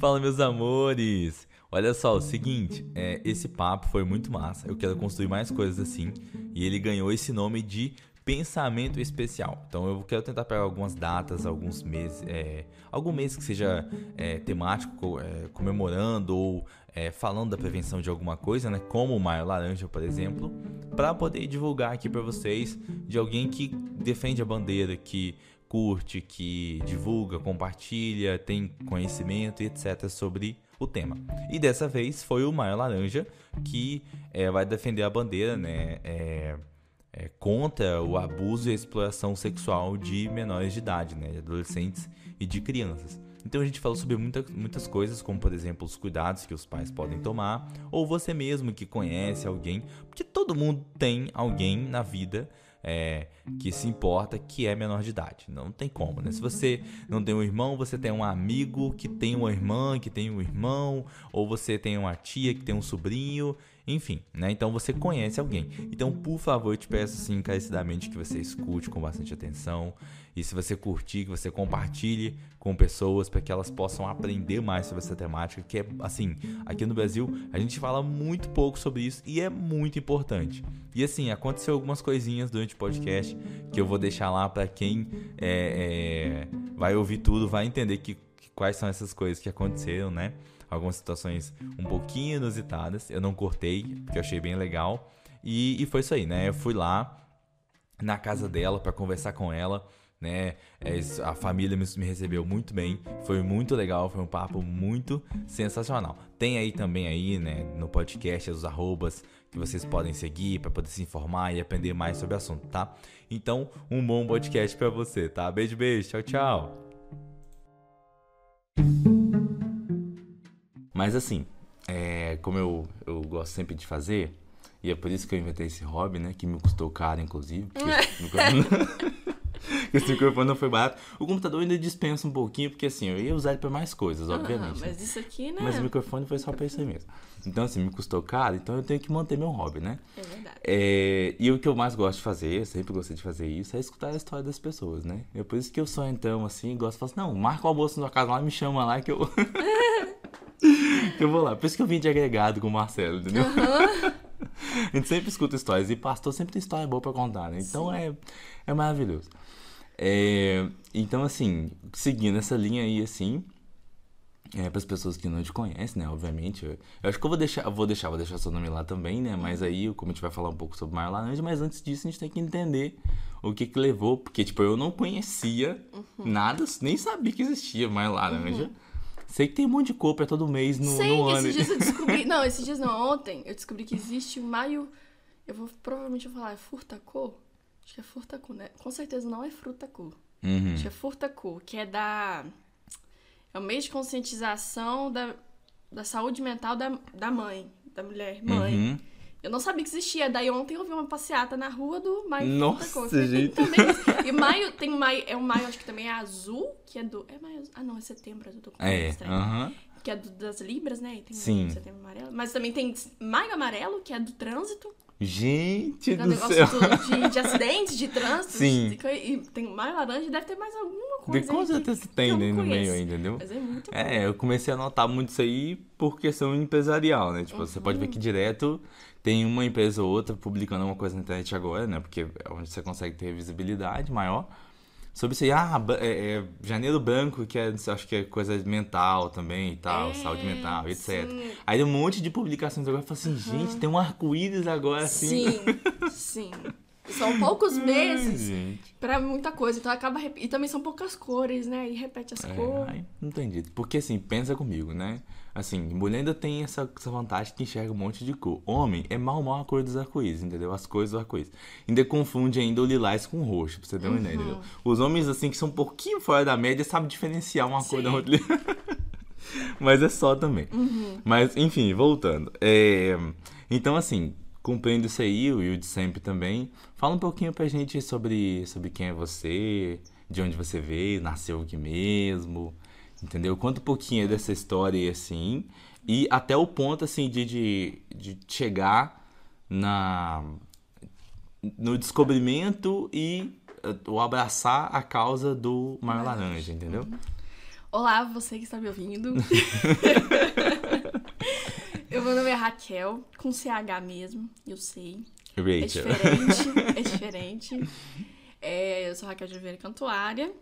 Fala, meus amores! Olha só, o seguinte, é, esse papo foi muito massa. Eu quero construir mais coisas assim. E ele ganhou esse nome de pensamento especial. Então eu quero tentar pegar algumas datas, alguns meses, é, algum mês que seja é, temático, é, comemorando ou é, falando da prevenção de alguma coisa, né? Como o Maio Laranja, por exemplo, para poder divulgar aqui para vocês de alguém que defende a bandeira, que curte, que divulga, compartilha, tem conhecimento etc. sobre o tema. E dessa vez foi o Maio Laranja que é, vai defender a bandeira, né? É, é, contra o abuso e a exploração sexual de menores de idade, né? De adolescentes e de crianças. Então a gente falou sobre muita, muitas coisas, como por exemplo os cuidados que os pais podem tomar, ou você mesmo que conhece alguém, porque todo mundo tem alguém na vida é, que se importa que é menor de idade. Não tem como, né? Se você não tem um irmão, você tem um amigo que tem uma irmã, que tem um irmão, ou você tem uma tia que tem um sobrinho, enfim, né? Então você conhece alguém. Então, por favor, eu te peço assim encarecidamente que você escute com bastante atenção. E se você curtir, que você compartilhe com pessoas para que elas possam aprender mais sobre essa temática, que é assim, aqui no Brasil a gente fala muito pouco sobre isso e é muito importante. E assim, aconteceu algumas coisinhas durante o podcast que eu vou deixar lá para quem é, é, vai ouvir tudo, vai entender que, que quais são essas coisas que aconteceram, né? algumas situações um pouquinho inusitadas. Eu não cortei, porque eu achei bem legal. E, e foi isso aí, né? Eu fui lá na casa dela para conversar com ela, né? É, a família me, me, recebeu muito bem, foi muito legal, foi um papo muito sensacional. Tem aí também aí, né, no podcast os arrobas que vocês podem seguir para poder se informar e aprender mais sobre o assunto, tá? Então, um bom podcast para você, tá? Beijo, beijo, tchau, tchau. Mas assim, é, como eu, eu gosto sempre de fazer, e é por isso que eu inventei esse hobby, né? Que me custou caro, inclusive. Porque esse microfone não foi barato. O computador ainda dispensa um pouquinho, porque assim, eu ia usar ele pra mais coisas, obviamente. Ah, mas isso aqui, né? Mas o microfone foi só pra isso aí mesmo. Então, assim, me custou caro, então eu tenho que manter meu hobby, né? É verdade. É, e o que eu mais gosto de fazer, sempre gostei de fazer isso, é escutar a história das pessoas, né? É por isso que eu sou, então, assim, gosto de falar assim, não, marca o almoço na sua casa lá, me chama lá que eu... eu vou lá. Por isso que eu vim de agregado com o Marcelo, entendeu? Uhum. a gente sempre escuta histórias. E pastor sempre tem história boa pra contar, né? Então é, é maravilhoso. É, então, assim, seguindo essa linha aí, assim, é, para as pessoas que não te conhecem, né? Obviamente. Eu, eu, acho que eu vou deixar, vou deixar, vou deixar seu nome lá também, né? Mas aí, como a gente vai falar um pouco sobre Mar Laranja, mas antes disso a gente tem que entender o que que levou, porque, tipo, eu não conhecia uhum. nada, nem sabia que existia Mar Laranja. Uhum. Sei que tem um monte de cor pra todo mês no, Sei, no ano. esses dias eu descobri. não, esses dias não, ontem eu descobri que existe maio. Eu vou provavelmente vou falar, é furtacô? Acho que é furtacô, né? Com certeza não é frutacô. Uhum. Acho que é furtacô, que é da. É o mês de conscientização da, da saúde mental da, da mãe, da mulher, mãe. Uhum. Eu não sabia que existia. Daí ontem eu vi uma passeata na rua do Maio Nossa, gente. Também, e maio, tem maio, é o maio, acho que também é azul, que é do. É maio, ah, não, é setembro, eu tô com É, aham. Que é do, das Libras, né? E tem Sim. setembro amarelo. Mas também tem maio amarelo, que é do trânsito. Gente do céu. De, de acidentes, de trânsito. Sim. E tem maio laranja e deve ter mais alguma coisa. De com certeza tem né, no meio aí, entendeu? Mas é muito É, eu comecei a notar muito isso aí por questão empresarial, né? Tipo, uhum. você pode ver que direto tem uma empresa ou outra publicando alguma coisa na internet agora, né? Porque é onde você consegue ter visibilidade maior. Sobre isso aí, ah, é, é, janeiro branco, que é, acho que é coisa mental também e tal, é, saúde mental, etc. Sim. Aí um monte de publicações agora, eu falo assim, uhum. gente, tem um arco-íris agora assim. Sim, sim. São poucos meses para muita coisa, então acaba. E também são poucas cores, né? E repete as é, cores. Ai, não entendi. Porque assim, pensa comigo, né? Assim, mulher ainda tem essa, essa vantagem que enxerga um monte de cor. Homem é mal mal a cor dos arco-íris, entendeu? As cores do arco-íris. Ainda confunde ainda o lilás com o roxo, pra você ter uma uhum. ideia, entendeu? Os homens, assim, que são um pouquinho fora da média, sabem diferenciar uma Sim. cor da outra. Mas é só também. Uhum. Mas, enfim, voltando. É... Então, assim, cumprindo isso aí, o de sempre também. Fala um pouquinho pra gente sobre, sobre quem é você, de onde você veio, nasceu aqui mesmo, entendeu? Conta um pouquinho dessa história aí, assim, e até o ponto, assim, de, de, de chegar na, no descobrimento e o abraçar a causa do Mar Laranja, entendeu? Olá, você que está me ouvindo. eu, meu nome é Raquel, com CH mesmo, eu sei. Rachel. É diferente, é diferente. É, eu sou Raquel de Oliveira Cantuária.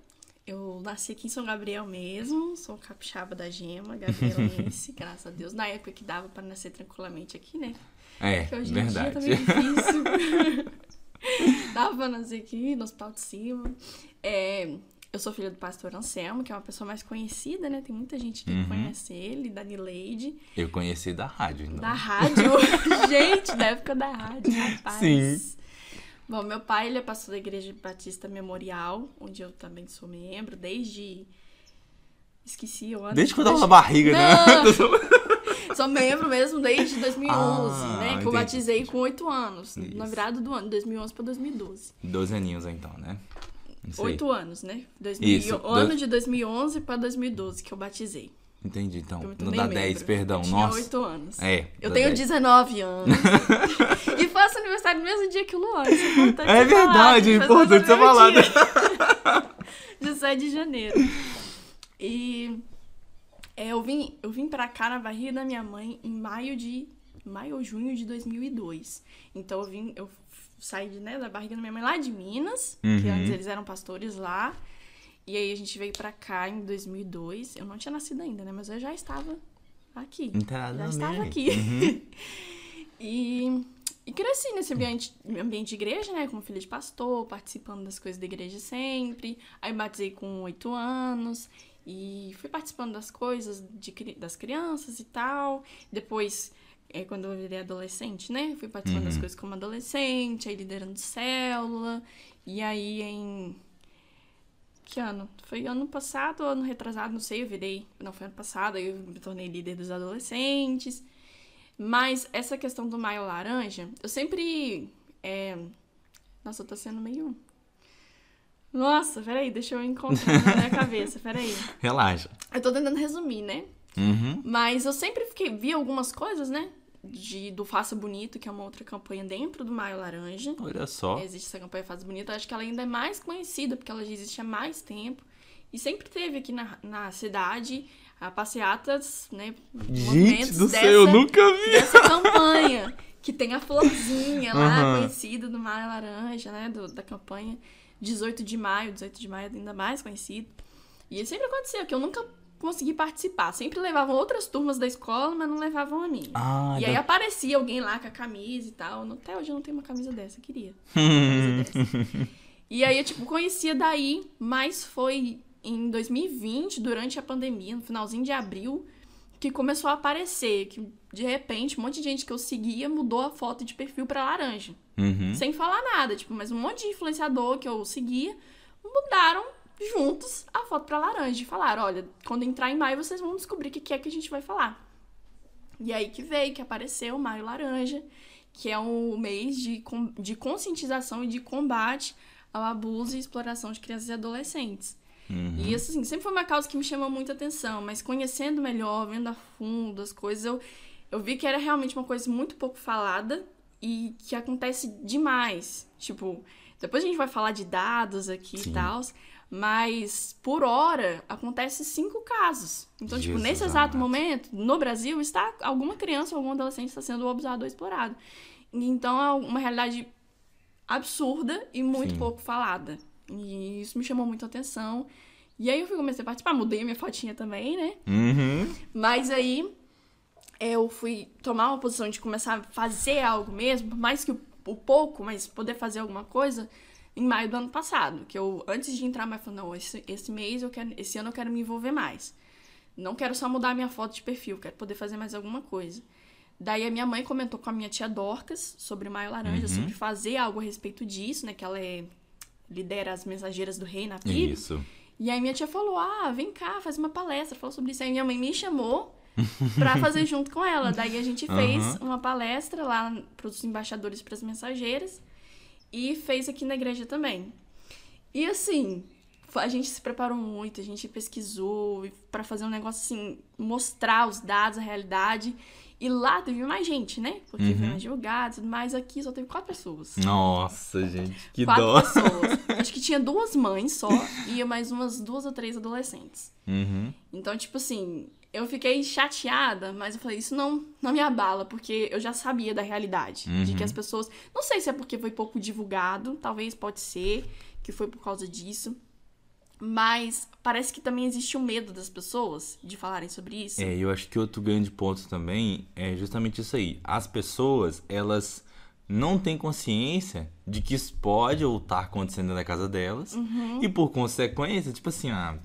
Eu nasci aqui em São Gabriel mesmo, sou capixaba da gema, gabrielense, graças a Deus. Na época que dava para nascer tranquilamente aqui, né? É, hoje verdade. em dia tá meio difícil. dava pra nascer aqui, no hospital de cima. É, eu sou filha do pastor Anselmo, que é uma pessoa mais conhecida, né? Tem muita gente que Uhum. conhece ele, da Nileide. Eu conheci da rádio, então. Da rádio. gente, da época da rádio, rapaz. Sim. Bom, meu pai, ele é pastor da Igreja Batista Memorial, onde eu também sou membro, desde... Esqueci o ano. Desde quando eu tava na barriga, né? Não! Sou membro mesmo desde 2011, Ah, né? Que entendi. eu batizei com 8 anos. Isso. Na virada do ano, 2011 pra 2012. 12 aninhos, então, né? 8 anos, né? 2000, Isso, O ano de 2011 pra 2012 que eu batizei. Entendi, então. Não dá membro. 10, perdão. Eu tinha Nossa. 8 anos. É. Eu tenho 10. 19 anos. e faço aniversário no mesmo dia que o Luan. Isso é importante É verdade, é importante ser falado. dia De 7 de janeiro. E é, eu, vim, eu vim pra cá na barriga da minha mãe em maio de. Maio ou junho de 2002. Então eu vim. Eu saí de, né, da barriga da minha mãe lá de Minas, que Uhum. antes eles eram pastores lá. E aí a gente veio pra cá em 2002. Eu não tinha nascido ainda, né? Mas eu já estava aqui. Inteirada Já estava aqui. Uhum. E, e cresci nesse ambiente, ambiente de igreja, né? Como filha de pastor, participando das coisas da igreja sempre. Aí batizei com oito anos. E fui participando das coisas de, das crianças e tal. Depois, é, quando eu virei adolescente, né? Fui participando das Uhum. coisas como adolescente, aí liderando célula. E aí em. Que ano? Foi ano passado ou ano retrasado? Não sei, eu virei. Não, foi ano passado, aí eu me tornei líder dos adolescentes. Mas essa questão do maio laranja, eu sempre. é, Nossa, eu tô sendo meio. Nossa, peraí, deixa eu encontrar na minha cabeça, peraí. Relaxa. Eu tô tentando resumir, né? Uhum. Mas eu sempre fiquei, vi algumas coisas, né? De, do Faça Bonito, que é uma outra campanha dentro do Maio Laranja. Olha só. Existe essa campanha Faça Bonito. Eu acho que ela ainda é mais conhecida, porque ela já existe há mais tempo. E sempre teve aqui na, na cidade a passeatas, né? Gente do céu, eu dessa- nunca vi. dessa campanha. Que tem a florzinha lá, Aham. conhecida do Maio Laranja, né? do- da campanha 18 de maio. 18 de maio ainda mais conhecido. E sempre aconteceu que eu nunca consegui participar. Sempre levavam outras turmas da escola, mas não levavam a minha. Ah, e aí aparecia alguém lá com a camisa e tal. Até hoje eu não tenho uma camisa dessa, queria. Camisa dessa. E aí eu, tipo, conhecia daí, mas foi em 2020, durante a pandemia, no finalzinho de abril, que começou a aparecer. Que de repente, um monte de gente que eu seguia mudou a foto de perfil pra laranja. Uhum. Sem falar nada, tipo, mas um monte de influenciador que eu seguia mudaram juntos a foto pra laranja. E falaram: olha, quando entrar em maio vocês vão descobrir o que que é que a gente vai falar. E aí que veio, que apareceu o Maio Laranja, que é um mês de, de conscientização e de combate ao abuso e exploração de crianças e adolescentes. Uhum. E isso, assim, sempre foi uma causa que me chamou muita atenção, mas conhecendo melhor, vendo a fundo as coisas, eu, eu vi que era realmente uma coisa muito pouco falada e que acontece demais. Tipo, depois a gente vai falar de dados aqui Sim. e tal, mas por hora acontece cinco casos. Então, tipo, Jesus nesse exato amado. momento, no Brasil, está alguma criança ou algum adolescente está sendo abusado ou explorado. Então é uma realidade absurda e muito Sim. pouco falada. E isso me chamou muito a atenção. E aí eu fui comecei a participar, mudei a minha fotinha também, né? Uhum. Mas aí eu fui tomar uma posição de começar a fazer algo mesmo, mais que o, o pouco, mas poder fazer alguma coisa em maio do ano passado. Que eu, antes de entrar, mais falei, não, esse, esse mês eu quero, esse ano eu quero me envolver mais. Não quero só mudar a minha foto de perfil, quero poder fazer mais alguma coisa. Daí a minha mãe comentou com a minha tia Dorcas sobre Maio Laranja, Uhum. sobre fazer algo a respeito disso, né? Que ela é, lidera as mensageiras do rei na PIB. Isso. E aí minha tia falou: Ah, vem cá, faz uma palestra, fala sobre isso. Aí minha mãe me chamou pra fazer junto com ela. Daí a gente fez Aham. uma palestra lá pros embaixadores e pras mensageiras. E fez aqui na igreja também. E assim, a gente se preparou muito, a gente pesquisou pra fazer um negócio assim, mostrar os dados, a realidade. E lá teve mais gente, né? Porque uhum. veio advogados, mas aqui só teve quatro pessoas. Nossa, gente, que quatro dó. pessoas. Acho que tinha duas mães só e mais umas duas ou três adolescentes. Uhum. Então, tipo assim, eu fiquei chateada, mas eu falei, isso não, não me abala, porque eu já sabia da realidade. Uhum. De que as pessoas. Não sei se é porque foi pouco divulgado, talvez pode ser que foi por causa disso. Mas parece que também existe o um medo das pessoas de falarem sobre isso. É, eu acho que outro grande ponto também é justamente isso aí. As pessoas, elas não têm consciência de que isso pode ou tá acontecendo na casa delas. Uhum. E por consequência, tipo assim, ah,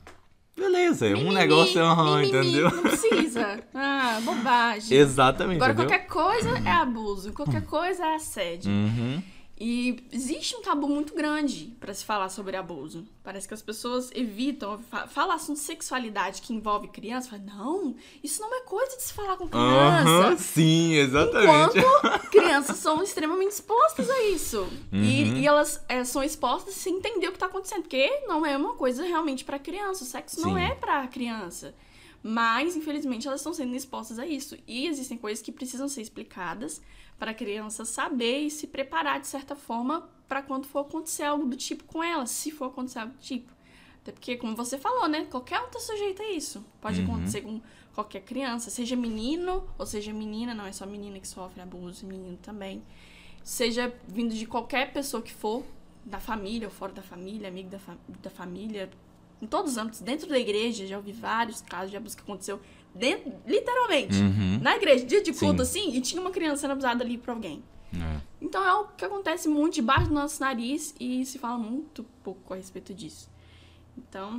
beleza, é um negócio, uhum, mimimi, entendeu? Não precisa. Ah, bobagem. Exatamente. Agora, entendeu? qualquer coisa é abuso, qualquer coisa é assédio. Uhum. E existe um tabu muito grande para se falar sobre abuso. Parece que as pessoas evitam falar assunto de sexualidade que envolve criança. Fala, não, isso não é coisa de se falar com criança. Uhum, sim, exatamente. Enquanto crianças são extremamente expostas a isso. Uhum. E, e, elas é, são expostas sem entender o que está acontecendo. Porque não é uma coisa realmente para criança. O sexo sim. não é para criança. Mas, infelizmente, elas estão sendo expostas a isso. E existem coisas que precisam ser explicadas para a criança saber e se preparar de certa forma para quando for acontecer algo do tipo com ela, se for acontecer algo do tipo. Até porque, como você falou, né? Qualquer um tá sujeito a isso. Pode Uhum. acontecer com qualquer criança, seja menino ou seja menina, não é só menina que sofre abuso, menino também. Seja vindo de qualquer pessoa que for, da família ou fora da família, amigo da, fa da família, em todos os âmbitos, dentro da igreja, já ouvi vários casos de abuso que aconteceu dentro, literalmente, Uhum. na igreja, dia de culto, Sim. assim, e tinha uma criança sendo abusada ali por alguém. É. Então é o que acontece muito debaixo do nosso nariz e se fala muito pouco a respeito disso. Então,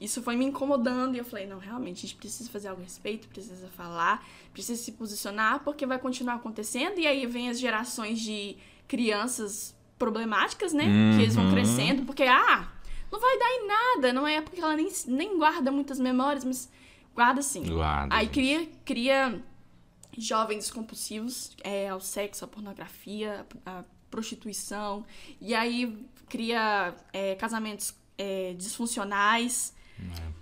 isso foi me incomodando e eu falei, não, realmente, a gente precisa fazer algo a respeito, precisa falar, precisa se posicionar, porque vai continuar acontecendo. E aí vem as gerações de crianças problemáticas, né? Que eles vão Uhum. crescendo, porque, ah, não vai dar em nada, não é porque ela nem, nem guarda muitas memórias, mas guarda sim. Guarda, Aí gente. cria, cria jovens compulsivos é, ao sexo, à pornografia, à prostituição. E aí cria é, casamentos é, disfuncionais.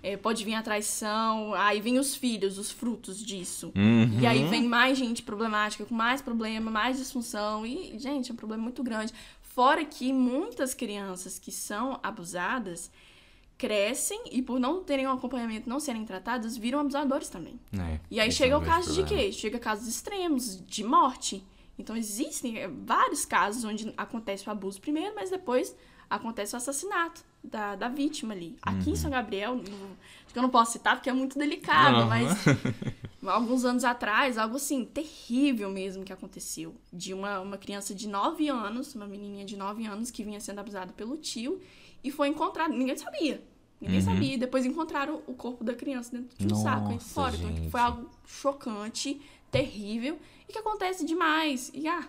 É, pode vir a traição. Aí vem os filhos, os frutos disso. Uhum. E aí vem mais gente problemática, com mais problema, mais disfunção. E, gente, é um problema muito grande. Fora que muitas crianças que são abusadas crescem e por não terem um acompanhamento, não serem tratadas, viram abusadores também. É, E aí chega é o caso grande de quê? Chega casos extremos, de morte. Então existem é, vários casos onde acontece o abuso primeiro, mas depois acontece o assassinato da, da vítima ali. Aqui Uhum. em São Gabriel, acho que eu não posso citar porque é muito delicado, Aham. mas alguns anos atrás, algo assim, terrível mesmo que aconteceu. De uma, uma criança de 9 anos, uma menininha de 9 anos que vinha sendo abusada pelo tio e foi encontrada. Ninguém sabia. Ninguém Uhum. sabia. Depois encontraram o corpo da criança dentro de um saco aí Nossa, fora. Então gente. foi algo chocante, terrível e que acontece demais. E ah,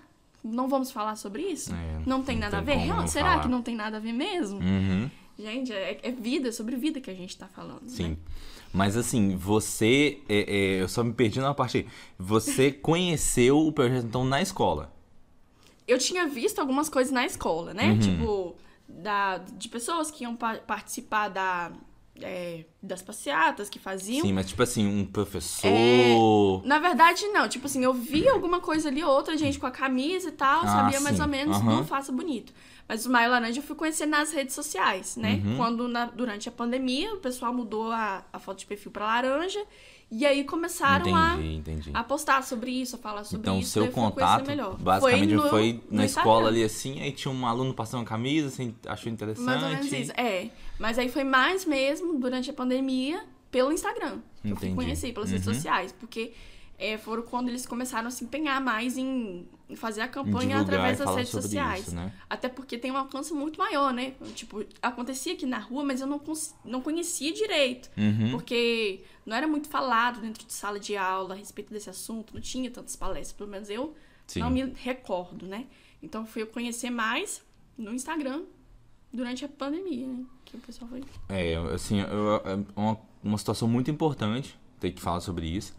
não vamos falar sobre isso? É, não tem não nada tem a ver? será falar. que não tem nada a ver mesmo? Uhum. Gente, é, é vida, é sobre vida que a gente tá falando. Sim. Né? Mas assim, você. é, é, eu só me perdi na parte. Você conheceu o projeto então na escola. Eu tinha visto algumas coisas na escola, Uhum. né? Tipo, da, de pessoas que iam pa- participar da, é, das passeatas que faziam. Sim, mas tipo assim, um professor. Na verdade, não. Tipo assim, eu vi alguma coisa ali, outra gente com a camisa e tal, Ah, sabia mais sim. ou menos Aham. do Faça Bonito. Mas o Maio Laranja eu fui conhecer nas redes sociais, né? Uhum. Quando, na- durante a pandemia, o pessoal mudou a, a foto de perfil pra laranja. E aí começaram a, entendi, entendi. a postar sobre isso, a falar sobre Então, o isso. seu eu fui conhecer contato melhor. basicamente no- foi, no na Instagram. escola ali assim, aí tinha um aluno passando camisa, assim, achou interessante. Mais ou menos isso. É. Mas aí foi mais mesmo durante a pandemia pelo Instagram. Que eu fui Entendi. conhecer pelas redes Uhum. sociais. Porque é, foram quando eles começaram a se empenhar mais em, fazer a campanha através das redes sociais. Isso, né? Até porque tem um alcance muito maior, né? Tipo, acontecia aqui na rua, mas eu não, não conhecia direito. Uhum. Porque não era muito falado dentro de sala de aula a respeito desse assunto, não tinha tantas palestras, pelo menos eu Sim. não me recordo, né? Então fui eu conhecer mais no Instagram durante a pandemia, né? Que o pessoal foi. É, assim, é uma, uma situação muito importante ter que falar sobre isso,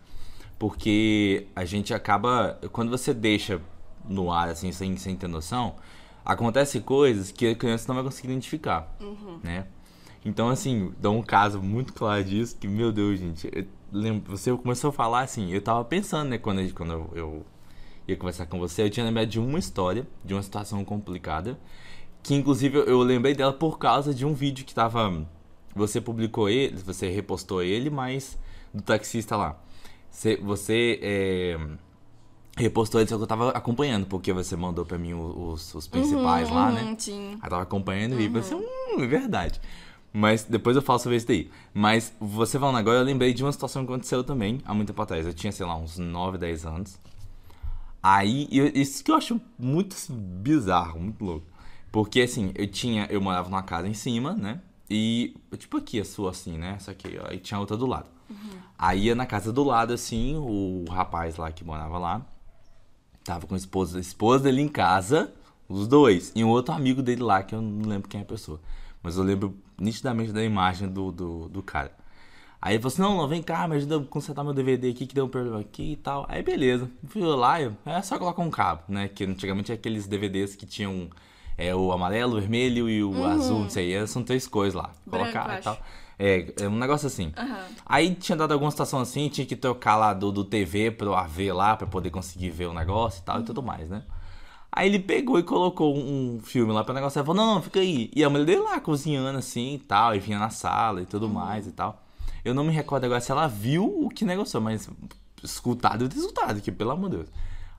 porque a gente acaba, quando você deixa no ar, assim, sem, sem ter noção, acontece coisas que a criança não vai conseguir identificar, né? Então, assim, dá um caso muito claro disso, que, meu Deus, gente, eu- você começou a falar assim, eu tava pensando, né, quando, quando eu, eu ia conversar com você, eu tinha lembrado de uma história, de uma situação complicada, que inclusive eu lembrei dela por causa de um vídeo que tava. Você publicou ele, você repostou ele, mas do taxista lá. Você, você é, repostou ele, só que eu tava acompanhando, porque você mandou pra mim os, os principais uhum, lá, né? Sim. Aí tava acompanhando e você, hum, é verdade. Mas depois eu falo sobre isso daí. Mas você falando agora, eu lembrei de uma situação que aconteceu também há muito tempo atrás. Eu tinha, sei lá, uns 9, 10 anos. Aí, eu, isso que eu acho muito bizarro, muito louco. Porque assim, eu tinha. Eu morava numa casa em cima, né? E, tipo aqui, a sua assim, né? Essa aqui, ó. E tinha outra do lado. Uhum. Aí ia na casa do lado, assim, o rapaz lá que morava lá. Tava com a esposa, a esposa dele em casa, os dois. E um outro amigo dele lá, que eu não lembro quem é a pessoa. Mas eu lembro nitidamente da imagem do, do, do cara. Aí ele falou assim, não, não, vem cá, me ajuda a consertar meu DVD aqui, que deu um problema aqui e tal. Aí beleza. Fui lá, eu, é só colocar um cabo, né? Que antigamente é aqueles DVDs que tinham é, o amarelo, o vermelho e o uhum. azul, não sei. São três cores lá. Colocar Branco, e tal. É, é um negócio assim. Uhum. Aí tinha dado alguma situação assim, tinha que trocar lá do, do TV pro AV lá, pra poder conseguir ver o negócio e tal uhum. e tudo mais, né? Aí ele pegou e colocou um filme lá pra negócio. Ele falou, não, não, fica aí. E a mulher dele lá cozinhando assim e tal, e vinha na sala e tudo uhum. mais e tal. Eu não me recordo agora se ela viu o que negociou, mas escutado e escutado, que pelo amor de Deus.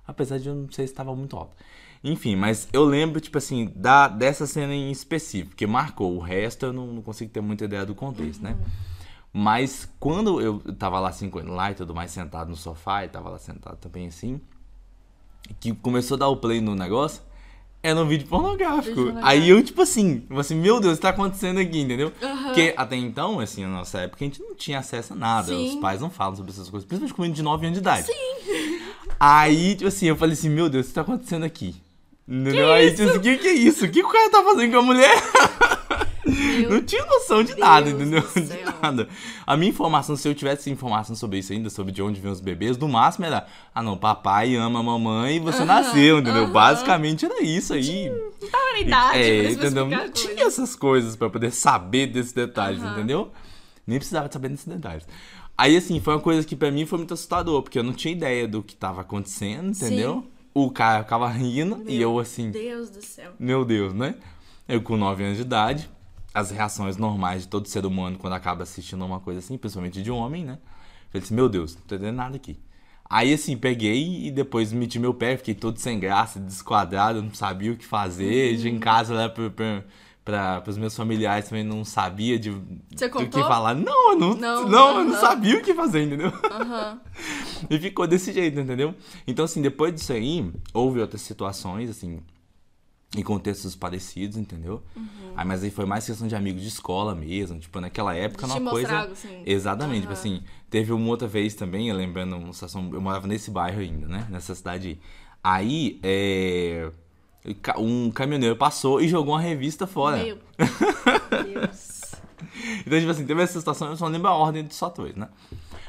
Apesar de eu não sei se estava muito alto. Enfim, mas eu lembro, tipo assim, da, dessa cena em específico, que marcou. O resto eu não, não consigo ter muita ideia do contexto, né? uhum. né? Mas quando eu tava lá assim, lá e tudo mais, sentado no sofá, e tava lá sentado também assim, que começou a dar o play no negócio, era um vídeo pornográfico. Aí eu, tipo assim, assim, meu Deus, o que tá acontecendo aqui, entendeu? Uhum. Porque até então, assim, na nossa época, a gente não tinha acesso a nada. Sim. Os pais não falam sobre essas coisas, principalmente com de 9 anos de idade. Sim. Aí, tipo assim, eu falei assim, meu Deus, o que tá acontecendo aqui? Entendeu? Aí, tipo assim, o que, que é isso? O que o cara tá fazendo com a mulher? Meu não tinha noção de Deus nada, entendeu? De nada. A minha informação, se eu tivesse informação sobre isso ainda, sobre de onde vêm os bebês, do máximo era, ah não, papai ama a mamãe e você uh -huh, nasceu, entendeu? Uh -huh. Basicamente era isso aí. Não tava na idade, é, entendeu? Não tinha essas coisas para poder saber desses detalhes, uh -huh. entendeu? Nem precisava saber desses detalhes. Aí, assim, foi uma coisa que para mim foi muito assustador, porque eu não tinha ideia do que tava acontecendo, entendeu? Sim. O cara ficava rindo meu e eu assim. Meu Deus do céu. Meu Deus, né? Eu com 9 anos de idade as reações normais de todo ser humano quando acaba assistindo uma coisa assim, principalmente de homem, né? Eu disse, meu Deus, não tô entendendo nada aqui. Aí assim, peguei e depois meti meu pé, fiquei todo sem graça, desquadrado, não sabia o que fazer. Uhum. em casa lá pra, pra, pra, pros meus familiares também não sabia de, Você do que falar. Não, eu não, não, não eu não sabia o que fazer, entendeu? Uhum. e ficou desse jeito, entendeu? Então, assim, depois disso aí, houve outras situações, assim, em contextos parecidos, entendeu? Uhum. Aí, mas aí foi mais questão de amigos de escola mesmo, tipo, naquela época uma coisa. Assim. Exatamente, uhum. tipo assim, teve uma outra vez também, lembrando uma situação, eu morava nesse bairro ainda, né? Nessa cidade aí. é. Um caminhoneiro passou e jogou uma revista fora. Meu Deus. então, tipo assim, teve essa situação, eu só lembro a ordem dos fatores, né?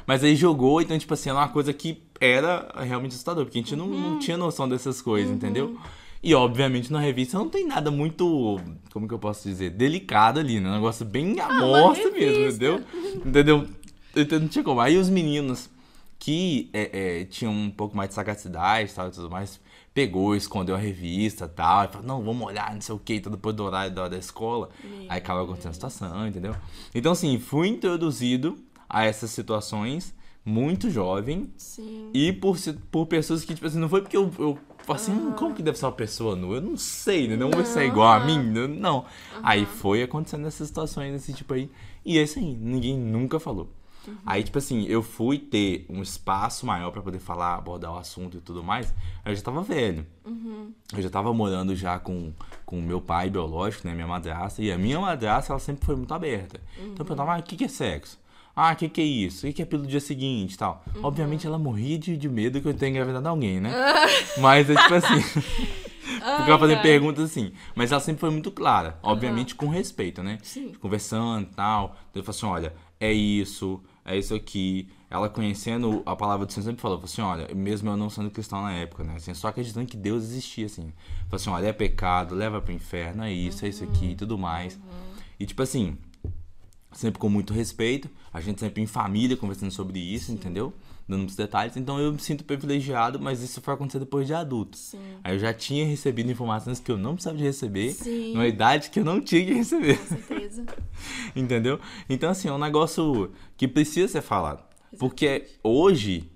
Mas aí jogou, então, tipo assim, era uma coisa que era realmente assustador, porque a gente uhum. não, não uhum. tinha noção dessas coisas, uhum. entendeu? E obviamente na revista não tem nada muito, como que eu posso dizer, delicado ali, né? Um negócio bem ah, amostra mesmo, entendeu? Entendeu? Então não tinha como. Aí os meninos que é, é, tinham um pouco mais de sagacidade tal, e tudo mais, pegou, escondeu a revista tal, e falou, não, vamos olhar, não sei o que, depois do horário da, da escola. Meu aí acaba acontecendo a situação, entendeu? Então, assim, fui introduzido a essas situações muito jovem. Sim. E por, por pessoas que, tipo assim, não foi porque eu, eu assim, uhum. como que deve ser uma pessoa nua? Eu não sei, né? Não vai ser igual a mim, né? não. Uhum. Aí foi acontecendo essas situações desse tipo aí. E esse aí, ninguém nunca falou. Uhum. Aí, tipo assim, eu fui ter um espaço maior para poder falar, abordar o assunto e tudo mais. Eu já tava velho. Uhum. Eu já tava morando já com o meu pai biológico, né? Minha madrasta. E a minha madrasta, ela sempre foi muito aberta. Então eu perguntava, ah, o que, que é sexo? Ah, o que, que é isso? O que, que é pelo dia seguinte e tal? Uhum. Obviamente ela morria de, de medo que eu tenha engravidado alguém, né? Mas é tipo assim. Ficava fazendo perguntas assim. Mas ela sempre foi muito clara. Obviamente uhum. com respeito, né? Sim. Conversando e tal. Então eu falei assim: olha, é isso, é isso aqui. Ela conhecendo a palavra do Senhor sempre falou, falou assim, olha, mesmo eu não sendo cristão na época, né? Assim, só acreditando que Deus existia, assim. Falou assim, olha, é pecado, leva pro inferno, é isso, uhum. é isso aqui e tudo mais. Uhum. E tipo assim, sempre com muito respeito, a gente sempre em família conversando sobre isso, Sim. entendeu? Dando muitos detalhes, então eu me sinto privilegiado, mas isso foi acontecer depois de adulto. Sim. Aí eu já tinha recebido informações que eu não precisava de receber, Sim. numa idade que eu não tinha que receber. Com certeza. entendeu? Então, assim, é um negócio que precisa ser falado. Exatamente. Porque hoje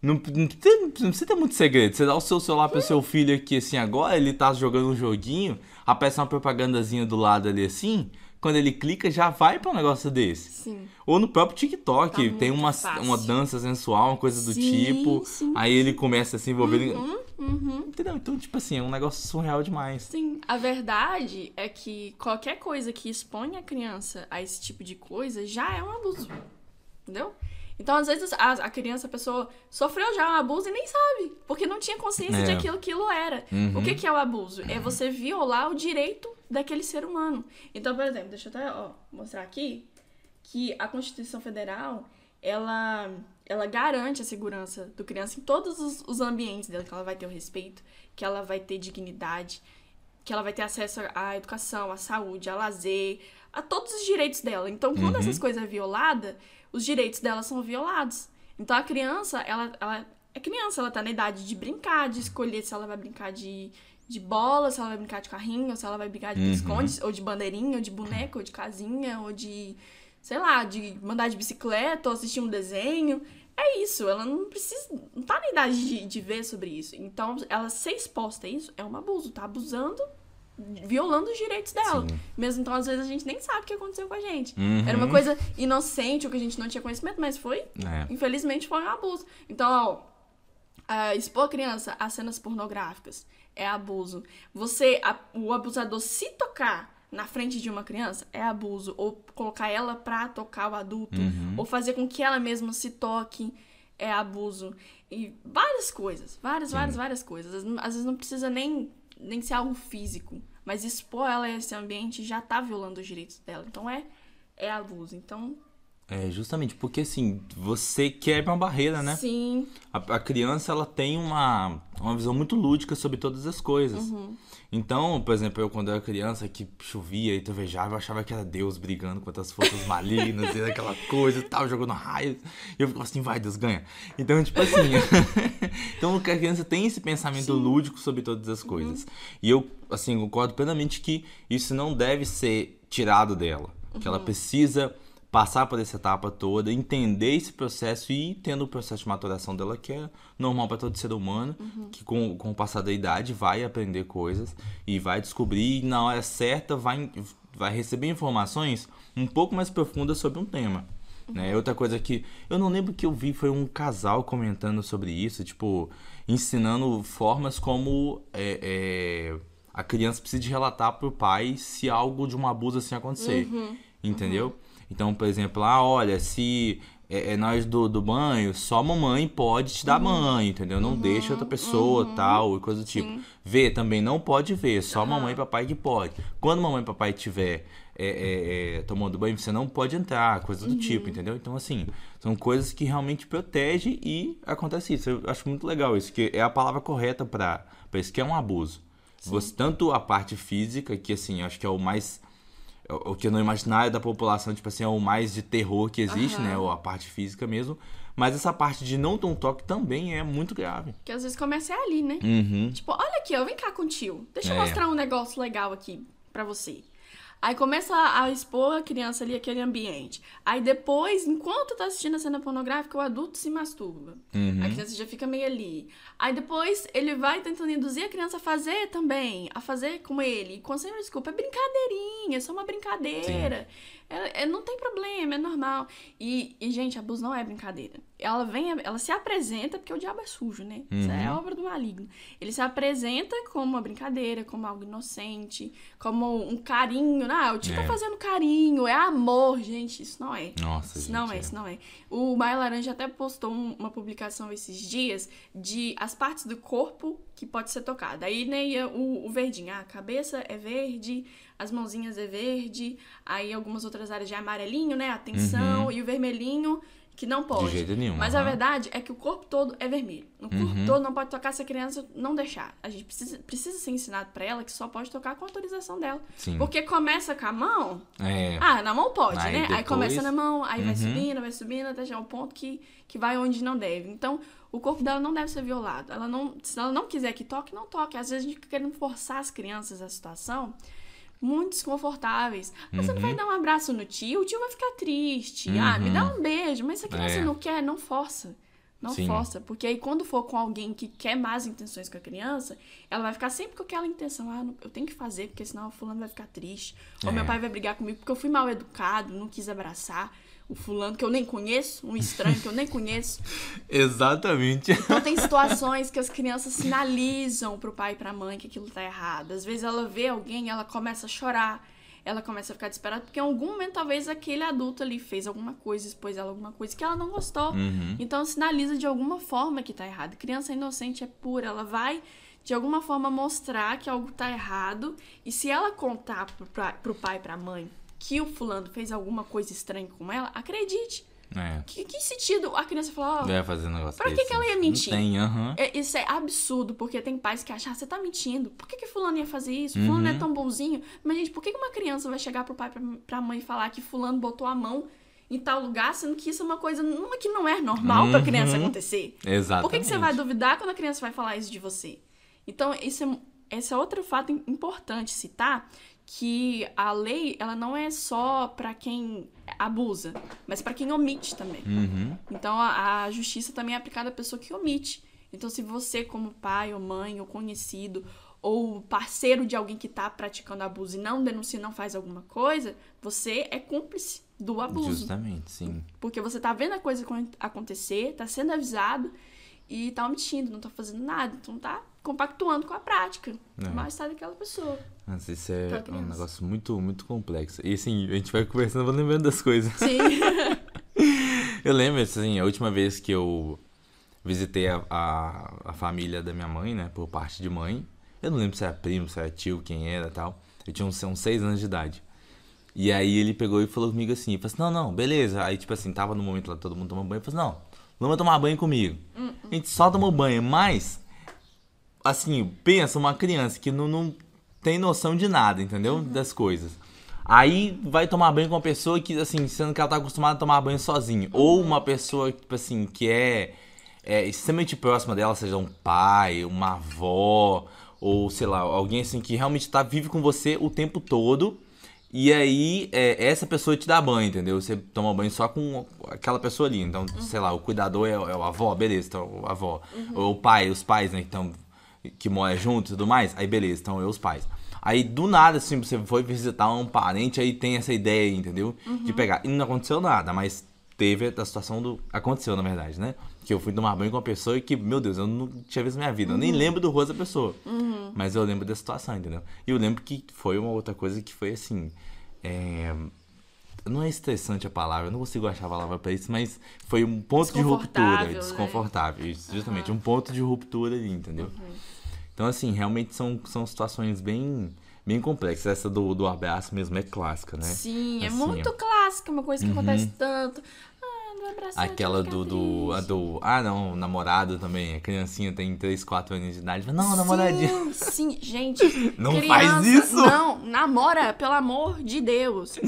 não, não, precisa, não, precisa ter muito segredo. Você dá o seu celular pro seu filho aqui, assim, agora, ele tá jogando um joguinho, aparece uma propagandazinha do lado ali, assim, quando ele clica, já vai pra um negócio desse. Sim. Ou no próprio TikTok, tá tem uma, uma dança sensual, uma coisa do sim, tipo, sim, aí ele começa a se envolver... Uhum, uhum. Entendeu? Então, tipo assim, é um negócio surreal demais. Sim, a verdade é que qualquer coisa que expõe a criança a esse tipo de coisa já é um abuso. Entendeu? Então, às vezes, a, a, criança, a pessoa, sofreu já um abuso e nem sabe, porque não tinha consciência é. de aquilo que aquilo era. Uhum. O que, que é o abuso? É você violar o direito daquele ser humano. Então, por exemplo, deixa eu até ó, mostrar aqui que a Constituição Federal, ela, ela garante a segurança do criança em todos os, os ambientes dela, que ela vai ter o respeito, que ela vai ter dignidade, que ela vai ter acesso à educação, à saúde, ao lazer, a todos os direitos dela. Então, quando uhum. essas coisas é violada, os direitos dela são violados. Então a criança, ela, ela é criança, ela tá na idade de brincar, de escolher se ela vai brincar de, de bola, se ela vai brincar de carrinho, ou se ela vai brincar de uhum. esconde, ou de bandeirinha, ou de boneca, ou de casinha, ou de, sei lá, de mandar de bicicleta, ou assistir um desenho. É isso, ela não precisa, não tá na idade de, de ver sobre isso. Então, ela ser exposta a isso é um abuso, tá abusando violando os direitos dela. Sim. Mesmo então, às vezes, a gente nem sabe o que aconteceu com a gente. Uhum. Era uma coisa inocente, o que a gente não tinha conhecimento, mas foi, é. infelizmente, foi um abuso. Então, ó, uh, expor a criança a cenas pornográficas é abuso. Você, a, o abusador, se tocar na frente de uma criança é abuso. Ou colocar ela pra tocar o adulto. Uhum. Ou fazer com que ela mesma se toque é abuso. E várias coisas. Várias, Sim. várias, várias coisas. Às vezes não precisa nem nem ser algo físico, mas expor ela a esse ambiente já tá violando os direitos dela. Então é, é abuso. Então. É, justamente, porque assim, você quebra uma barreira, né? Sim. A, a criança, ela tem uma, uma visão muito lúdica sobre todas as coisas. Uhum. Então, por exemplo, eu quando era criança que chovia e trovejava, eu achava que era Deus brigando contra as forças malignas e aquela coisa e tal, jogando raios. E eu ficava assim, vai, Deus ganha. Então, tipo assim. então a criança tem esse pensamento Sim. lúdico sobre todas as coisas. Uhum. E eu, assim, concordo plenamente que isso não deve ser tirado dela. Uhum. Que ela uhum. precisa passar por essa etapa toda, entender esse processo e tendo o processo de maturação dela, que é normal para todo ser humano, uhum. que com, com o passar da idade vai aprender coisas e vai descobrir e na hora certa vai, vai receber informações um pouco mais profundas sobre um tema. Uhum. Né? Outra coisa que eu não lembro que eu vi foi um casal comentando sobre isso, tipo, ensinando formas como é, é, a criança precisa relatar para o pai se algo de um abuso assim acontecer. Uhum. Entendeu? Uhum. Então, por exemplo, ah, olha, se é, é nós do, do banho, só mamãe pode te dar uhum. banho, entendeu? Não uhum, deixa outra pessoa, uhum, tal, e coisa do tipo. Sim. Ver também não pode ver, só mamãe e papai que pode. Quando mamãe e papai estiver é, é, é, tomando banho, você não pode entrar, coisa do uhum. tipo, entendeu? Então, assim, são coisas que realmente protegem e acontece isso. Eu acho muito legal isso, que é a palavra correta para isso, que é um abuso. Você, tanto a parte física, que assim, acho que é o mais o que no imaginário da população, tipo assim, é o mais de terror que existe, uhum. né? Ou a parte física mesmo. Mas essa parte de não ter um toque também é muito grave. Que às vezes começa é ali, né? Uhum. Tipo, olha aqui, ó, vem cá com o tio. Deixa eu é. mostrar um negócio legal aqui pra você. Aí começa a expor a criança ali aquele ambiente. Aí depois, enquanto tá assistindo a cena pornográfica, o adulto se masturba. Uhum. A criança já fica meio ali. Aí depois ele vai tentando induzir a criança a fazer também, a fazer com ele. E com sempre desculpa, é brincadeirinha, é só uma brincadeira. É, é, não tem problema, é normal. E, e, gente, abuso não é brincadeira. Ela vem, ela se apresenta, porque o diabo é sujo, né? Uhum. Isso é uhum. obra do maligno. Ele se apresenta como uma brincadeira, como algo inocente, como um carinho. Ah, o tio tá é. tá fazendo carinho, é amor, gente. Isso não é. Nossa, Isso gente, não é, é, isso não é. O Maio Laranja até postou um, uma publicação esses dias de as partes do corpo que pode ser tocada. Aí, né, o, o verdinho. Ah, a cabeça é verde, as mãozinhas é verde, aí algumas outras áreas de amarelinho, né? Atenção, uhum. e o vermelhinho, que não pode. De jeito nenhum. Mas uhum. a verdade é que o corpo todo é vermelho. O corpo Uhum. todo não pode tocar se a criança não deixar. A gente precisa, precisa ser ensinado pra ela que só pode tocar com autorização dela. Sim. Porque começa com a mão, É. ah, na mão pode, Aí né? Aí depois- começa na mão, aí vai Uhum. subindo, vai subindo, até chegar ao ponto que, que vai onde não deve. Então, o corpo dela não deve ser violado. Ela não, se ela não quiser que toque, não toque. Às vezes a gente fica querendo forçar as crianças a situação muito desconfortáveis. Mas você não vai Uhum. dar um abraço no tio, o tio vai ficar triste. Ah, me dá um beijo. Mas se a criança É. não quer, não força. Não Sim. força. Porque aí quando for com alguém que quer más intenções com a criança, ela vai ficar sempre com aquela intenção. Ah, eu tenho que fazer, porque senão o fulano vai ficar triste. Ou É. meu pai vai brigar comigo porque eu fui mal educado, não quis abraçar o fulano que eu nem conheço, um estranho que eu nem conheço. Exatamente. Então tem situações que as crianças sinalizam pro pai e pra mãe que aquilo tá errado. Às vezes ela vê alguém, ela começa a chorar, ela começa a ficar desesperada, porque em algum momento talvez aquele adulto ali fez alguma coisa, expôs ela alguma coisa que ela não gostou. Uhum. Então sinaliza de alguma forma que tá errado. Criança inocente é pura, ela vai de alguma forma mostrar que algo tá errado. E se ela contar pro, pra, pro pai e pra mãe que o fulano fez alguma coisa estranha com ela, acredite. É. Que, que sentido a criança falar, ó, Vai fazer um negócio Pra que que ela ia mentir? Não tem, aham. é, Isso é absurdo, porque tem pais que acham, ah, você tá mentindo. Por que, que fulano ia fazer isso? Fulano Uhum. é tão bonzinho. Mas, gente, por que, que uma criança vai chegar pro pai, pra, pra mãe e falar que fulano botou a mão em tal lugar, sendo que isso é uma coisa uma que não é normal pra criança Uhum. acontecer? Exatamente. Por que, que você vai duvidar quando a criança vai falar isso de você? Então, isso é, esse é outro fato im- importante citar, que a lei, ela não é só pra quem abusa, mas pra quem omite também. Uhum. Então a, a justiça também é aplicada à pessoa que omite. Então, se você, como pai ou mãe ou conhecido ou parceiro de alguém que está praticando abuso e não denuncia, não faz alguma coisa, você é cúmplice do abuso. Justamente, sim. Porque você tá vendo a coisa acon- acontecer, tá sendo avisado e tá omitindo, não tá fazendo nada. Então tá compactuando com a prática. É. Mal-estar daquela pessoa. Nossa, isso é Pra um negócio muito, muito complexo. E assim, a gente vai conversando, eu vou lembrando das coisas. Sim. Eu lembro, assim, a última vez que eu visitei a, a, a família da minha mãe, né, por parte de mãe. Eu não lembro se era primo, se era tio, quem era e tal. Eu tinha uns, uns seis anos de idade. E aí ele pegou e falou comigo assim, falou assim, não, não, beleza. Aí, tipo assim, tava no momento lá, todo mundo tomando banho. Eu falei assim, não, vamos tomar banho comigo. A gente só tomou banho, mas, assim, pensa uma criança que não, não tem noção de nada, entendeu? Das coisas. Aí vai tomar banho com uma pessoa que, assim, sendo que ela tá acostumada a tomar banho sozinho. Ou uma pessoa, tipo assim, que é, é extremamente próxima dela, seja um pai, uma avó, ou sei lá, alguém assim que realmente tá vive com você o tempo todo. E aí, é, essa pessoa te dá banho, entendeu? Você toma banho só com aquela pessoa ali. Então, sei lá, o cuidador é, é o avó, beleza, então o avó. Ou o pai, os pais, né, então, que moram junto e tudo mais. Aí, beleza, então eu os pais. Aí, do nada, assim, você foi visitar um parente, aí tem essa ideia, entendeu? De pegar. E não aconteceu nada, mas teve a situação do. Aconteceu, na verdade, né? Que eu fui tomar banho com uma pessoa que, meu Deus, eu não tinha visto na minha vida. Eu nem lembro do rosto da pessoa. Mas eu lembro da situação, entendeu? E eu lembro que foi uma outra coisa que foi assim. É... Não é estressante a palavra, eu não consigo achar a palavra pra isso, mas foi um ponto de ruptura. Desconfortável, né? Desconfortável, justamente. Um ponto de ruptura ali, entendeu? Então, assim, realmente são, são situações bem, bem complexas. Essa do, do abraço mesmo é clássica, né? Sim, é Assim, muito clássica, uma coisa que acontece tanto. Ah, não abraçar, Aquela do, do, a do. Ah, não, namorado também. A criancinha tem 3, 4 anos de idade. Não, namoradinha. Sim, sim, gente. Não criança, faz isso! Não, namora, pelo amor de Deus.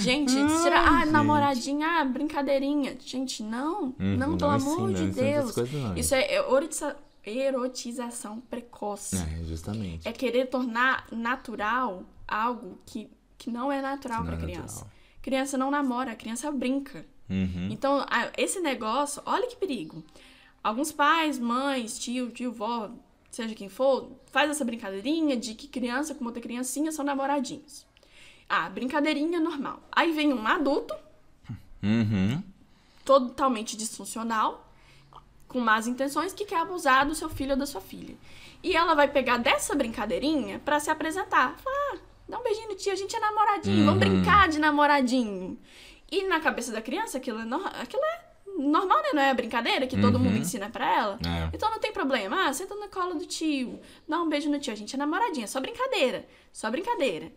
Gente, tira, ah, gente. namoradinha, ah, brincadeirinha. Gente, não, Uhum, não, pelo assim, amor não de Deus. coisas, não. Isso é erotiza- erotização precoce. É, justamente. É querer tornar natural algo que, que não é natural pra é criança. natural. Criança não namora, criança brinca. Uhum. Então, esse negócio, olha que perigo. Alguns pais, mães, tio, tio, vó, seja quem for, faz essa brincadeirinha de que criança com outra criancinha são namoradinhos. Ah, brincadeirinha normal. Aí vem um adulto, Uhum. totalmente disfuncional, com más intenções, que quer abusar do seu filho ou da sua filha. E ela vai pegar dessa brincadeirinha pra se apresentar. Falar, ah, dá um beijinho no tio, a gente é namoradinho, vamos Uhum. brincar de namoradinho. E na cabeça da criança, aquilo é, no- aquilo é normal, né? Não é brincadeira que todo Uhum. mundo ensina pra ela. É. Então não tem problema. Ah, senta no colo do tio, dá um beijo no tio, a gente é namoradinha, só brincadeira, só brincadeira.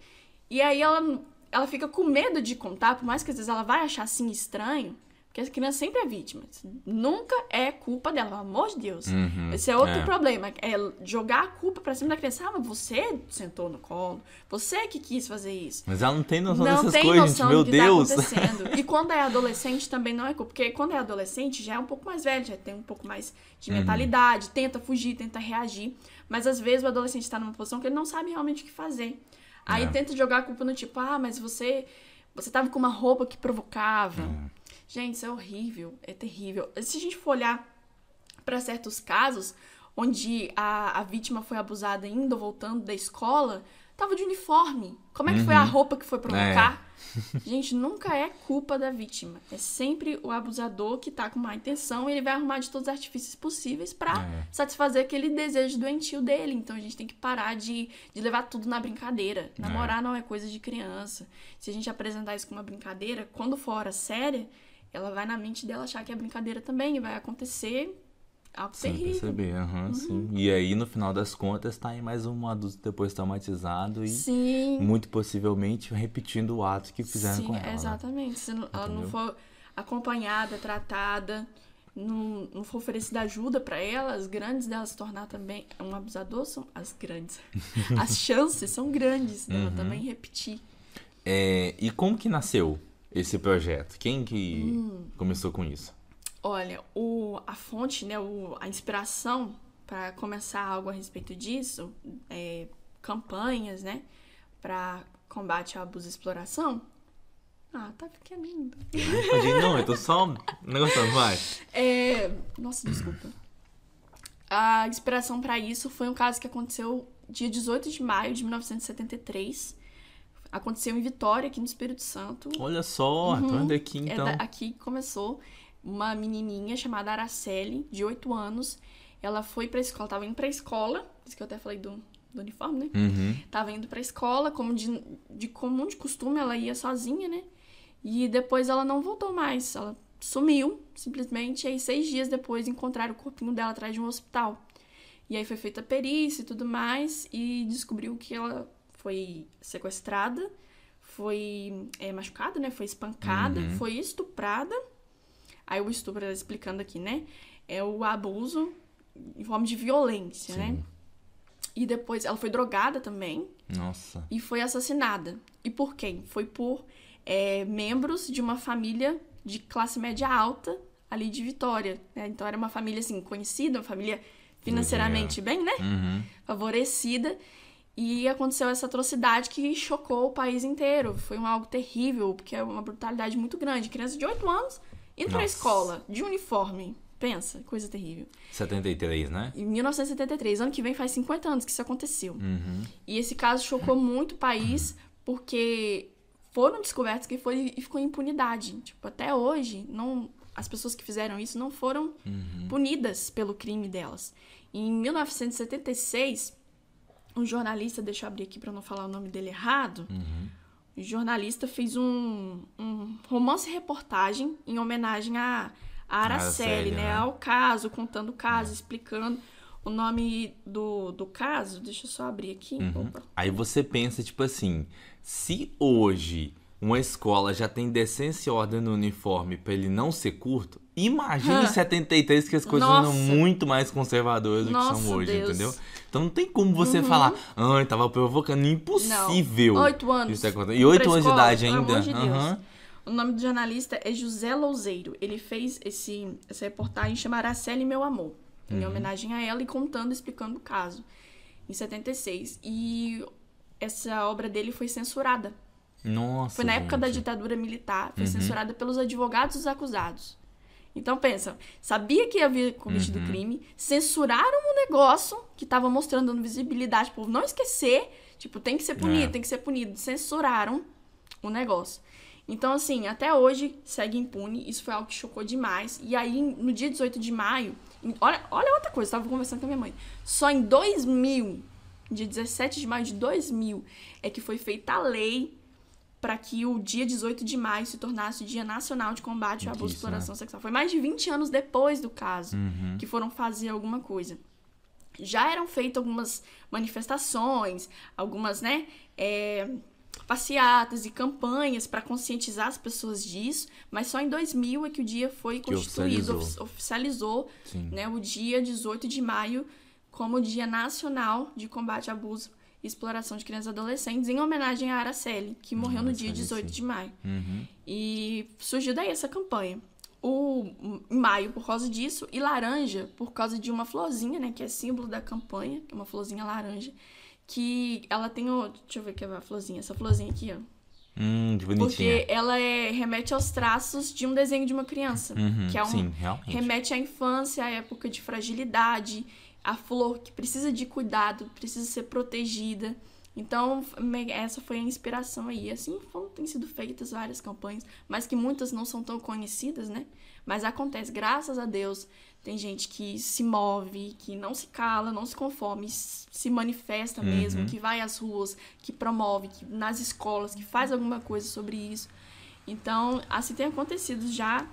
E aí ela, ela fica com medo de contar, por mais que às vezes ela vai achar assim estranho, Porque a criança sempre é vítima. Nunca é culpa dela, pelo amor de Deus. Uhum, Esse é outro é. problema. É jogar a culpa pra cima da criança. Ah, mas você sentou no colo. Você que quis fazer isso. Mas ela não tem noção não dessas tem coisas, noção gente. Meu do que Deus. tá acontecendo. E quando é adolescente também não é culpa. Porque quando é adolescente já é um pouco mais velho, já tem um pouco mais de Uhum. mentalidade, tenta fugir, tenta reagir. Mas às vezes o adolescente tá numa posição que ele não sabe realmente o que fazer. Aí É. tenta jogar a culpa no tipo, ah, mas você. Você tava com uma roupa que provocava. É. Gente, isso é horrível, é terrível. Se a gente for olhar para certos casos onde a, a vítima foi abusada indo ou voltando da escola, tava de uniforme. Como é que foi a roupa que foi provocar? Gente, nunca é culpa da vítima. É sempre o abusador que tá com má intenção e ele vai arrumar de todos os artifícios possíveis pra É. satisfazer aquele desejo doentio dele. Então a gente tem que parar de, de levar tudo na brincadeira. Namorar não é coisa de criança. Se a gente apresentar isso como uma brincadeira, quando for hora séria, ela vai na mente dela achar que é brincadeira também e vai acontecer algo Sem terrível. perceber, aham, sim. E aí, no final das contas, tá aí mais um adulto depois traumatizado e Sim. muito possivelmente repetindo o ato que fizeram Sim, com ela. né? exatamente. Se não- ela não for acompanhada, tratada, não, não for oferecida ajuda pra ela, as grandes dela se tornar também um abusador são as grandes. as chances são grandes dela Uhum. também repetir. É, e como que nasceu esse projeto? Quem que Hum. começou com isso? Olha, o, a fonte, né, o, a inspiração para começar algo a respeito disso, é, campanhas, né, para combate ao abuso e exploração. Ah, tá pequenino. Pode- Não, eu tô só negociando, vai. É, nossa, desculpa. A inspiração para isso foi um caso que aconteceu dia 18 de maio de 1973. Aconteceu em Vitória, aqui no Espírito Santo. Olha só, tô indo aqui É então. da- aqui começou uma menininha chamada Araceli, de 8 anos. Ela foi pra escola, tava indo pra escola, por isso que eu até falei do, do uniforme, né? Uhum. Tava indo pra escola, como de, de comum de costume, ela ia sozinha, né? E depois ela não voltou mais. Ela sumiu, simplesmente. E aí, seis dias depois, encontraram o corpinho dela atrás de um hospital. E aí foi feita a perícia e tudo mais, e descobriu que ela foi sequestrada, foi é, machucada, né? Foi espancada, Uhum. foi estuprada. Aí o estupro, explicando aqui, né? É o abuso em forma de violência, né? Sim. E depois ela foi drogada também Nossa. e foi assassinada. E por quem? Foi por é, membros de uma família de classe média alta ali de Vitória. né? Então era uma família assim conhecida, uma família financeiramente bem, né? Uhum. Favorecida. E aconteceu essa atrocidade que chocou o país inteiro. Foi um algo terrível, porque é uma brutalidade muito grande. Criança de 8 anos indo pra Nossa. escola, de uniforme. Pensa, coisa terrível. 73, né? Em 1973, ano que vem faz 50 anos que isso aconteceu. Uhum. E esse caso chocou muito o país, porque foram descobertos que foi e ficou em impunidade. Tipo, até hoje, não, as pessoas que fizeram isso não foram punidas pelo crime delas. Em 1976, um jornalista, deixa eu abrir aqui para não falar o nome dele errado, o jornalista fez um, um romance-reportagem em homenagem a, a Araceli, Araceli, né? né? Ao caso, contando o caso, explicando o nome do, do caso. Deixa eu só abrir aqui. Opa. Aí você pensa, tipo assim, se hoje uma escola já tem decência e ordem no uniforme pra ele não ser curto, imagine Hã. em 73 que as coisas Nossa. eram muito mais conservadoras do que Nossa, são hoje, Deus. Uhum. entendeu? Então não tem como você falar, ai, tava provocando, impossível. Não. Oito anos. E oito anos de idade pelo ainda. amor de Deus. Aham. O nome do jornalista é José Louzeiro. Ele fez esse, essa reportagem chamada Araceli Meu Amor, em homenagem a ela e contando, explicando o caso, em 76. E essa obra dele foi censurada. Nossa. Foi na época da gente. ditadura militar, foi censurada pelos advogados dos acusados. Então pensa, sabia que havia cometido crime, censuraram um negócio que tava mostrando, dando visibilidade pro povo não esquecer, tipo, tem que ser punido, É. tem que ser punido. Censuraram o negócio. Então, assim, até hoje segue impune, isso foi algo que chocou demais. E aí, no dia 18 de maio, olha, olha outra coisa, eu tava conversando com a minha mãe. Só em 2000, dia 17 de maio de 2000, é que foi feita a lei para que o dia 18 de maio se tornasse o Dia Nacional de Combate ao Abuso e Isso, Exploração Sexual. Foi mais de 20 anos depois do caso Uhum. que foram fazer alguma coisa. Já eram feitas algumas manifestações, algumas, né, é, passeatas e campanhas para conscientizar as pessoas disso, mas só em 2000 é que o dia foi Que constituído, oficializou. ofi- oficializou né, o dia 18 de maio como o Dia Nacional de Combate ao Abuso e Exploração de Crianças e Adolescentes, em homenagem a Araceli, que morreu no dia Araceli, 18 sim. de maio. Uhum. E surgiu daí essa campanha. O maio por causa disso e laranja por causa de uma florzinha, né, que é símbolo da campanha, que é uma florzinha laranja, que ela tem o, deixa eu ver que é a florzinha, essa florzinha aqui, ó. Hum, que bonitinha. Porque ela é, remete aos traços de um desenho de uma criança, Uhum, que é um Sim, realmente. remete à infância, à época de fragilidade, a flor que precisa de cuidado, precisa ser protegida. Então, essa foi a inspiração aí. Assim foram, têm sido feitas várias campanhas, mas que muitas não são tão conhecidas, né? Mas acontece, graças a Deus, tem gente que se move, que não se cala, não se conforme, se manifesta mesmo, que vai às ruas, que promove, que nas escolas, que faz alguma coisa sobre isso. Então, assim tem acontecido já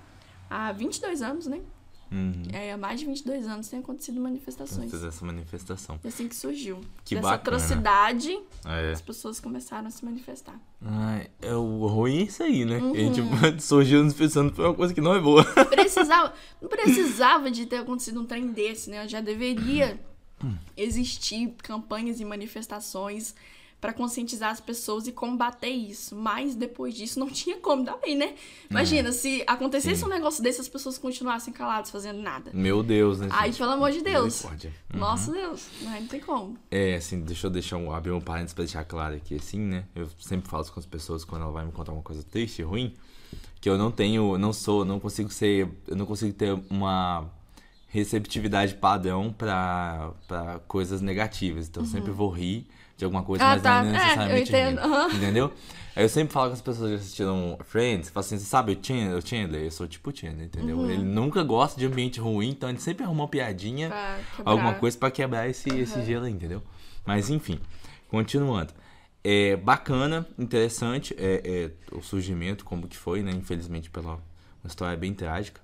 há 22 anos, né? Uhum. É, há mais de 22 anos tem acontecido manifestações. Fez essa manifestação. E assim que surgiu. Que Dessa bacana. atrocidade, É. as pessoas começaram a se manifestar. Ai, é o ruim é isso aí, né? Uhum. A gente surgiu nos pensando que foi uma coisa que não é boa. Precisava, não precisava de ter acontecido um trem desse, né? Já deveria existir campanhas e manifestações para conscientizar as pessoas e combater isso. Mas depois disso não tinha como também, né? Imagina, se acontecesse Sim. um negócio desse, as pessoas continuassem caladas, fazendo nada. Meu Deus, né? Ai, gente? pelo amor de Deus. Misericórdia. Nossa Deus, não, não tem como. É, assim, deixa eu deixar um, abrir um parênteses pra deixar claro aqui, assim, né? Eu sempre falo isso com as pessoas quando ela vai me contar uma coisa triste, ruim, que eu não tenho, não sou, não consigo ser, eu não consigo ter uma receptividade padrão pra coisas negativas. Então eu sempre vou rir de alguma coisa, Ah, mas tá. não É, eu necessariamente entendo. rir, Aham. entendeu? Aí eu sempre falo com as pessoas que assistiram Friends, falo assim, você sabe o Chandler, o Chandler? Eu sou tipo o Chandler, entendeu? Uhum. Ele nunca gosta de ambiente ruim, então ele sempre arruma uma piadinha alguma coisa pra quebrar esse, esse gelo aí, entendeu? Mas enfim, continuando. É bacana, interessante é, é, o surgimento, como que foi, né? Infelizmente, pela uma história bem trágica.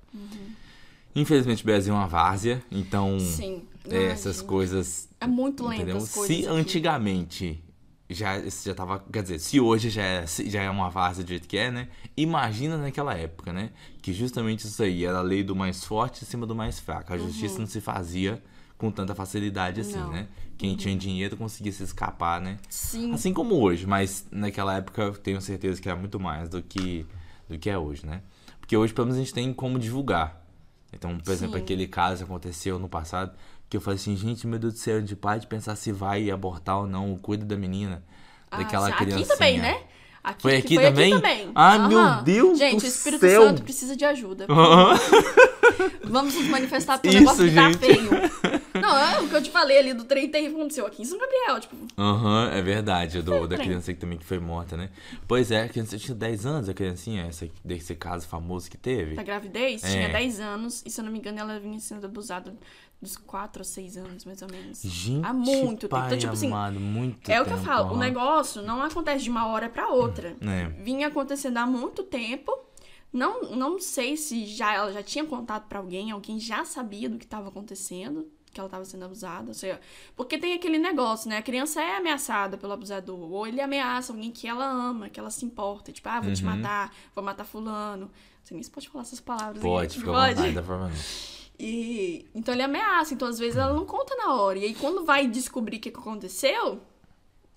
Infelizmente, o Brasil é uma várzea, então Sim. É, Ai, essas gente. coisas. É muito lento Entendeu? as coisas. Se aqui. antigamente já, já tava. Quer dizer, se hoje já é, já é uma várzea do jeito que é, né? Imagina naquela época, né? Que justamente isso aí era a lei do mais forte em cima do mais fraco. A justiça não se fazia com tanta facilidade assim, Uhum. Não. Uhum. né? Quem tinha dinheiro conseguia se escapar, né? Sim. Assim como hoje, mas naquela época eu tenho certeza que era muito mais do que, do que é hoje, né? Porque hoje, pelo menos, a gente tem como divulgar. Então, por exemplo, Sim. aquele caso que aconteceu no passado, que eu falei assim, gente, meu Deus do céu, de pai de pensar se vai abortar ou não, cuida da menina, Ah, daquela criança. Aqui também, né? Aqui, Foi aqui foi também? Aqui também. Aham. meu Deus Gente, do o Espírito céu. Santo precisa de ajuda. Vamos nos manifestar porque o Isso, negócio tá gente. feio. Não, é o que eu te falei ali do trem tem aconteceu aqui em São Gabriel, tipo, Aham, é verdade, do, da trem. criança que também que foi morta, né? Pois é, a criança tinha 10 anos, a criancinha, essa, desse caso famoso que teve. da gravidez, É. tinha 10 anos, e se eu não me engano, ela vinha sendo abusada dos 4 ou 6 anos, mais ou menos. Gente, Há muito tempo. pai Então, tipo assim, amado, muito É o que eu tempo, falo, o negócio não acontece de uma hora pra outra. É. Vinha acontecendo há muito tempo. Não, não sei se já ela já tinha contato pra alguém, alguém já sabia do que estava acontecendo, que ela estava sendo abusada, seja, porque tem aquele negócio, né? A criança é ameaçada pelo abusador, ou ele ameaça alguém que ela ama, que ela se importa, tipo, ah, vou te Uhum. matar, vou matar fulano. Você nem se pode falar essas palavras Pode, aqui. fica à vontade. E então ele ameaça, então às vezes ela não conta na hora. E aí quando vai descobrir o que aconteceu,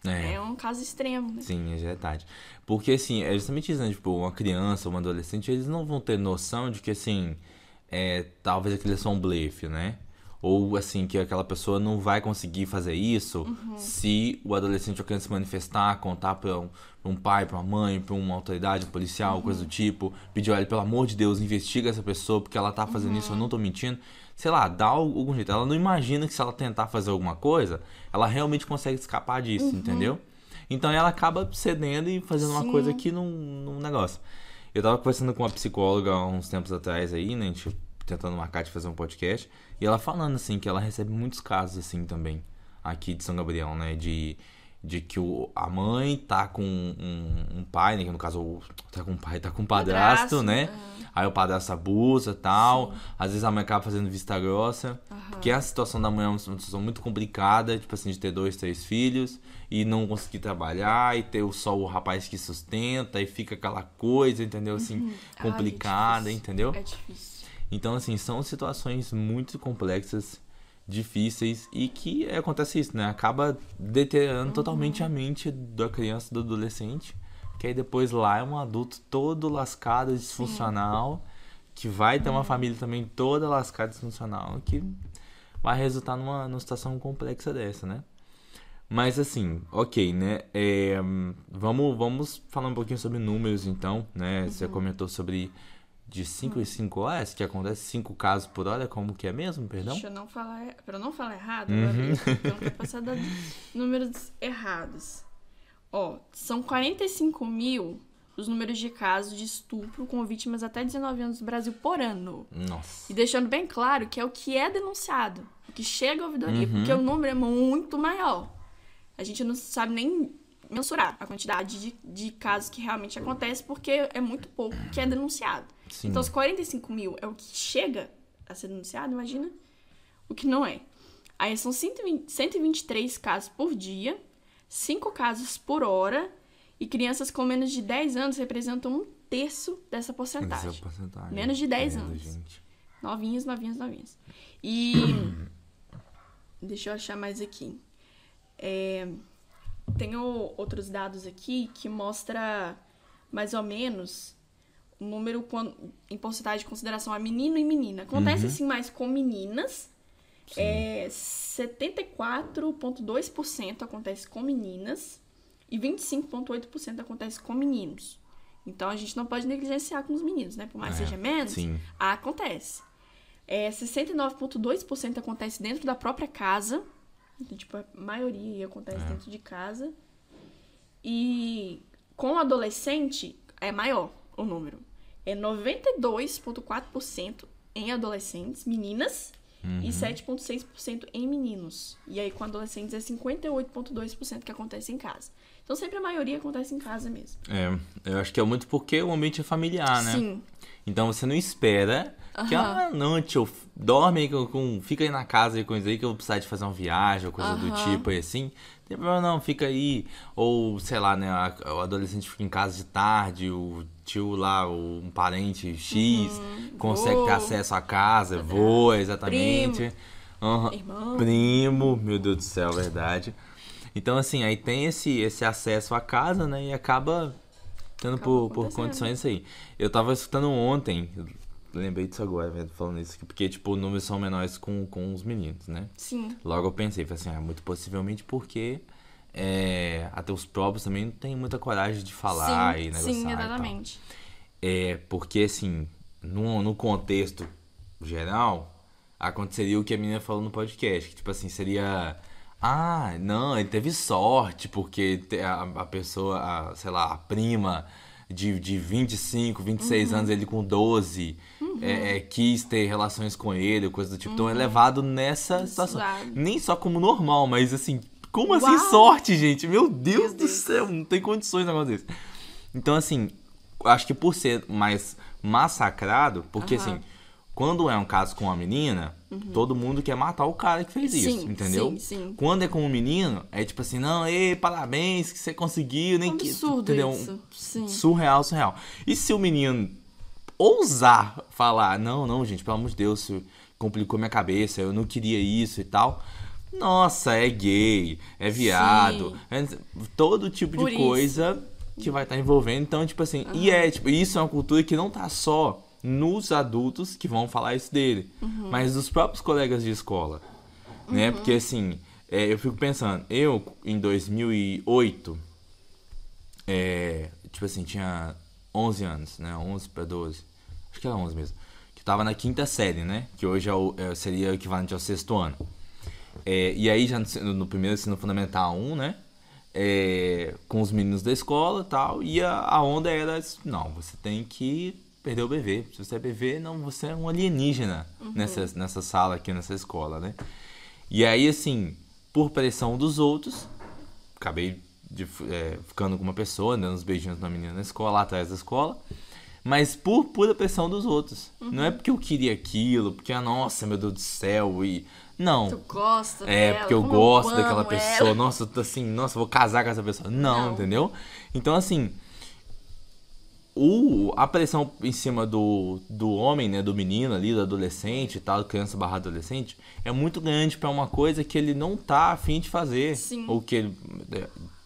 É. é um caso extremo, né? Sim, é verdade. Porque, assim, é justamente isso, né? Tipo, uma criança, uma adolescente, eles não vão ter noção de que, assim, é, talvez aquele é só um blefe, né? Ou, assim, que aquela pessoa não vai conseguir fazer isso se o adolescente ou criança se manifestar, contar pra um, um pai, pra uma mãe, pra uma autoridade um policial, coisa do tipo, pedir, olha, pelo amor de Deus, investiga essa pessoa porque ela tá fazendo isso, eu não tô mentindo. Sei lá, dá algum jeito. Ela não imagina que se ela tentar fazer alguma coisa, ela realmente consegue escapar disso, entendeu? Então ela acaba cedendo e fazendo uma Sim. coisa aqui num, num negócio. Eu tava conversando com uma psicóloga há uns tempos atrás aí, né? A gente tentando marcar de fazer um podcast. E ela falando, assim, que ela recebe muitos casos, assim, também. Aqui de São Gabriel, né? De de que o, a mãe tá com um, um pai, né? Que no caso tá com um pai, tá com um padrasto, padrasto né? É. Aí o padrasto abusa tal. Sim. Às vezes a mãe acaba fazendo vista grossa. Uhum. Porque a situação da mãe é uma situação muito complicada, tipo assim, de ter dois, três filhos e não conseguir trabalhar e ter só o rapaz que sustenta e fica aquela coisa, entendeu? Assim, uhum. complicada, Ai, é entendeu? É difícil. Então, assim, são situações muito complexas difíceis e que acontece isso, né? Acaba deteriorando uhum. totalmente a mente da criança, do adolescente, que aí depois lá é um adulto todo lascado, disfuncional, Sim. que vai ter uma uhum. família também toda lascada, disfuncional, que vai resultar numa, numa situação complexa dessa, né? Mas assim, ok, né? É, vamos, vamos falar um pouquinho sobre números então, né? Uhum. Você comentou sobre de 5 hum. em 5 horas, que acontece 5 casos por hora, como que é mesmo, perdão? Deixa eu não falar, para não falar errado, uhum. eu não quero passar números errados. Ó, são 45 mil os números de casos de estupro com vítimas até 19 anos no Brasil por ano. Nossa. E deixando bem claro que é o que é denunciado, o que chega à ouvidoria, uhum. porque o número é muito maior. A gente não sabe nem mensurar a quantidade de, de casos que realmente acontece, porque é muito pouco que é denunciado. Sim. Então, os 45 mil é o que chega a ser denunciado, imagina o que não é. Aí são 120, 123 casos por dia, 5 casos por hora, e crianças com menos de 10 anos representam um terço dessa porcentagem. Essa porcentagem. Menos de 10 é, anos. Gente. Novinhos, novinhos, novinhos. E. deixa eu achar mais aqui. É, tenho outros dados aqui que mostra mais ou menos o número em porcentagem de consideração a menino e menina. Acontece uhum. assim mais com meninas. É, 74,2% acontece com meninas e 25,8% acontece com meninos. Então a gente não pode negligenciar com os meninos, né? Por mais que é, seja menos, sim. acontece. É, 69,2% acontece dentro da própria casa. Tipo, a maioria acontece é. dentro de casa. E com o adolescente é maior o número é 92,4% em adolescentes, meninas, uhum. e 7,6% em meninos. E aí, com adolescentes, é 58,2% que acontece em casa. Então, sempre a maioria acontece em casa mesmo. É, eu acho que é muito porque o ambiente é familiar, né? Sim. Então, você não espera que, ah, não, tio, dorme aí, com, fica aí na casa e coisa aí que eu vou precisar de fazer uma viagem ou coisa do tipo aí assim tem problema não, fica aí. Ou, sei lá, né, o adolescente fica em casa de tarde, o tio lá, um parente X, uhum. consegue ter acesso à casa, voa, exatamente. Primo. Irmão. Primo, meu Deus do céu, verdade. Então, assim, aí tem esse, esse acesso à casa, né, e acaba tendo por, por condições aí. Eu tava escutando ontem, lembrei disso agora, velho, falando isso, porque, tipo, números são menores com, com os meninos, né? Sim. Logo eu pensei, falei assim, ah, muito possivelmente porque é, até os próprios também não tem muita coragem de falar sim, e negociar Sim, exatamente. É, porque, assim, no, no contexto geral, aconteceria o que a menina falou no podcast, que, tipo assim, seria... Ah, não, ele teve sorte, porque a, a pessoa, a, sei lá, a prima de, de 25, 26 uhum. anos, ele com 12, uhum. é, é, quis ter relações com ele, coisa do tipo. Uhum. Então é uhum. levado nessa situação. Nem só como normal, mas assim, como assim Uau. assim sorte, gente? Meu Deus, Meu do Deus. céu, não tem condições de negócio desse. Então, assim, acho que por ser mais massacrado, porque assim quando é um caso com uma menina, uhum. todo mundo quer matar o cara que fez sim, isso, entendeu? Sim, sim. Quando é com um menino, é tipo assim, não, ei, parabéns que você conseguiu, nem que. Entendeu? Isso. Sim. Surreal, surreal. E se o menino ousar falar, não, não, gente, pelo amor de Deus, complicou minha cabeça, eu não queria isso e tal. Nossa, é gay, é viado, é todo tipo Por de isso. coisa que vai estar tá envolvendo. Então, tipo assim, uhum. e é, tipo, isso é uma cultura que não tá só nos adultos que vão falar isso dele, uhum. mas dos próprios colegas de escola, né? Uhum. Porque assim, é, eu fico pensando, eu em 2008, é, tipo assim, tinha 11 anos, né? 11 para 12, acho que era 11 mesmo, que tava na quinta série, né? Que hoje é o, é, seria o equivalente ao sexto ano. É, e aí já no, no primeiro ensino fundamental 1, né? É, com os meninos da escola tal, e a, a onda era, não, você tem que perdeu o bebê. Se você é bebê, não, você é um alienígena uhum. nessa, nessa sala aqui, nessa escola, né? E aí, assim, por pressão dos outros, acabei de, é, ficando com uma pessoa, dando uns beijinhos na menina na escola, lá atrás da escola. Mas por pura pressão dos outros. Uhum. Não é porque eu queria aquilo, porque, ah, nossa, meu Deus do céu, e. Não. Tu gosta É, dela, porque eu gosto amo daquela ela. pessoa. Nossa, eu tô assim, nossa, eu vou casar com essa pessoa. Não, Não. entendeu? Então, assim. O, a pressão em cima do, do homem, né, do menino ali, do adolescente e tal, criança barra adolescente, é muito grande pra uma coisa que ele não tá afim de fazer. Sim. Ou que ele,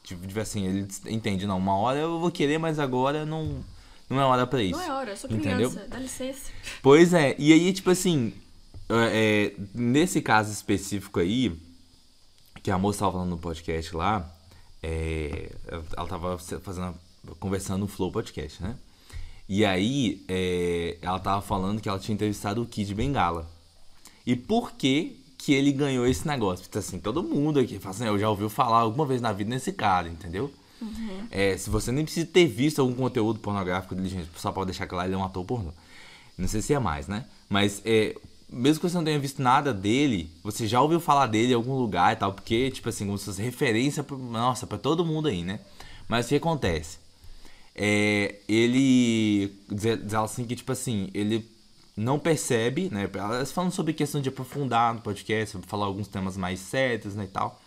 tipo, assim, ele entende, não, uma hora eu vou querer, mas agora não, não é hora pra isso. Não é hora, eu sou Entendeu? criança, dá licença. Pois é, e aí, tipo assim, é, é, nesse caso específico aí, que a moça tava falando no podcast lá, é, ela tava fazendo, conversando no Flow Podcast, né? E aí, é, ela tava falando que ela tinha entrevistado o Kid Bengala. E por que que ele ganhou esse negócio? Porque assim, todo mundo aqui fala assim, eu já ouviu falar alguma vez na vida nesse cara, entendeu? É, se você nem precisa ter visto algum conteúdo pornográfico dele, gente, só pode deixar claro, ele é um ator pornô. Não sei se é mais, né? Mas é, mesmo que você não tenha visto nada dele, você já ouviu falar dele em algum lugar e tal, porque, tipo assim, como se fosse referência, pro, nossa, pra todo mundo aí, né? Mas o que acontece? É, ele diz ela assim que, tipo assim, ele não percebe, né? Elas falando sobre questão de aprofundar no podcast, falar alguns temas mais sérios, né, e tal.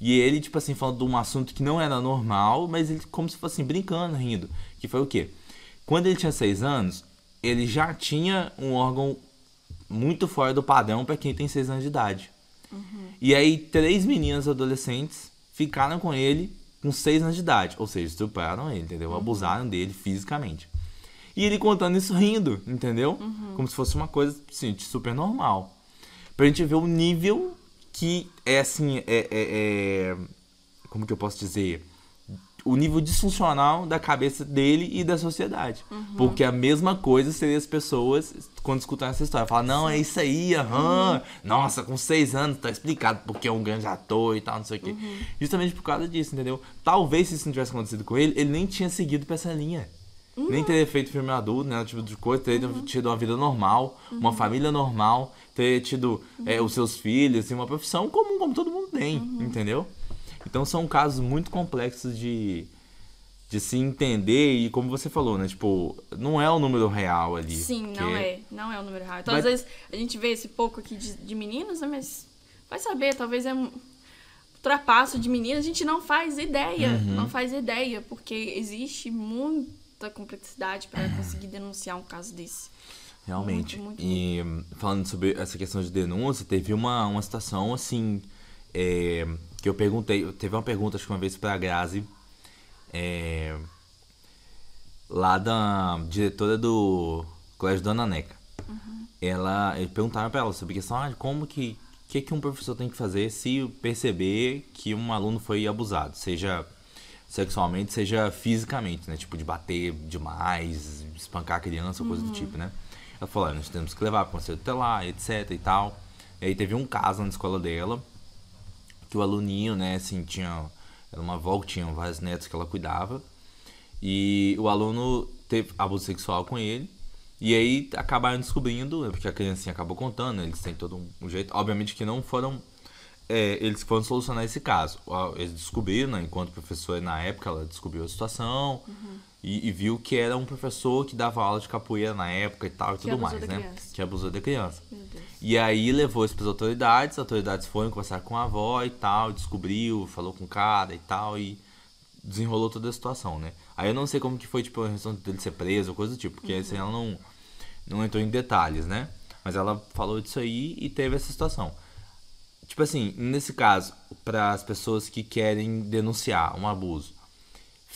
E ele, tipo assim, falando de um assunto que não era normal, mas ele como se fosse assim, brincando, rindo. Que foi o quê? Quando ele tinha seis anos, ele já tinha um órgão muito fora do padrão para quem tem seis anos de idade. E aí, três meninas adolescentes ficaram com ele com seis anos de idade. Ou seja, estupraram ele, entendeu? Abusaram dele fisicamente. E ele contando isso rindo, entendeu? Como se fosse uma coisa assim, de super normal. Pra gente ver o nível que é assim, é, é- é- Como que eu posso dizer? O nível disfuncional da cabeça dele e da sociedade. Porque a mesma coisa seria as pessoas, quando escutam essa história, falar, não, é isso aí, aham. Nossa, com seis anos tá explicado porque é um grande ator e tal, não sei o quê. Justamente por causa disso, entendeu? Talvez se isso não tivesse acontecido com ele, ele nem tinha seguido pra essa linha. Nem teria feito filme adulto, né? Tipo de coisa, teria tido uma vida normal, uma família normal, teria tido é, os seus filhos, assim, uma profissão comum, como todo mundo tem, entendeu? Então são casos muito complexos de, de se entender e como você falou, né? Tipo, não é o número real ali. Sim, que não é. Não é o número real. Então, Mas- às vezes, a gente vê esse pouco aqui de, de meninos, né? Mas vai saber, talvez é um ultrapasso de meninas, a gente não faz ideia. Uhum. Não faz ideia, porque existe muita complexidade para conseguir denunciar um caso desse. Realmente. Muito, muito, e falando sobre essa questão de denúncia, teve uma, uma situação assim. é, que eu perguntei. Teve uma pergunta, acho que uma vez pra Grazi. é, lá da diretora do Colégio Dona Neca. Ela. Eles perguntaram pra ela sobre a questão ah, de como que. O que, que um professor tem que fazer se perceber que um aluno foi abusado, seja sexualmente, seja fisicamente, né? Tipo, de bater demais, espancar a criança, ou coisa do tipo, né? Ela falou, "Ah, nós temos que levar para o conselho tutelar, etc e tal. E aí teve um caso na escola dela, que o aluninho, né, assim, tinha... Era uma avó que tinha vários netos que ela cuidava. E o aluno teve abuso sexual com ele. E aí acabaram descobrindo, né, porque a criancinha acabou contando, né, eles têm todo um, jeito. Obviamente que não foram é, eles foram solucionar esse caso. Eles descobriram, né, enquanto professora na época, ela descobriu a situação e, e viu que era um professor que dava aula de capoeira na época e tal e Que tudo mais, né? criança. Que abusou da criança. Meu Deus. E aí levou isso para as autoridades, as autoridades foram conversar com a avó e tal, descobriu, falou com o cara e tal e desenrolou toda a situação, né? Aí eu não sei como que foi, tipo, a questão dele ser preso ou coisa do tipo, porque assim ela não, não entrou em detalhes, né? Mas ela falou disso aí e teve essa situação. Tipo assim, nesse caso, para as pessoas que querem denunciar um abuso,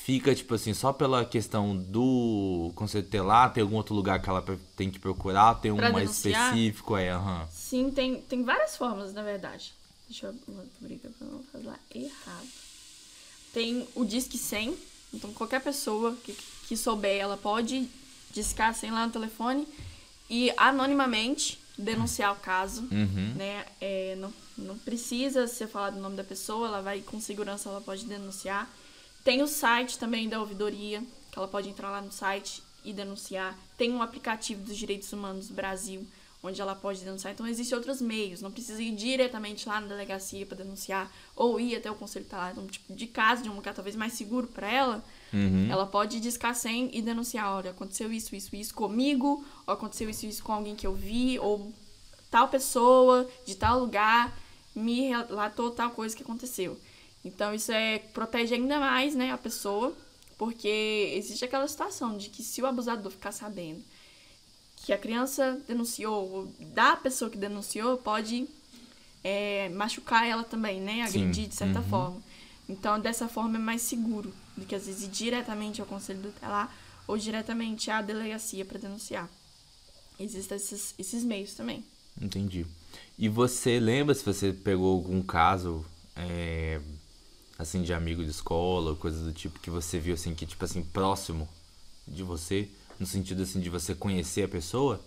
fica tipo assim, só pela questão do conselho tutelar, tem algum outro lugar que ela tem que procurar, tem um mais específico, é, aham. Sim, tem, tem várias formas, na verdade. Deixa eu abrir pra não falar errado. Tem o Disque 100. Então, qualquer pessoa que, que souber, ela pode discar 100 lá no telefone e anonimamente denunciar o caso. Uhum. Né? É, não, não precisa ser falado o nome da pessoa, ela vai com segurança, ela pode denunciar. Tem o site também da ouvidoria, que ela pode entrar lá no site e denunciar. Tem um aplicativo dos Direitos Humanos do Brasil, onde ela pode denunciar. Então, existem outros meios. Não precisa ir diretamente lá na delegacia para denunciar ou ir até o conselho tutelar. Então, tipo, de casa, de um lugar talvez mais seguro para ela, uhum. ela pode discar sem e denunciar. Olha, aconteceu isso, isso, isso comigo, ou aconteceu isso, isso com alguém que eu vi, ou tal pessoa de tal lugar me relatou tal coisa que aconteceu. Então, isso é protege ainda mais né, a pessoa, porque existe aquela situação de que se o abusador ficar sabendo que a criança denunciou, ou da pessoa que denunciou, pode é, machucar ela também, né? Agredir Sim. de certa uhum. forma. Então, dessa forma é mais seguro do que às vezes ir diretamente ao conselho tutelar ou diretamente à delegacia para denunciar. Existem esses, esses meios também. Entendi. E você lembra se você pegou algum caso é, assim de amigo de escola, coisa do tipo que você viu assim que tipo assim próximo de você? No sentido assim de você conhecer a pessoa?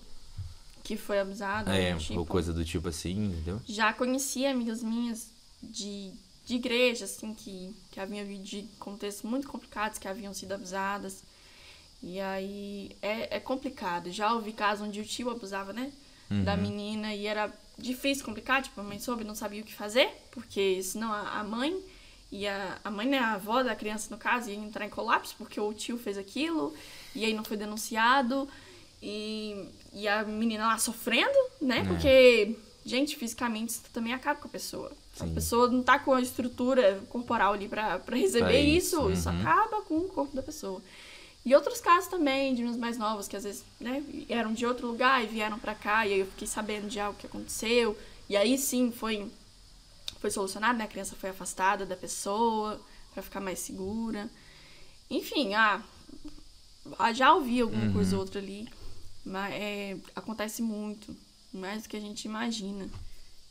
Que foi abusada. É, tipo. ou coisa do tipo assim, entendeu? Já conheci amigas minhas de, de igreja, assim, que, que haviam vindo de contextos muito complicados, que haviam sido abusadas. E aí é, é complicado. Já ouvi casos onde o tio abusava, né? Uhum. Da menina e era difícil, complicado. Tipo, a mãe soube, não sabia o que fazer, porque senão a, a mãe e a, a mãe, né, a avó da criança, no caso, ia entrar em colapso porque o tio fez aquilo e aí não foi denunciado. E, e a menina lá sofrendo, né? É. Porque, gente, fisicamente isso também acaba com a pessoa. Sim. A pessoa não tá com a estrutura corporal ali pra, pra receber isso. Isso, uhum. isso acaba com o corpo da pessoa. E outros casos também, de uns mais novos, que às vezes, né, eram de outro lugar e vieram para cá, e aí eu fiquei sabendo de algo que aconteceu. E aí sim foi foi solucionado, né? A criança foi afastada da pessoa para ficar mais segura. Enfim, ah, já ouvi alguma uhum. coisa ou outra ali, mas é, acontece muito, mais do que a gente imagina.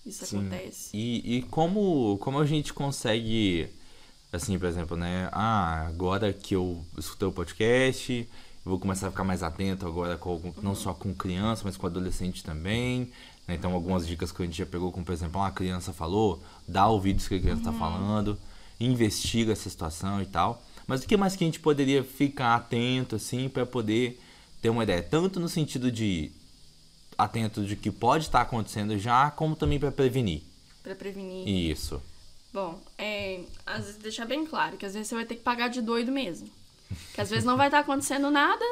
Isso Sim. acontece. E, e como, como a gente consegue, assim, por exemplo, né? Ah, agora que eu escutei o podcast, vou começar a ficar mais atento agora, com, não só com criança, mas com adolescente também. Né? Então, algumas dicas que a gente já pegou, como por exemplo, uma criança falou, dá ouvidos que a criança está uhum. falando, investiga essa situação e tal. Mas o que mais que a gente poderia ficar atento, assim, para poder ter uma ideia? Tanto no sentido de atento de que pode estar acontecendo já, como também para prevenir. Para prevenir. Isso. Bom, é, às vezes deixar bem claro que às vezes você vai ter que pagar de doido mesmo. Que às vezes não vai estar acontecendo nada,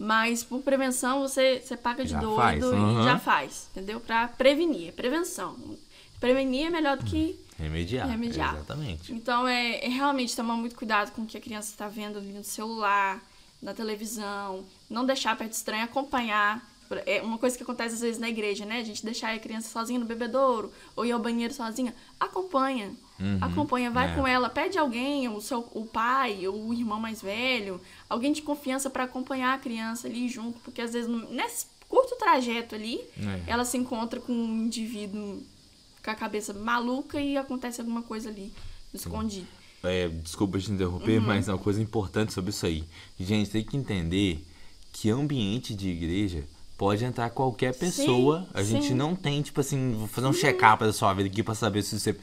mas por prevenção você, você paga de já doido faz. Uhum. e já faz, entendeu? Para prevenir, é prevenção. Prevenir é melhor do que remediar. remediar. Exatamente. Então é, é, realmente tomar muito cuidado com o que a criança está vendo ali no celular, na televisão, não deixar perto estranho, acompanhar. É uma coisa que acontece às vezes na igreja, né? A gente deixar a criança sozinha no bebedouro ou ir ao banheiro sozinha. Acompanha. Uhum, acompanha, vai é. com ela, pede alguém, o seu o pai, ou o irmão mais velho, alguém de confiança para acompanhar a criança ali junto, porque às vezes nesse curto trajeto ali, é. ela se encontra com um indivíduo com a cabeça maluca e acontece alguma coisa ali escondido. É, desculpa te interromper, uhum. mas é uma coisa importante sobre isso aí. Gente, tem que entender que ambiente de igreja pode entrar qualquer pessoa. Sim, a gente sim. não tem, tipo assim, vou fazer um check-up da sua vida aqui pra saber se você.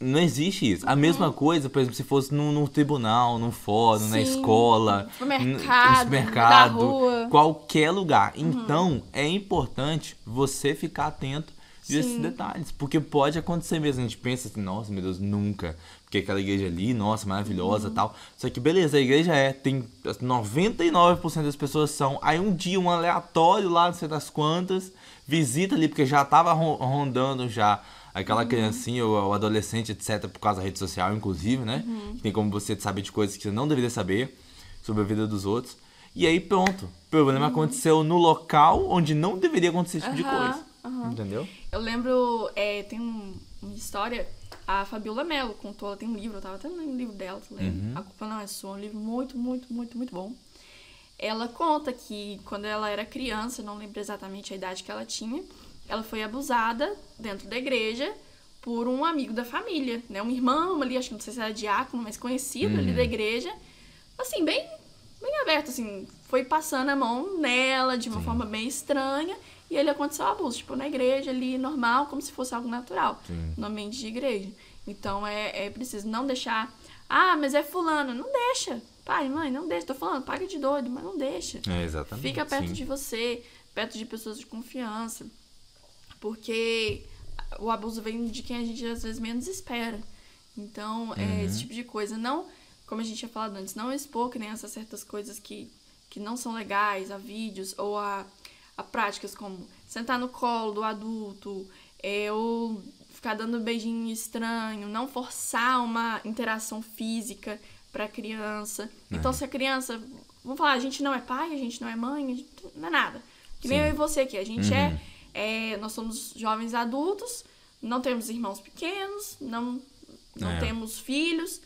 Não existe isso. A mesma uhum. coisa, por exemplo, se fosse no tribunal, no fórum, sim. na escola, no mercado, no supermercado, qualquer lugar. Uhum. Então, é importante você ficar atento desses detalhes. Porque pode acontecer mesmo. A gente pensa assim, nossa, meu Deus, nunca. Porque aquela igreja ali, nossa, maravilhosa uhum. tal. Só que beleza, a igreja é, tem 99% das pessoas são. Aí um dia, um aleatório lá, não sei das quantas, visita ali, porque já tava rondando já aquela uhum. criancinha ou o adolescente, etc., por causa da rede social, inclusive, né? Uhum. Tem como você saber de coisas que você não deveria saber sobre a vida dos outros. E aí pronto. O problema uhum. aconteceu no local onde não deveria acontecer esse tipo de coisa. Entendeu? Eu lembro, é, tem um, uma história, a Fabiola Mello contou, ela tem um livro, eu tava até lendo o livro dela? Uhum. A Culpa Não É Sua, um livro muito, muito, muito, muito bom. Ela conta que quando ela era criança, não lembro exatamente a idade que ela tinha, ela foi abusada dentro da igreja por um amigo da família, né? Um irmão ali, acho que não sei se era diácono, mas conhecido uhum. ali da igreja. Assim, bem, bem aberto, assim, foi passando a mão nela de uma Sim. forma bem estranha e ele aconteceu abuso, tipo, na igreja ali, normal, como se fosse algo natural, Sim. no ambiente de igreja. Então é, é preciso não deixar. Ah, mas é fulano. Não deixa. Pai, mãe, não deixa. Tô falando, paga de doido, mas não deixa. É, exatamente. Fica perto sim. de você, perto de pessoas de confiança. Porque o abuso vem de quem a gente às vezes menos espera. Então, uhum. é esse tipo de coisa. Não, como a gente tinha falado antes, não expor crianças a certas coisas que, que não são legais, a vídeos ou a, a práticas como sentar no colo do adulto, é, ou ficar dando beijinho estranho, não forçar uma interação física para a criança. É. Então, se a criança. Vamos falar, a gente não é pai, a gente não é mãe, não é nada. Que nem Sim. eu e você aqui. A gente é, uhum. é, é. Nós somos jovens adultos, não temos irmãos pequenos, não, não é. temos filhos.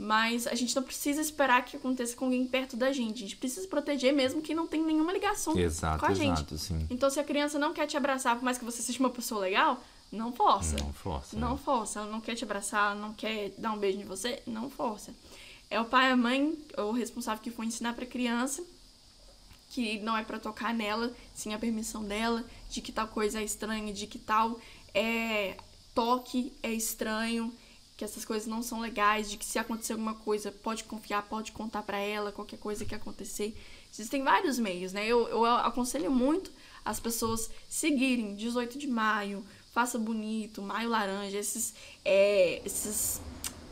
Mas a gente não precisa esperar que aconteça com alguém perto da gente. A gente precisa proteger mesmo que não tem nenhuma ligação exato, com a gente. Exato, sim. Então, se a criança não quer te abraçar, por mais que você seja uma pessoa legal, não força. Não força. Não né? força. Ela não quer te abraçar, ela não quer dar um beijo em você, não força. É o pai, a mãe, o responsável que for ensinar pra criança que não é para tocar nela, sim a permissão dela, de que tal coisa é estranha, de que tal é toque é estranho que essas coisas não são legais, de que se acontecer alguma coisa, pode confiar, pode contar para ela qualquer coisa que acontecer. Existem vários meios, né? Eu, eu aconselho muito as pessoas seguirem 18 de maio, Faça Bonito, Maio Laranja, esses, é, esses,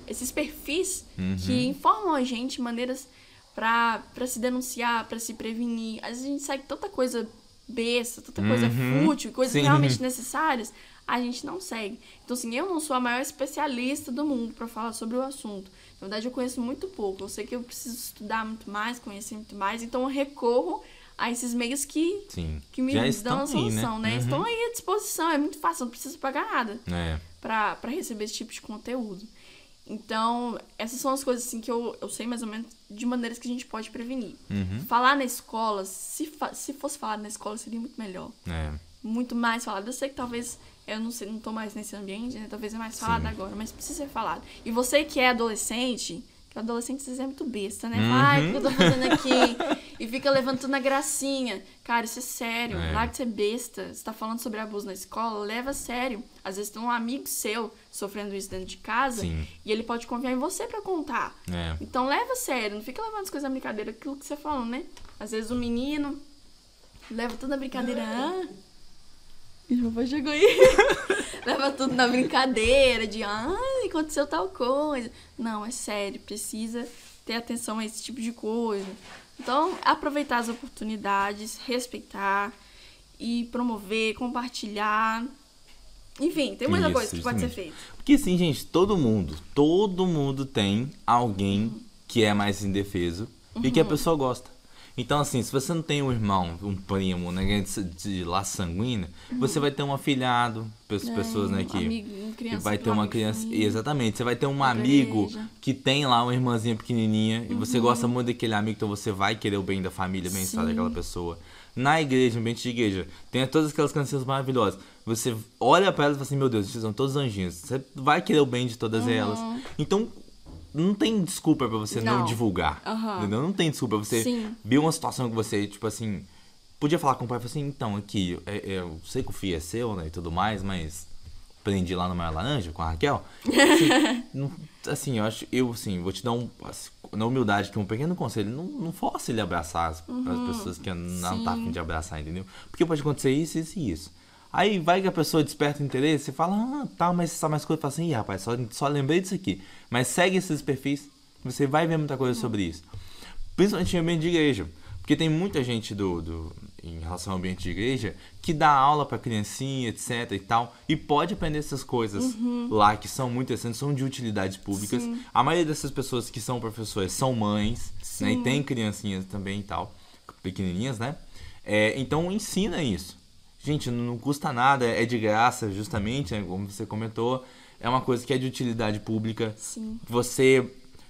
esses perfis uhum. que informam a gente maneiras para se denunciar, para se prevenir. Às vezes a gente segue tanta coisa besta, tanta uhum. coisa fútil, coisas Sim. realmente necessárias a gente não segue. Então, assim, eu não sou a maior especialista do mundo para falar sobre o assunto. Na verdade, eu conheço muito pouco. Eu sei que eu preciso estudar muito mais, conhecer muito mais. Então, eu recorro a esses meios que, Sim. que me Já dão a solução, aí, né? né? Uhum. Estão aí à disposição. É muito fácil, não preciso pagar nada é. para receber esse tipo de conteúdo. Então, essas são as coisas assim que eu, eu sei mais ou menos de maneiras que a gente pode prevenir. Uhum. Falar na escola, se, se fosse falar na escola, seria muito melhor. É. Muito mais falado. Eu sei que talvez eu não sei, não tô mais nesse ambiente, né? Talvez é mais falado Sim. agora, mas precisa ser falado. E você que é adolescente, que adolescente às vezes é muito besta, né? Uhum. Ai, o que eu tô fazendo aqui? e fica levantando a gracinha. Cara, isso é sério. É. Larga de ser besta. Você tá falando sobre abuso na escola, leva a sério. Às vezes tem um amigo seu sofrendo isso dentro de casa Sim. e ele pode confiar em você para contar. É. Então leva a sério, não fica levando as coisas na brincadeira, aquilo que você falou, né? Às vezes o menino leva toda a brincadeira. Ah, meu pai chegou aí. Leva tudo na brincadeira, de ai, aconteceu tal coisa. Não, é sério, precisa ter atenção a esse tipo de coisa. Então, aproveitar as oportunidades, respeitar e promover, compartilhar. Enfim, tem muita isso, coisa que pode ser feita. Porque assim, gente, todo mundo, todo mundo tem alguém uhum. que é mais indefeso uhum. e que a uhum. pessoa gosta. Então, assim, se você não tem um irmão, um primo, né, de laço sanguíneo, uhum. você vai ter um afilhado, é, pessoas, né, que, amigo, criança, vai ter uma criança, exatamente, você vai ter um amigo que tem lá uma irmãzinha pequenininha uhum. e você uhum. gosta muito daquele amigo, então você vai querer o bem da família, o bem-estar daquela pessoa. Na igreja, ambiente de igreja, tem todas aquelas canções maravilhosas. Você olha para elas e fala assim, meu Deus, vocês são todos anjinhos. Você vai querer o bem de todas uhum. elas. Então, não tem desculpa para você não, não divulgar. Uhum. Entendeu? Não tem desculpa. Você Sim. viu uma situação que você, tipo assim, podia falar com o pai assim, então, aqui, é, é, eu sei que o FII é seu, né, e tudo mais, mas prendi lá no Maior Laranja com a Raquel. Assim, assim, eu acho, eu, assim, vou te dar um, na humildade, que um pequeno conselho, não, não force ele abraçar as, uhum. as pessoas que não Sim. tá afim de abraçar, entendeu? Porque pode acontecer isso, isso e isso. Aí vai que a pessoa desperta interesse e fala, ah, tá, mas você sabe mais coisa. Fala assim, Ih, rapaz, só, só lembrei disso aqui. Mas segue esses perfis, você vai ver muita coisa sobre isso. Principalmente em ambiente de igreja. Porque tem muita gente do, do, em relação ao ambiente de igreja que dá aula para criancinha, etc e tal, e pode aprender essas coisas uhum. lá que são muito interessantes, são de utilidades públicas. Sim. A maioria dessas pessoas que são professores são mães, né, e tem criancinhas também e tal, pequenininhas, né? É, então ensina isso. Gente, não custa nada, é de graça, justamente, né, como você comentou. É uma coisa que é de utilidade pública. Sim. Você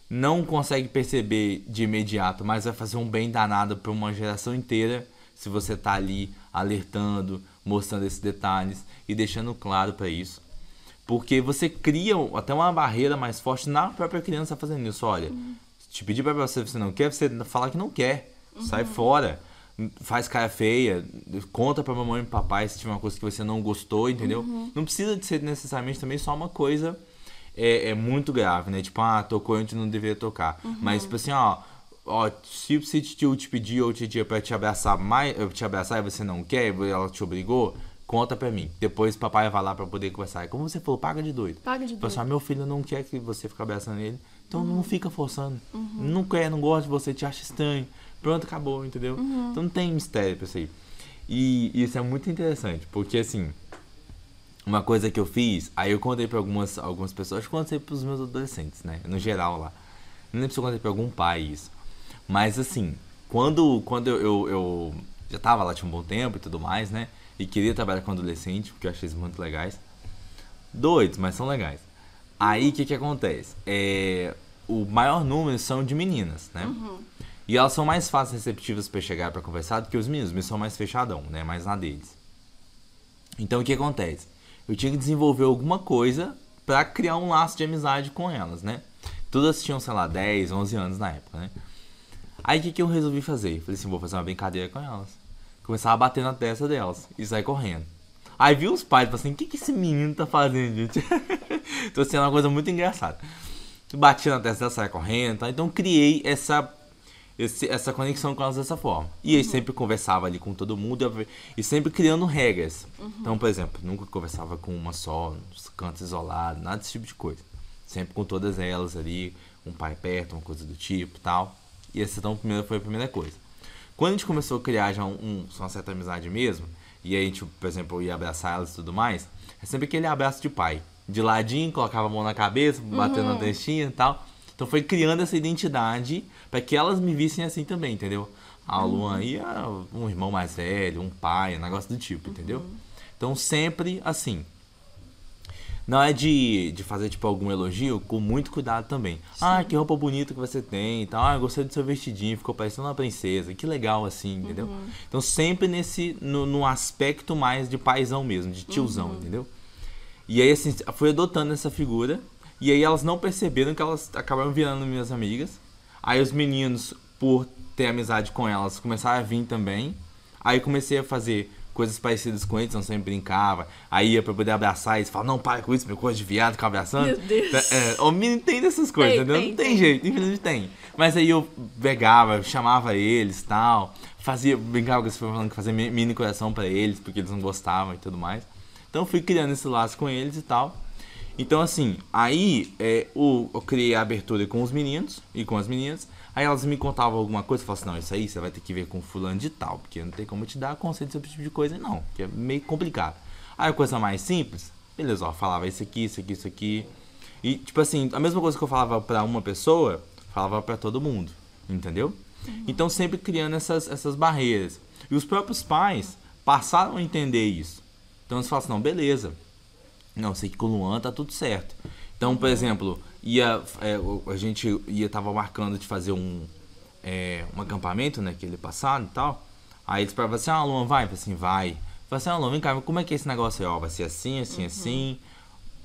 não consegue perceber de imediato, mas vai fazer um bem danado para uma geração inteira se você tá ali alertando, mostrando esses detalhes e deixando claro para isso. Porque você cria até uma barreira mais forte na própria criança fazendo isso. Olha, uhum. te pedir para você você não quer, você falar que não quer. Uhum. Sai fora faz cara feia, conta pra mamãe e papai se tiver uma coisa que você não gostou, entendeu? Uhum. Não precisa de ser necessariamente também só uma coisa é, é muito grave, né? Tipo, ah, tocou antes não deveria tocar. Uhum. Mas, tipo assim, ó, ó, se, se tio te pedir ou te pra te abraçar mais, te abraçar e você não quer, ela te obrigou, conta pra mim. Depois papai vai lá pra poder conversar. E como você falou, paga de doido. Paga de doido. Pessoal, meu filho não quer que você fique abraçando ele. Então uhum. não fica forçando. Uhum. Não quer, não gosta de você, te acha estranho. Pronto, acabou, entendeu? Uhum. Então não tem mistério pra isso aí. E isso é muito interessante, porque assim, uma coisa que eu fiz, aí eu contei pra algumas, algumas pessoas, acho que contei pros meus adolescentes, né? No geral lá. Não lembro se eu contei pra algum pai isso. Mas assim, quando, quando eu, eu, eu já tava lá tinha um bom tempo e tudo mais, né? E queria trabalhar com adolescente, porque eu achei isso muito legais. Doidos, mas são legais. Aí o que que acontece? É, o maior número são de meninas, né? Uhum. E elas são mais fáceis receptivas para chegar para conversar do que os meninos. Os meninos são mais fechadão, né? Mais na deles. Então o que acontece? Eu tinha que desenvolver alguma coisa para criar um laço de amizade com elas, né? Todas tinham, sei lá, 10, 11 anos na época, né? Aí o que, que eu resolvi fazer? Falei assim, vou fazer uma brincadeira com elas. Começava a bater na testa delas e sair correndo. Aí vi os pais, assim, o que, que esse menino tá fazendo, gente? Tô sendo uma coisa muito engraçada. Bati na testa dela, saia correndo, tá? Então criei essa esse, essa conexão com elas dessa forma. E aí uhum. sempre conversava ali com todo mundo e sempre criando regras. Uhum. Então, por exemplo, nunca conversava com uma só, nos cantos isolados, nada desse tipo de coisa. Sempre com todas elas ali, um pai perto, uma coisa do tipo tal. E essa então primeira, foi a primeira coisa. Quando a gente começou a criar já um, um, uma certa amizade mesmo, e aí a gente, por exemplo, ia abraçar elas e tudo mais, é sempre aquele abraço de pai. De ladinho, colocava a mão na cabeça, batendo uhum. na testinha e tal. Então foi criando essa identidade para que elas me vissem assim também, entendeu? A Luan aí é um irmão mais velho, um pai, um negócio do tipo, entendeu? Então sempre assim. Não é de, de fazer, tipo, algum elogio, com muito cuidado também. Sim. Ah, que roupa bonita que você tem e tal. Ah, gostei do seu vestidinho, ficou parecendo uma princesa. Que legal, assim, entendeu? Uhum. Então, sempre nesse, no, no, aspecto mais de paizão mesmo, de tiozão, uhum. entendeu? E aí, assim, fui adotando essa figura. E aí elas não perceberam que elas acabaram virando minhas amigas. Aí os meninos, por ter amizade com elas, começaram a vir também. Aí comecei a fazer coisas parecidas com eles, então sempre brincava. Aí ia pra poder abraçar eles, falava, não, para com isso, meu coisa de viado, ficar abraçando. Meu Deus. É, o menino tem dessas coisas, tem, entendeu? Tem, não tem, tem, jeito, infelizmente tem. Mas aí eu pegava, chamava eles tal, fazia, brincava com eles falando que fazia mini coração para eles, porque eles não gostavam e tudo mais. Então fui criando esse laço com eles e tal. Então, assim, aí é, o, eu criei a abertura com os meninos e com as meninas. Aí elas me contavam alguma coisa, eu falava assim, não, isso aí você vai ter que ver com fulano de tal, porque não tem como te dar conceito sobre esse tipo de coisa, não, que é meio complicado. Aí a coisa mais simples, beleza, ó, falava isso aqui, isso aqui, isso aqui. E, tipo assim, a mesma coisa que eu falava pra uma pessoa, falava para todo mundo, entendeu? Uhum. Então sempre criando essas, essas barreiras. E os próprios pais passaram a entender isso. Então eles falam assim, não, beleza, não, sei que com o Luan tá tudo certo. Então, por exemplo, ia, é, a gente ia tava marcando de fazer um, é, um acampamento, né, aquele passado e tal. Aí eles falavam assim, ah, Luan, vai? Eu falei assim, vai. Eu falei assim, ah, Luan, vem cá, como é que é esse negócio aí? Ó, vai ser assim, assim, uhum. assim.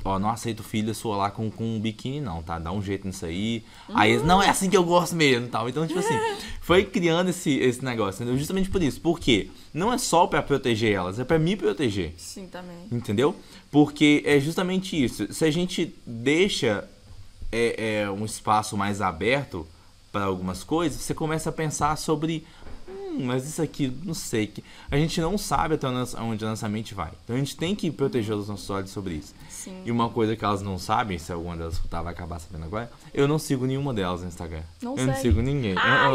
Ó, não aceito filha sua lá com, com um biquíni, não, tá? Dá um jeito nisso aí. Uhum. Aí eles, não, é assim que eu gosto mesmo tal. Então, tipo assim, foi criando esse, esse negócio, entendeu? Justamente por isso. Por quê? Não é só para proteger elas, é para me proteger. Sim, também. Entendeu? Porque é justamente isso. Se a gente deixa é, é um espaço mais aberto para algumas coisas, você começa a pensar sobre hum, mas isso aqui, não sei. A gente não sabe até onde a nossa mente vai. Então a gente tem que proteger os nossos olhos sobre isso. Sim. E uma coisa que elas não sabem, se alguma delas escutar vai acabar sabendo agora, eu não sigo nenhuma delas no Instagram. Não eu sei. não sigo ninguém. Ai,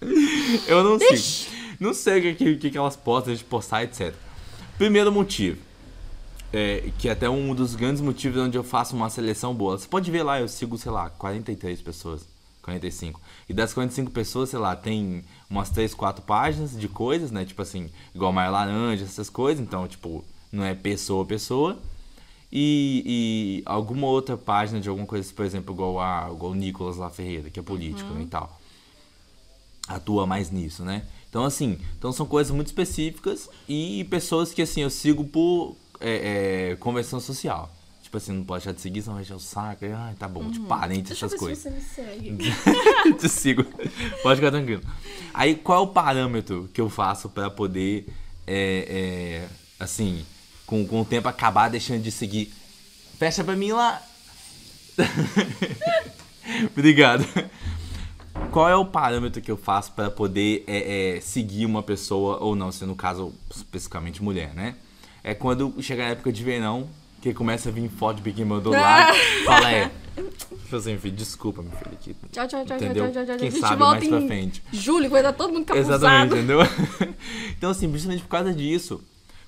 eu, eu não sigo. Não sei o que, que, que elas postam, de postar, etc. Primeiro motivo. É, que é até um dos grandes motivos onde eu faço uma seleção boa. Você pode ver lá, eu sigo, sei lá, 43 pessoas. 45. E das 45 pessoas, sei lá, tem umas 3, 4 páginas de coisas, né? Tipo assim, igual Maio Laranja, essas coisas. Então, tipo, não é pessoa pessoa. E, e, alguma outra página de alguma coisa, por exemplo, igual, a, igual o Nicolas lá Ferreira, que é político uhum. né, e tal. Atua mais nisso, né? Então, assim, então são coisas muito específicas e pessoas que, assim, eu sigo por é, é, convenção social. Tipo assim, não pode deixar de seguir, senão vai encher o saco. Ai, tá bom, tipo, uhum. tipo, parente, essas coisas. Se você me segue. Te sigo. Pode ficar tranquilo. Aí, qual é o parâmetro que eu faço para poder, é, é, assim, com, com o tempo acabar deixando de seguir? Fecha pra mim lá. Obrigado. qual é o parâmetro que eu faço para poder é, é, seguir uma pessoa ou não, se no caso especificamente mulher, né? É quando chegar a época de verão, que começa a vir foto de Big do lado, fala, é. Tipo assim, filho, desculpa, meu filho. Aqui, tchau, tchau, tchau, entendeu? tchau, tchau, tchau. Quem A gente sabe volta mais pra frente. Julho, vai dar todo mundo capuzado. Exatamente, entendeu? então, assim, justamente por causa disso.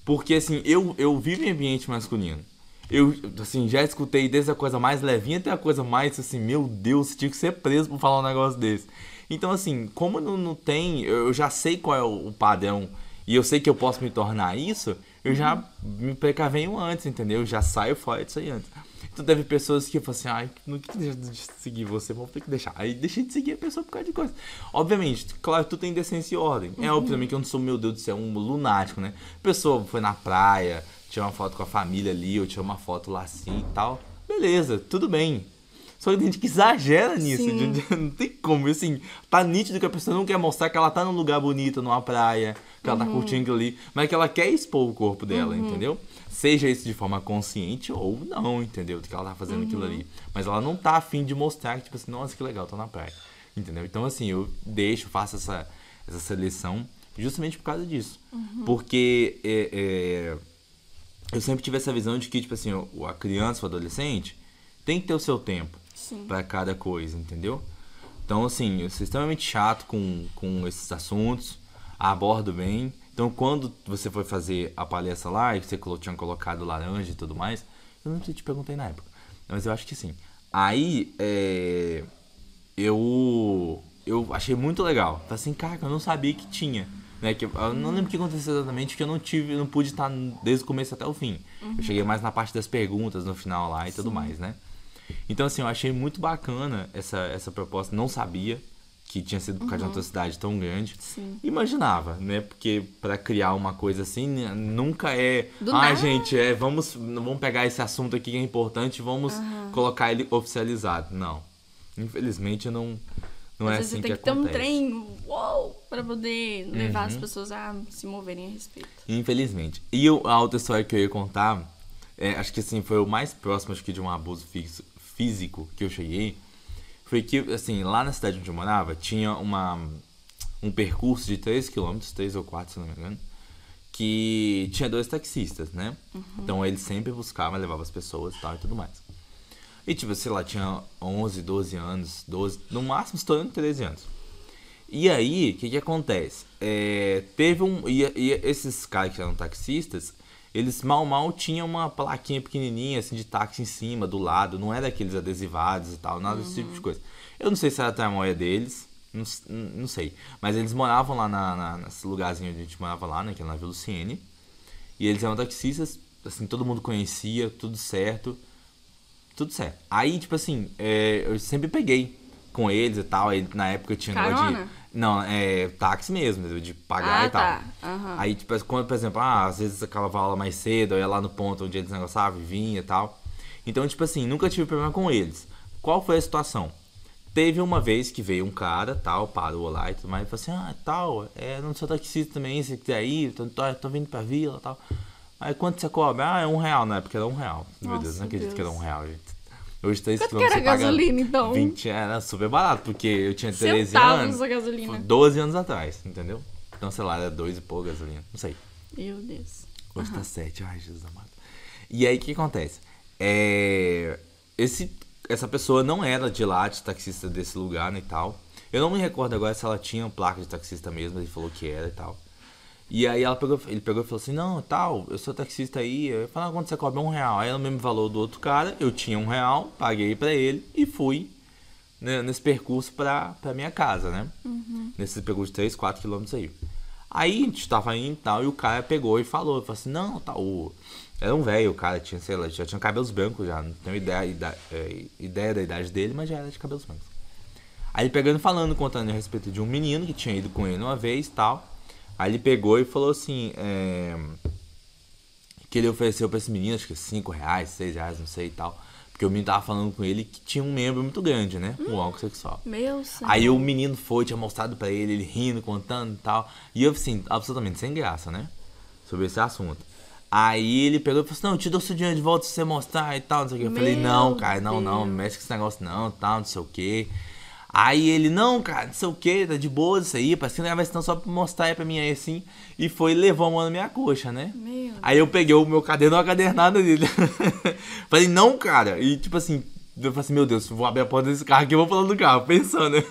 Porque, assim, eu, eu vivo em ambiente masculino. Eu, assim, já escutei desde a coisa mais levinha até a coisa mais, assim, meu Deus, tinha que ser preso por falar um negócio desse. Então, assim, como não, não tem, eu já sei qual é o, o padrão e eu sei que eu posso me tornar isso, eu já me precavenho antes, entendeu? Eu já saio fora disso aí antes. Então teve pessoas que falam assim, ai, não quero de seguir você, vou ter que deixar. Aí deixei de seguir a pessoa por causa de coisa. Obviamente, claro, tu tem decência e ordem. É óbvio também que eu não sou, meu Deus do céu, um lunático, né? Pessoa foi na praia, tirou uma foto com a família ali, ou tirou uma foto lá assim e tal. Beleza, tudo bem. Só que tem gente que exagera nisso. Sim. Não tem como. Assim, tá nítido que a pessoa não quer mostrar que ela tá num lugar bonito, numa praia, que ela tá curtindo aquilo ali, mas que ela quer expor o corpo dela, entendeu? Seja isso de forma consciente ou não, entendeu? Que ela tá fazendo aquilo ali. Mas ela não tá afim de mostrar que, tipo assim, nossa, que legal, tô na praia. Entendeu? Então, assim, eu deixo, faço essa, essa seleção justamente por causa disso. Porque é, é, eu sempre tive essa visão de que, tipo assim, a criança, o adolescente, tem que ter o seu tempo pra cada coisa, entendeu? Então, assim, eu sou extremamente chato com, com esses assuntos, abordo bem. Então, quando você foi fazer a palestra lá, e que você tinha colocado laranja e tudo mais, eu não te perguntei na época, mas eu acho que sim. Aí, é, eu, eu achei muito legal. Falei assim, cara, eu não sabia que tinha. Né, que eu, não lembro o que aconteceu exatamente, porque eu não tive, eu não pude estar desde o começo até o fim. Eu cheguei mais na parte das perguntas no final lá e tudo mais, né? Então, assim, eu achei muito bacana essa, essa proposta. Não sabia que tinha sido por causa de uma cidade tão grande. Sim. Imaginava, né? Porque pra criar uma coisa assim, né, nunca é. Do ah, nada." gente, é, vamos, vamos pegar esse assunto aqui que é importante e vamos colocar ele oficializado. Não. Infelizmente, não, não Às é vezes assim você tem que, que, ter um. Uhum. trem, uou, pra poder levar as pessoas a se moverem a respeito. Infelizmente. E eu- a outra história que eu ia contar, é, acho que assim, foi o mais próximo acho que de um abuso físico que eu cheguei. Foi que, assim, lá na cidade onde eu morava, tinha uma, um percurso de 3 km, 3 ou 4, se não me engano, que tinha dois taxistas, né? Então eles sempre buscavam, levavam as pessoas e tal e tudo mais. E tipo, sei lá, tinha 11, 12 anos, 12, no máximo estourando 13 anos. E aí, o que que acontece? É, teve um. E, e esses caras que eram taxistas, eles mal mal tinham uma plaquinha pequenininha, assim, de táxi em cima, do lado. Não era aqueles adesivados e tal, nada desse tipo de coisa. Eu não sei se era a tramóia deles, não, não sei. Mas eles moravam lá na, na, nesse lugarzinho onde a gente morava lá, né, que era na Vila Luciene. E eles eram taxistas, assim, todo mundo conhecia, tudo certo. Tudo certo. Aí, tipo assim, é, eu sempre peguei com eles e tal. Aí, na época eu tinha negócio Carona? de. Não, é táxi mesmo, de pagar Ah, e tal. tá. Aham. Aí, tipo, quando, por exemplo, ah, às vezes acabava a aula mais cedo, eu ia lá no ponto onde eles negociavam e vinha e tal. Então, tipo assim, nunca tive problema com eles. Qual foi a situação? Teve uma vez que veio um cara, tal, parou lá e tudo mais, e falou assim, ah, tal, é, não sou taxista também, você quiser ir, tô, tô, tô vindo pra vila e tal. Aí quanto você cobra? Ah, é um real, na época era um real. Meu Nossa, Deus, não acredito Deus. que era um real, gente. Hoje 3 Quanto km que era a gasolina, então? 20, era super barato, porque eu tinha 13 Centavos anos. a gasolina. 12 anos atrás, entendeu? Então, sei lá, era 2 e pouco gasolina. Não sei. Meu Deus. Hoje tá 7. Ai, Jesus amado. E aí, o que acontece? É... Esse... Essa pessoa não era de lá, de taxista desse lugar, né, e tal. Eu não me recordo agora se ela tinha placa de taxista mesmo, ele falou que era e tal. E aí ela pegou, ele pegou e falou assim, não, tal, eu sou taxista aí, eu falei, ah, quanto você cobra? Um real. Aí ela mesmo falou do outro cara, eu tinha um real, paguei pra ele e fui né, nesse percurso pra, pra minha casa, né? Nesse percurso de 3, 4 quilômetros aí. Aí a gente tava indo e tal, e o cara pegou e falou, falou assim, não, tá, o... Era um velho, o cara tinha, sei lá, já tinha cabelos brancos já, não tenho ideia, ida- é, ideia da idade dele, mas já era de cabelos brancos. Aí ele pegando e falando, contando a respeito de um menino que tinha ido com ele uma vez e tal. Aí ele pegou e falou assim, é, que ele ofereceu pra esse menino, acho que 5 reais, 6 reais, não sei e tal. Porque o menino tava falando com ele que tinha um membro muito grande, né? Um órgão sexual. Meu senhor. Aí o menino foi, tinha mostrado pra ele, ele rindo, contando e tal. E eu, assim, absolutamente sem graça, né? Sobre esse assunto. Aí ele pegou e falou assim, não, eu te dou seu dinheiro de volta se você mostrar e tal, não sei o que. Eu falei, Meu não, cara, não, não, não Deus. mexe com esse negócio não, tal, não sei o que. Aí ele, não, cara, não sei o que, tá de boa isso aí, pra não vai só pra mostrar aí pra mim aí assim. E foi levou a mão na minha coxa, né? Meu aí eu peguei o meu caderno, uma cadernada dele. falei, não, cara. E tipo assim, eu falei assim, meu Deus, vou abrir a porta desse carro aqui e vou falando do carro, pensando, né?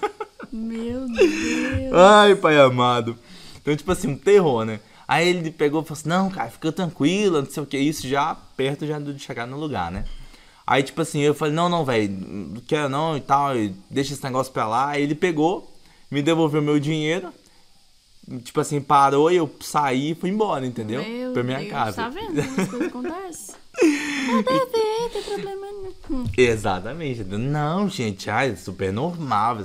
Meu Deus. Ai, pai amado. Então, tipo assim, um terror, né? Aí ele pegou e falou assim, não, cara, fica tranquilo, não sei o que, isso já perto já de chegar no lugar, né? Aí, tipo assim, eu falei, não, não, velho, não quero não e tal, deixa esse negócio pra lá. Aí ele pegou, me devolveu meu dinheiro, tipo assim, parou e eu saí e fui embora, entendeu? Meu pra minha Deus, casa. Tá vendo? As coisas acontecem. Nada a ver, tem problema não. Exatamente. Não, gente, ai, é super normal.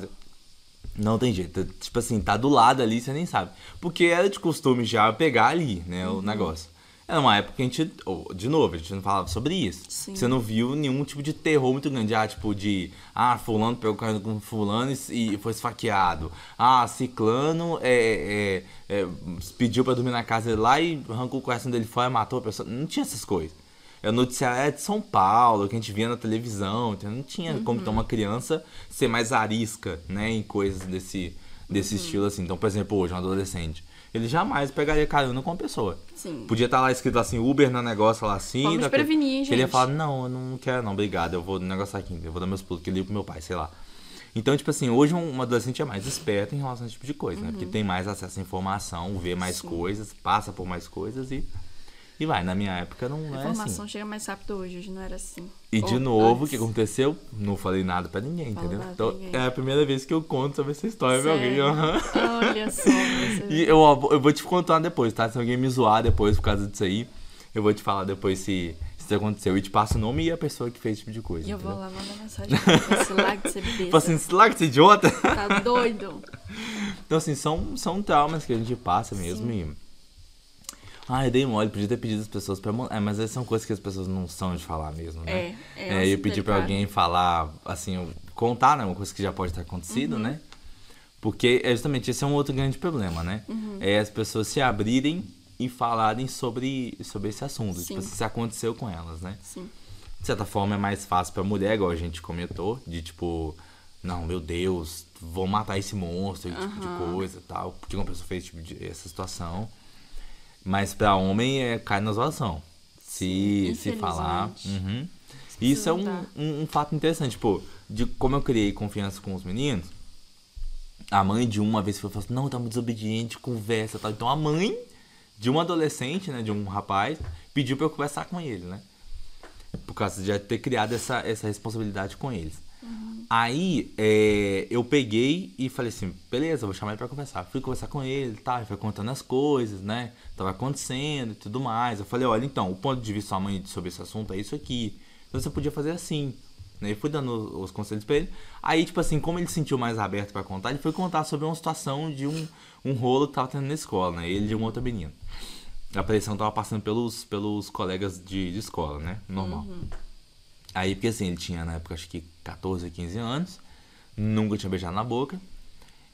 Não tem jeito. Tipo assim, tá do lado ali, você nem sabe. Porque era de costume já pegar ali, né, uhum. o negócio. Era uma época que a gente, de novo, a gente não falava sobre isso. Sim. Você não viu nenhum tipo de terror muito grande. Ah, tipo de, ah, fulano pegou carro com fulano e foi esfaqueado. Ah, ciclano é, é, é, pediu pra dormir na casa dele lá e arrancou o coração dele fora e matou a pessoa. Não tinha essas coisas. A notícia é de São Paulo, que a gente via na televisão. Então não tinha uhum. como então, uma criança ser mais arisca, né, em coisas desse, desse uhum. estilo assim. Então, por exemplo, hoje, um adolescente ele jamais pegaria carona com uma pessoa. Sim. Podia estar tá lá escrito assim, Uber no negócio lá assim. Vamos prevenir, gente. Ele ia falar, não, eu não quero não, obrigado, eu vou no negócio aqui, eu vou dar meus pulos, que eu ligo pro meu pai, sei lá. Então, tipo assim, hoje um adolescente é mais esperto em relação a esse tipo de coisa, uhum. né? Porque uhum. tem mais acesso à informação, vê mais Sim. coisas, passa por mais coisas e e vai, na minha época não, não é assim. A informação chega mais rápido hoje, hoje não era assim. E de Ou novo, o que aconteceu? Não falei nada pra ninguém, Fala entendeu? Então ninguém. é a primeira vez que eu conto sobre essa história pra alguém. Olha só. e eu, eu vou te contar depois, tá? Se alguém me zoar depois por causa disso aí, eu vou te falar depois se, isso aconteceu. E te passo o nome e a pessoa que fez esse tipo de coisa. E eu vou lá mandar mensagem pra esse lag de besta. Tipo assim, esse lag de ser idiota? Tá doido. Então, assim, são, são traumas que a gente passa mesmo Sim. e ah, eu dei mole, podia ter pedido as pessoas pra mandar. É, mas essas são coisas que as pessoas não são de falar mesmo, né? É, é. é eu pedi pra alguém falar, assim, contar, né? Uma coisa que já pode ter acontecido, uhum. né? Porque é justamente esse é um outro grande problema, né? Uhum. É as pessoas se abrirem e falarem sobre, sobre esse assunto. Sim. Tipo, se aconteceu com elas, né? Sim. De certa forma é mais fácil pra mulher, igual a gente comentou, de tipo, não, meu Deus, vou matar esse monstro, esse uhum. tipo de coisa tal. Porque uma pessoa fez tipo, de, essa situação. Mas para homem é cai na zoação. Se, se falar. Uhum. Isso é um, um, um, fato interessante, tipo, de como eu criei confiança com os meninos. A mãe de uma vez falou assim: não, tá muito desobediente, conversa tal. Então a mãe de um adolescente, né, de um rapaz, pediu para eu conversar com ele, né? Por causa de já ter criado essa, essa responsabilidade com eles. Uhum. Aí é, eu peguei e falei assim, beleza, vou chamar ele pra conversar. Fui conversar com ele, tá, ele foi contando as coisas, né? Tava acontecendo e tudo mais. Eu falei, olha, então, o ponto de vista da mãe sobre esse assunto é isso aqui. Então você podia fazer assim. Né? Eu fui dando os conselhos pra ele. Aí, tipo assim, como ele se sentiu mais aberto para contar, ele foi contar sobre uma situação de um, um rolo que tava tendo na escola, né? Ele de um outro menino. A pressão tava passando pelos, pelos colegas de, de escola, né? Normal. Uhum. Aí, porque assim, ele tinha na época acho que 14, 15 anos, nunca tinha beijado na boca.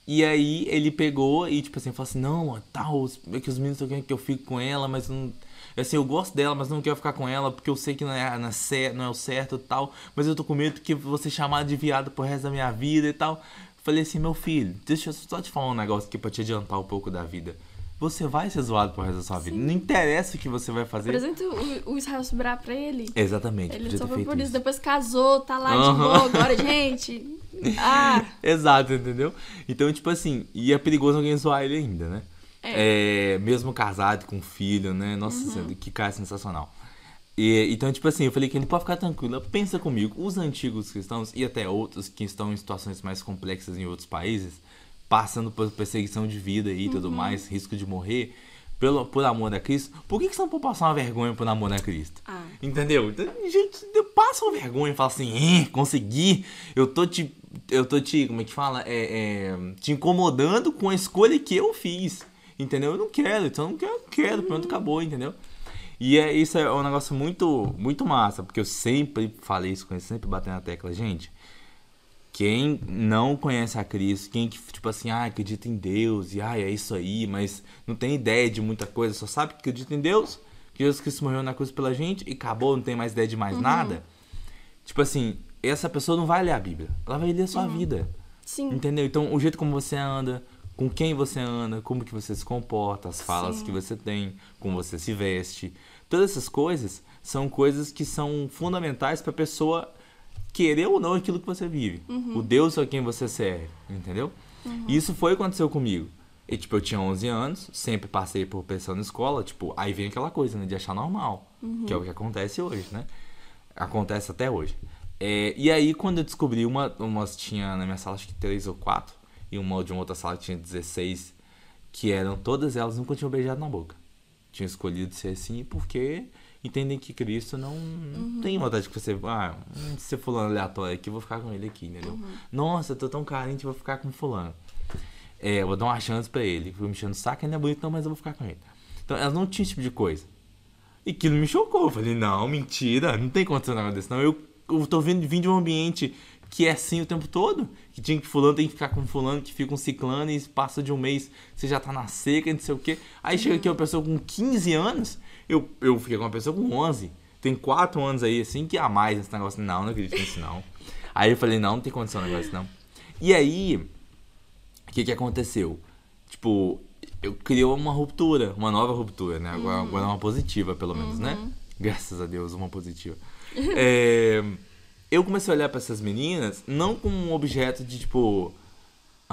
E aí ele pegou e, tipo assim, falou assim, não, tal, é que os meninos estão querendo que eu fique com ela, mas não. Assim, eu gosto dela, mas não quero ficar com ela, porque eu sei que não é, não é, não é o certo e tal. Mas eu tô com medo que você chamar de viado pro resto da minha vida e tal. Falei assim, meu filho, deixa eu só te falar um negócio aqui pra te adiantar um pouco da vida você vai ser zoado pro resto da sua Sim. vida. Não interessa o que você vai fazer. Apresenta o, o Israel sobrar pra ele. Exatamente. Ele só foi por isso. Depois casou, tá lá uhum. de boa agora, gente. Ah. Exato, entendeu? Então, tipo assim, e é perigoso alguém zoar ele ainda, né? É. é mesmo casado com filho, né? Nossa, uhum. que cara sensacional. E, então, tipo assim, eu falei que ele pode ficar tranquilo. Pensa comigo, os antigos cristãos e até outros que estão em situações mais complexas em outros países, passando por perseguição de vida e tudo uhum. mais, risco de morrer, pelo, por amor a Cristo, por que, que você não pode passar uma vergonha por amor a Cristo? Ah. Entendeu? Gente, passa uma vergonha e fala assim, eh, consegui, eu tô te. Eu tô te. Como é que fala? É, é, te incomodando com a escolha que eu fiz. Entendeu? Eu não quero, então eu não quero, quero, pronto, acabou, entendeu? E é, isso é um negócio muito, muito massa, porque eu sempre falei isso com ele, sempre batendo na tecla, gente. Quem não conhece a Cristo, quem que, tipo assim, ah, acredita em Deus, e ah, é isso aí, mas não tem ideia de muita coisa, só sabe que acredita em Deus, que Jesus Cristo morreu na cruz pela gente e acabou, não tem mais ideia de mais uhum. nada. Tipo assim, essa pessoa não vai ler a Bíblia, ela vai ler a sua uhum. vida. Sim. Entendeu? Então, o jeito como você anda, com quem você anda, como que você se comporta, as falas Sim. que você tem, como você se veste. Todas essas coisas são coisas que são fundamentais para a pessoa querer ou não aquilo que você vive. Uhum. O Deus a quem você serve, entendeu? Uhum. E isso foi o que aconteceu comigo. E, tipo, eu tinha 11 anos, sempre passei por pressão na escola, tipo, aí vem aquela coisa, né, de achar normal, uhum. que é o que acontece hoje, né? Acontece até hoje. É, e aí, quando eu descobri, uma, umas tinha na minha sala, acho que três ou quatro, e uma de uma outra sala tinha 16, que eram todas elas nunca tinham beijado na boca. Tinham escolhido ser assim porque entendem que Cristo não uhum. tem vontade que você. Ah, se você fulano aleatório aqui, eu vou ficar com ele aqui, entendeu? Uhum. Nossa, eu tô tão carente, vou ficar com fulano. É, eu vou dar uma chance pra ele. Fui me enchendo o saco, ainda é bonito, não, mas eu vou ficar com ele. Então, elas não tinham esse tipo de coisa. E aquilo me chocou. Eu falei, não, mentira, não tem condição nada desse, não. Eu, eu tô vindo, vindo de um ambiente que é assim o tempo todo. Que tinha que fulano tem que ficar com fulano, que fica um ciclano e passa de um mês, você já tá na seca, não sei o quê. Aí chega aqui uma pessoa com 15 anos, eu, eu fiquei com uma pessoa com 11. Tem 4 anos aí, assim, que a mais nesse negócio. Não, não acredito nisso, não. Aí eu falei, não, não tem condição de negócio, não. E aí, o que que aconteceu? Tipo, eu criou uma ruptura, uma nova ruptura, né? Agora, uhum. agora é uma positiva, pelo menos, né? uhum. né? Graças a Deus, uma positiva. é eu comecei a olhar para essas meninas não como um objeto de tipo.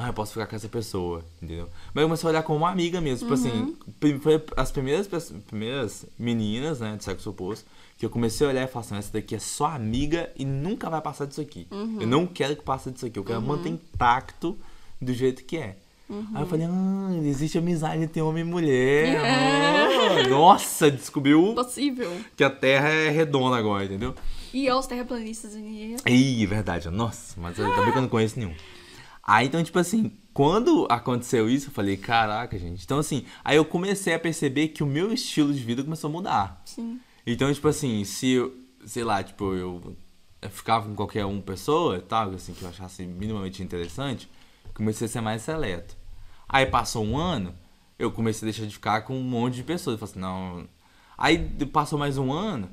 Ah, eu posso ficar com essa pessoa, entendeu? Mas eu comecei a olhar como uma amiga mesmo. Tipo assim, uhum. foi as primeiras, primeiras meninas, né, de sexo oposto, que eu comecei a olhar e falar assim: essa daqui é só amiga e nunca vai passar disso aqui. Uhum. Eu não quero que passe disso aqui. Eu quero uhum. manter intacto do jeito que é. Uhum. Aí eu falei, ah, existe amizade entre homem e mulher. Yeah. Ah, nossa, descobriu Possível. que a Terra é redonda agora, entendeu? E aos terraplanistas em Ih, verdade. Nossa, mas eu também que eu não conheço nenhum. Aí, então, tipo assim, quando aconteceu isso, eu falei, caraca, gente. Então, assim, aí eu comecei a perceber que o meu estilo de vida começou a mudar. Sim. Então, tipo assim, se eu, sei lá, tipo, eu, ficava com qualquer uma pessoa, tal, assim, que eu achasse minimamente interessante, comecei a ser mais seleto. Aí passou um ano, eu comecei a deixar de ficar com um monte de pessoas. Eu falei assim, não. Aí passou mais um ano,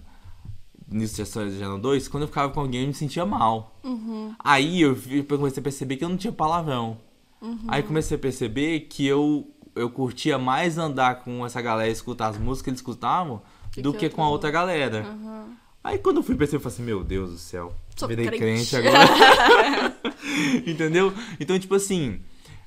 nisso já já dois, quando eu ficava com alguém eu me sentia mal. Uhum. Aí eu, comecei a perceber que eu não tinha palavrão. Uhum. Aí comecei a perceber que eu, eu curtia mais andar com essa galera e escutar as músicas que eles escutavam que do que, que com a outra galera. Uhum. Aí quando eu fui perceber, eu falei assim, meu Deus do céu, Sou virei crente, crente agora. Entendeu? Então, tipo assim,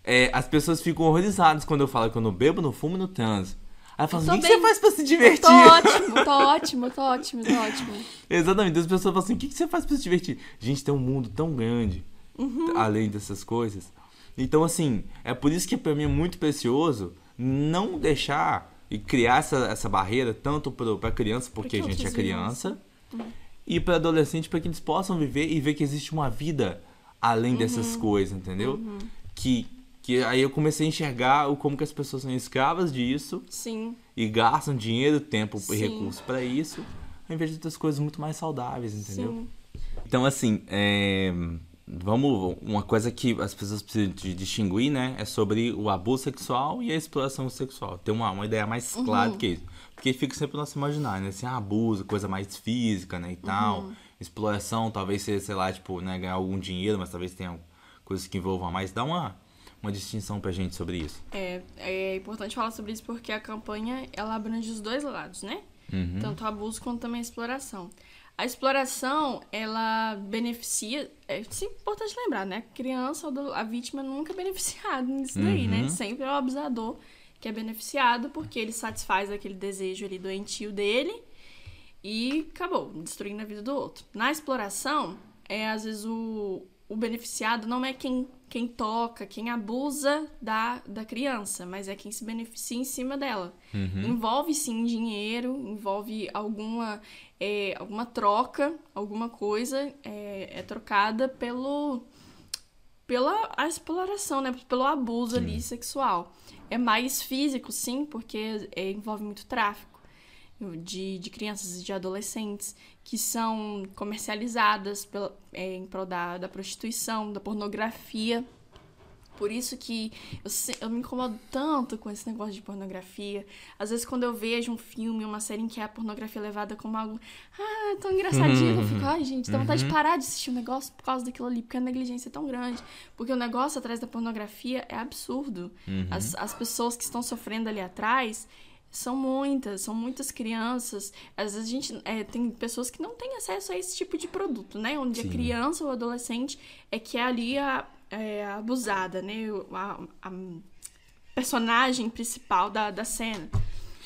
é, as pessoas ficam horrorizadas quando eu falo que eu não bebo, não fumo, não transo. Aí fala o que, bem... você faz pra se divertir? Tô ótimo, tô ótimo, tô ótimo, tô ótimo. Exatamente, as pessoas falam assim, o que, que você faz pra se divertir? Gente, tem um mundo tão grande, uhum. além dessas coisas. Então, assim, é por isso que pra mim é muito precioso não deixar e criar essa, essa barreira tanto pro, pra criança, porque, porque a gente é criança, uhum. e pra adolescente, para que eles possam viver e ver que existe uma vida além uhum. dessas coisas, entendeu? Uhum. Que que aí eu comecei a enxergar o como que as pessoas são escravas disso. Sim. E gastam dinheiro, tempo Sim. e recursos para isso, ao invés de outras coisas muito mais saudáveis, entendeu? Sim. Então, assim, é... vamos. Uma coisa que as pessoas precisam de distinguir, né? É sobre o abuso sexual e a exploração sexual. Ter uma, uma ideia mais uhum. clara do que isso. Porque fica sempre no nosso imaginário, né? Assim, ah, abuso, coisa mais física, né? E tal. Uhum. Exploração, talvez seja, sei lá, tipo, né, ganhar algum dinheiro, mas talvez tenha coisas que envolvam mais. Dá uma uma distinção pra gente sobre isso. É, é importante falar sobre isso porque a campanha ela abrange os dois lados, né? Uhum. Tanto o abuso quanto também a exploração. A exploração, ela beneficia. É importante lembrar, né? A criança ou a vítima nunca é beneficiada nisso uhum. daí, né? Uhum. Sempre é o abusador que é beneficiado porque ele satisfaz aquele desejo ali doentio dele e acabou, destruindo a vida do outro. Na exploração, é às vezes o, o beneficiado não é quem quem toca, quem abusa da, da criança, mas é quem se beneficia em cima dela. Uhum. Envolve sim dinheiro, envolve alguma, é, alguma troca, alguma coisa é, é, trocada pelo pela a exploração, né? Pelo abuso sim. ali sexual. É mais físico, sim, porque é, envolve muito tráfico de, de crianças e de adolescentes que são comercializadas pela, é, em prol da, da prostituição, da pornografia. Por isso que eu, eu, me incomodo tanto com esse negócio de pornografia. Às vezes, quando eu vejo um filme, uma série em que a pornografia é levada como algo. Ah, tão engraçadinho. eu fico, ai, gente, dá vontade uhum. de parar de assistir um negócio por causa daquilo ali, porque a negligência é tão grande. Porque o negócio atrás da pornografia é absurdo. Uhum. As, as pessoas que estão sofrendo ali atrás são muitas, são muitas crianças. Às vezes a gente é, tem pessoas que não têm acesso a esse tipo de produto, né? Onde Sim. a criança ou adolescente é que é ali a, é, abusada, né? A, a, personagem principal da, da cena.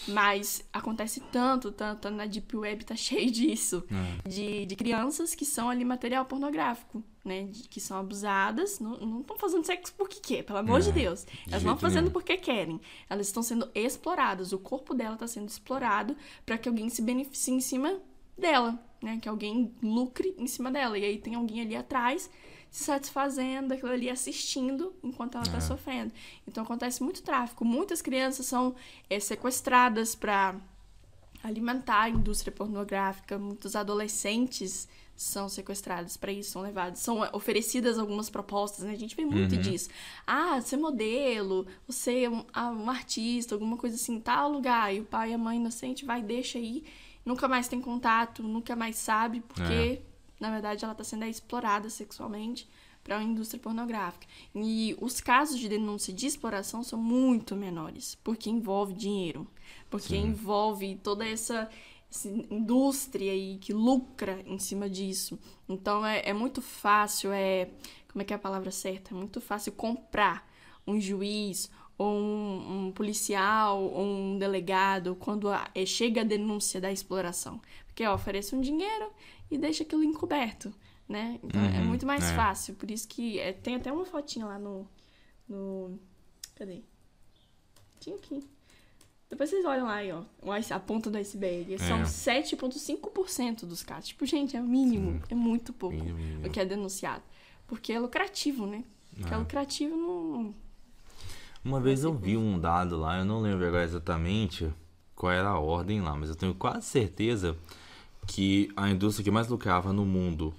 Mas acontece tanto, tanto, na Deep Web tá cheio disso. É. De, de crianças que são ali material pornográfico, né? De, que são abusadas. Não estão fazendo sexo porque quer, pelo amor é. de Deus. Elas não estão fazendo nenhum. porque querem. Elas estão sendo exploradas. O corpo dela está sendo explorado para que alguém se beneficie em cima dela, né? Que alguém lucre em cima dela. E aí tem alguém ali atrás se satisfazendo daquilo ali, assistindo enquanto ela está é. sofrendo. Então acontece muito tráfico. Muitas crianças são é, sequestradas para alimentar a indústria pornográfica. Muitos adolescentes são sequestrados para isso, são levados, são oferecidas algumas propostas, né? A gente vê muito uhum. disso. Ah, ser modelo, você é um, ah, um, artista, alguma coisa assim, tal lugar. E o pai e a mãe inocente vai, deixa aí, nunca mais tem contato, nunca mais sabe, porque é na verdade, ela está sendo explorada sexualmente para a indústria pornográfica. E os casos de denúncia de exploração são muito menores, porque envolve dinheiro, porque Sim. envolve toda essa, indústria aí que lucra em cima disso. Então é, é muito fácil, é como é que é a palavra certa? É muito fácil comprar um juiz ou um, um policial ou um delegado quando a, é, chega a denúncia da exploração. Porque ó, oferece um dinheiro, e deixa aquilo encoberto, né? Então é uhum, é muito mais é. fácil. Por isso que é, tem até uma fotinha lá no. no cadê? Tinha aqui. Depois vocês olham lá aí, ó, a ponta do iceberg. É. São 7,5% dos casos. Tipo, gente, é o mínimo. Sim. É muito pouco mínimo, o que é denunciado. Porque é lucrativo, né? Porque é, é lucrativo não. Uma vez eu vi um dado lá, eu não lembro agora exatamente qual era a ordem lá, mas eu tenho quase certeza que a indústria que mais lucrava no mundo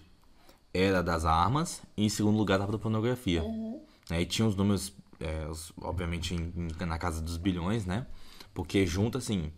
era das armas e em segundo lugar estava da pornografia. Uhum. Né? E tinha os números, é, os, obviamente, em, na casa dos bilhões, né? Porque junta, assim,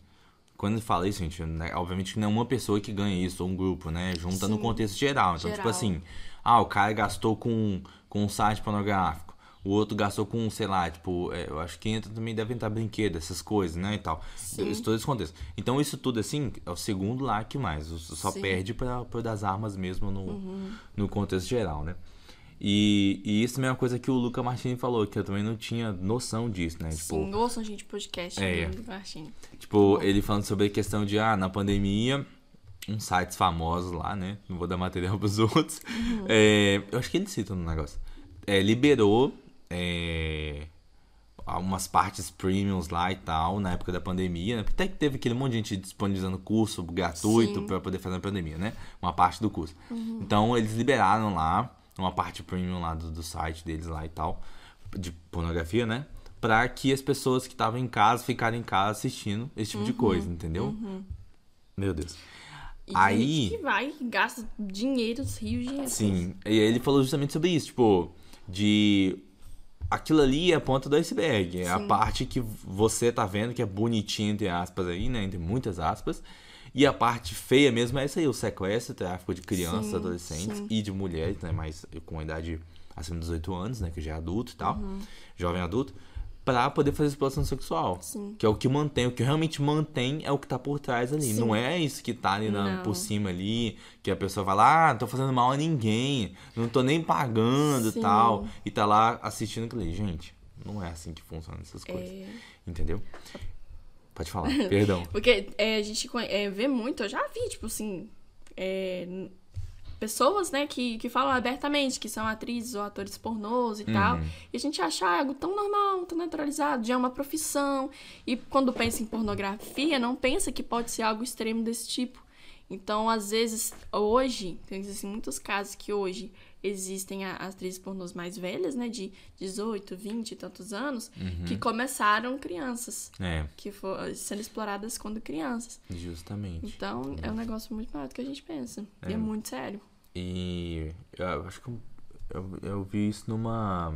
quando ele fala isso, gente, né, obviamente que não é uma pessoa que ganha isso, ou um grupo, né? Junta Sim. no contexto geral. Então, tipo geral. tipo assim, ah, o cara gastou com, com um site pornográfico o outro gastou com, sei lá, tipo, é, eu acho que entra também devem estar brinquedos, essas coisas, né, e tal. Sim. Isso, todo esse contexto. Então, isso tudo, assim, é o segundo lá que mais. Só Sim. perde para das armas mesmo no, uhum. no contexto geral, né? E, e isso é uma coisa que o Luca Martini falou, que eu também não tinha noção disso, né? Tipo, Sim, ouçam, gente, podcast é, do Martini. Tipo, ele falando sobre a questão de, ah, na pandemia, uns sites famosos lá, né? Não vou dar material pros outros. Uhum. É, eu acho que ele cita no negócio. É, liberou é, umas partes premiums lá e tal, na época da pandemia, né? Até que teve aquele monte de gente disponibilizando curso gratuito para poder fazer na pandemia, né? Uma parte do curso. Uhum. Então eles liberaram lá uma parte premium lá do, do site deles lá e tal, de pornografia, né? Pra que as pessoas que estavam em casa ficarem em casa assistindo esse tipo uhum. de coisa, entendeu? Uhum. Meu Deus. E aí. que vai, gasta dinheiro, rios de dinheiro. Sim, e ele falou justamente sobre isso, tipo, de aquilo ali é a ponta do iceberg. É Sim. a parte que você tá vendo que é bonitinha, entre aspas, aí, né? Entre muitas aspas. E a parte feia mesmo é essa aí, o sequestro, o tráfico de crianças, sim, adolescentes sim. e de mulheres, né? Mas com a idade acima dos 18 anos, né? Que já é adulto e tal. Uhum. Jovem adulto para poder fazer exploração sexual. Sim. Que é o que mantém, o que realmente mantém é o que tá por trás ali. Não é isso que tá ali na, por cima ali, que a pessoa vai lá, ah, não tô fazendo mal a ninguém, não tô nem pagando e tal. E tá lá assistindo aquilo ali. Gente, não é assim que funcionam essas coisas. É... Entendeu? Pode falar, perdão. Porque é, a gente é, vê muito, eu já vi, tipo assim, é, pessoas, né, que, que falam abertamente que são atrizes ou atores pornôs e uhum. tal. E a gente acha algo tão normal, tão naturalizado, já é uma profissão. E quando pensa em pornografia, não pensa que pode ser algo extremo desse tipo. Então, às vezes, hoje, tem assim, muitos casos que hoje existem atrizes pornôs mais velhas, né, de 18, 20 e tantos anos, uhum. que começaram crianças. É. Que foram sendo exploradas quando crianças. Justamente. Então, é um negócio muito maior do que a gente pensa. É. E é muito sério. E eu acho que eu, eu vi isso numa.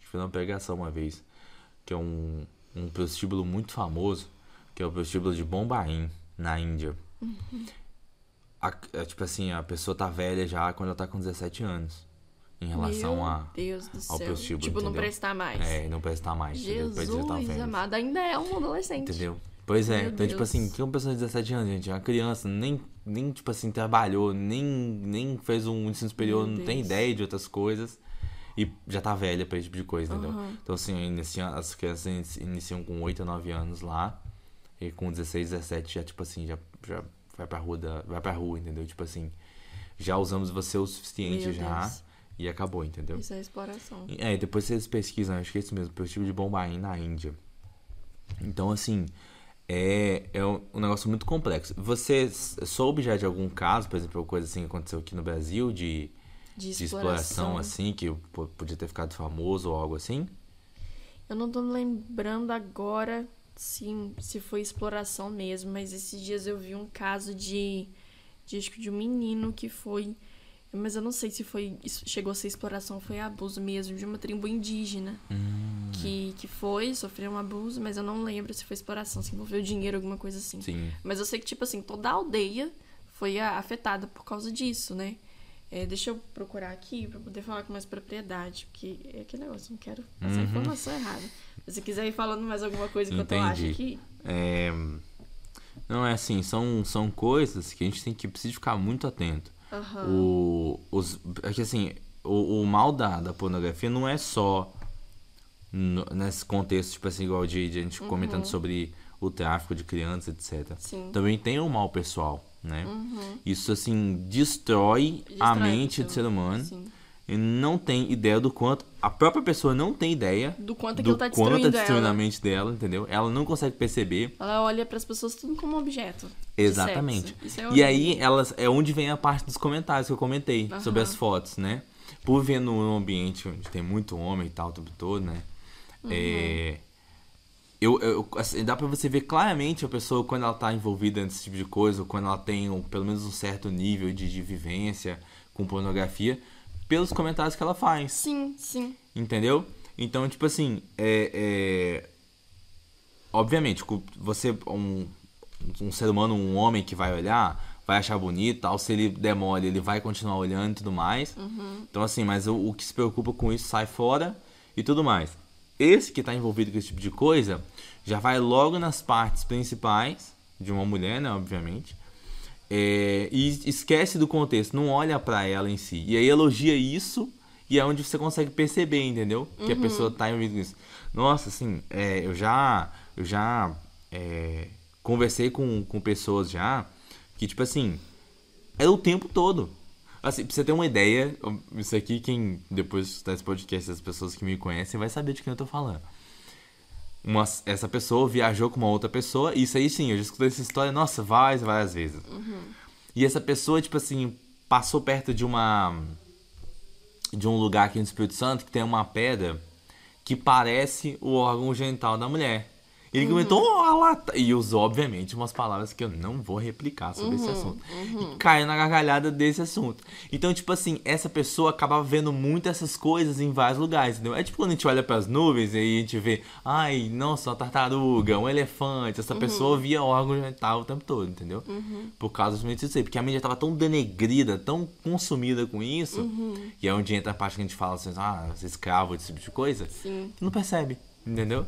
fiz uma pregação uma vez, que é um, um prostíbulo muito famoso, que é o prostíbulo de Bombaim, na Índia. Uhum. A, é, tipo assim, a pessoa tá velha já quando ela tá com 17 anos. Em relação Meu a, Deus do ao céu. prostíbulo. Tipo, não entendeu? prestar mais. É, não prestar mais. Depois Jesus tá amado, ainda é um adolescente. Entendeu? Pois é, Meu então, tipo Deus. assim, que uma pessoa de 17 anos, gente, é uma criança, nem, nem tipo assim, trabalhou, nem, nem fez um ensino superior, Meu não tem Deus. ideia de outras coisas e já tá velha pra esse tipo de coisa, entendeu? Aham. Então, assim, inicia, as crianças inici- iniciam com 8 ou 9 anos lá e com 16, 17 já, tipo assim, já, já vai pra rua, da, vai pra rua, entendeu? Tipo assim, já usamos você o suficiente Meu já Deus. e acabou, entendeu? Isso é exploração. É, depois vocês pesquisam, acho que é isso mesmo, prostíbulo de Bombaim na Índia. Então, assim, é, é um negócio muito complexo. Você soube já de algum caso, por exemplo, coisa assim que aconteceu aqui no Brasil, de, De de exploração. exploração, assim, que po- podia ter ficado famoso ou algo assim? Eu não tô lembrando agora se, se foi exploração mesmo, mas esses dias eu vi um caso de, de de um menino que foi. Mas eu não sei se foi. chegou a ser exploração foi abuso mesmo, de uma tribo indígena. Hum. Que, que foi, sofreu um abuso, mas eu não lembro se foi exploração, se envolveu dinheiro, alguma coisa assim. Sim. Mas eu sei que, tipo assim, toda a aldeia foi afetada por causa disso, né? É, deixa eu procurar aqui pra poder falar com mais propriedade, porque é aquele negócio, não quero passar Uhum. informação errada. Se você quiser ir falando mais alguma coisa enquanto eu acho aqui. É, não, é assim, são, são coisas que a gente tem que precisa ficar muito atento. Aham. O, os, é que assim, o, o mal da, da pornografia não é só no- nesse contexto, tipo assim, igual de, de a gente comentando sobre o tráfico de crianças, etc. Uhum. Sim. Também tem o mal pessoal, né? Uhum. Isso, assim, destrói, a Destrói mente a do pessoa, ser humano. sim. Não tem ideia do quanto. A própria pessoa não tem ideia Do quanto aquilo tá quanto destruindo tá destruindo ela. a mente dela, entendeu? Ela não consegue perceber. Ela olha pras pessoas tudo como objeto. Exatamente. é E aí, elas é onde vem a parte dos comentários que eu comentei Aham. sobre as fotos, né? Por ver num ambiente onde tem muito homem e tal o tempo todo, né? Uhum. É, eu, eu- assim, dá pra você ver claramente a pessoa quando ela tá envolvida nesse tipo de coisa, ou quando ela tem um- pelo menos um certo nível de, de vivência com pornografia, pelos comentários que ela faz. Sim, sim. Entendeu? Então, tipo assim, é, é... obviamente, você, um, um ser humano, um homem que vai olhar, vai achar bonito, tal, se ele der mole, ele vai continuar olhando e tudo mais. Então, assim, mas o, o que se preocupa com isso sai fora e tudo mais. Esse que tá envolvido com esse tipo de coisa, já vai logo nas partes principais de uma mulher, né, obviamente. É, e esquece do contexto, não olha pra ela em si. E aí elogia isso e é onde você consegue perceber, entendeu? Que a pessoa tá envolvida nisso. Nossa, assim, é, eu já, eu já é, conversei com, com pessoas já que, tipo assim, é o tempo todo. Assim, pra você ter uma ideia, isso aqui, quem depois escutar esse podcast, as pessoas que me conhecem, vai saber de quem eu tô falando. Uma, essa pessoa viajou com uma outra pessoa, isso aí sim, eu já escutei essa história, nossa, várias, várias vezes. E essa pessoa, tipo assim, passou perto de uma. de um lugar aqui no Espírito Santo que tem uma pedra que parece o órgão genital da mulher. Ele comentou, ó, lá tá", E usou, obviamente, umas palavras que eu não vou replicar sobre esse assunto. E caiu na gargalhada desse assunto. Então, tipo assim, essa pessoa acabava vendo muito essas coisas em vários lugares, entendeu? É tipo quando a gente olha pras nuvens e a gente vê, ai, nossa, uma tartaruga, um elefante. Essa pessoa via órgão genital o tempo todo, entendeu? Por causa justamente disso aí. Porque a mídia tava tão denegrida, tão consumida com isso. E é onde entra a parte que a gente fala assim, ah, você é escravo, esse tipo de coisa. Sim. Não percebe, entendeu?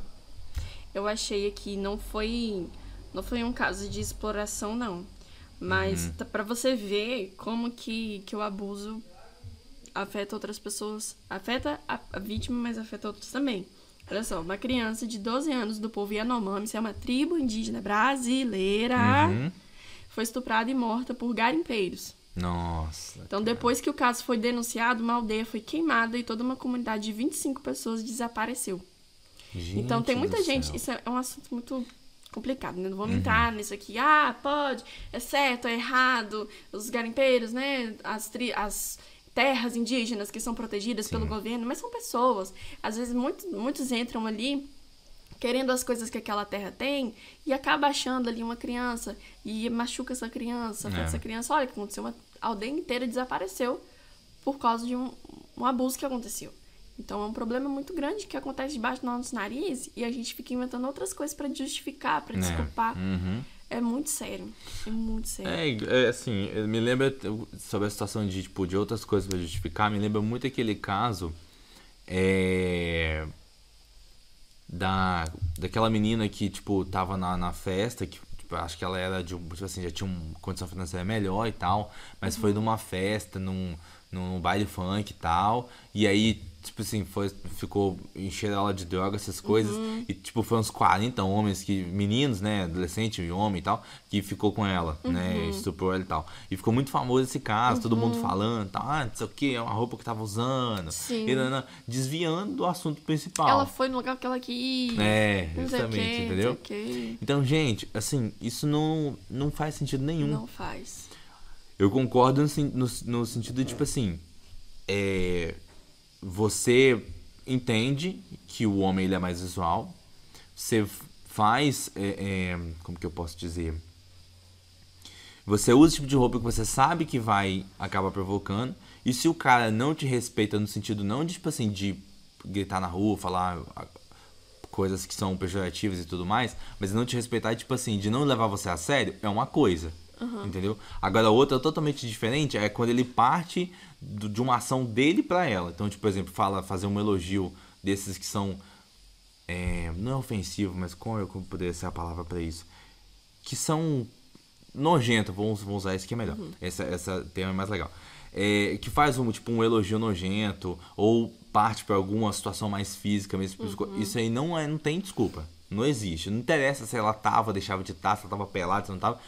Eu achei aqui, não foi, não foi um caso de exploração, não. Mas Uhum. tá pra você ver como que, que o abuso afeta outras pessoas. Afeta a, a vítima, mas afeta outros também. Olha só, uma criança de 12 anos do povo Yanomami, isso é uma tribo indígena brasileira, Uhum. foi estuprada e morta por garimpeiros. Nossa. Então, depois que o caso foi denunciado, uma aldeia foi queimada e toda uma comunidade de 25 pessoas desapareceu. Então tem Gente muita gente, céu. isso é um assunto muito complicado, né? Não Uhum. vamos entrar nisso aqui. Ah, pode, é certo, é errado. Os garimpeiros, né? As, tri- as terras indígenas que são protegidas pelo governo, mas são pessoas. Às vezes muitos, muitos entram ali querendo as coisas que aquela terra tem e acaba achando ali uma criança e machuca essa criança, É. essa criança. Olha o que aconteceu, uma aldeia inteira desapareceu por causa de um, um abuso que aconteceu. Então é um problema muito grande que acontece debaixo do nosso nariz e a gente fica inventando outras coisas para justificar, para É. desculpar. Uhum. É muito sério. É muito sério. É, é, assim, me lembra sobre a situação de, tipo, de outras coisas pra justificar, me lembra muito aquele caso é, da, daquela menina que, tipo, tava na, na festa, que tipo, acho que ela era de, tipo assim, já tinha uma condição financeira melhor e tal, mas foi numa festa, num, num baile funk e tal, e aí, tipo assim, foi, ficou encheram ela de droga, essas coisas, e tipo, foi uns 40 homens, que meninos, né, adolescente e homem e tal, que ficou com ela, né, estuprou ela e tal. E ficou muito famoso esse caso, todo mundo falando, tal, ah, não sei o que, é uma roupa que tava usando, Sim. e, nanã, desviando do assunto principal. Ela foi no lugar que ela quis. É, não justamente, quê, entendeu? Não. Então, gente, assim, isso não, não faz sentido nenhum. Não faz. Eu concordo no, sen- no, no sentido de, tipo assim, é, você entende que o homem ele é mais visual, você faz, é, é, como que eu posso dizer? Você usa o tipo de roupa que você sabe que vai acabar provocando, e se o cara não te respeita no sentido não de, tipo assim, de gritar na rua, falar ah, coisas que são pejorativas e tudo mais, mas não te respeitar, tipo assim, de não levar você a sério, é uma coisa. Entendeu? Agora, outra totalmente diferente é quando ele parte do- de uma ação dele pra ela. Então, tipo, por exemplo, fala, fazer um elogio desses que são. é, não é ofensivo, mas como, como poderia ser a palavra pra isso? Que são nojento, vamos, vamos usar esse que é melhor. Essa, essa termo é mais legal. É, que faz um tipo um elogio nojento ou parte para alguma situação mais física mesmo. Isso aí não é, não tem desculpa. Não existe. Não interessa se ela tava, deixava de estar, se ela tava pelada, se não tava.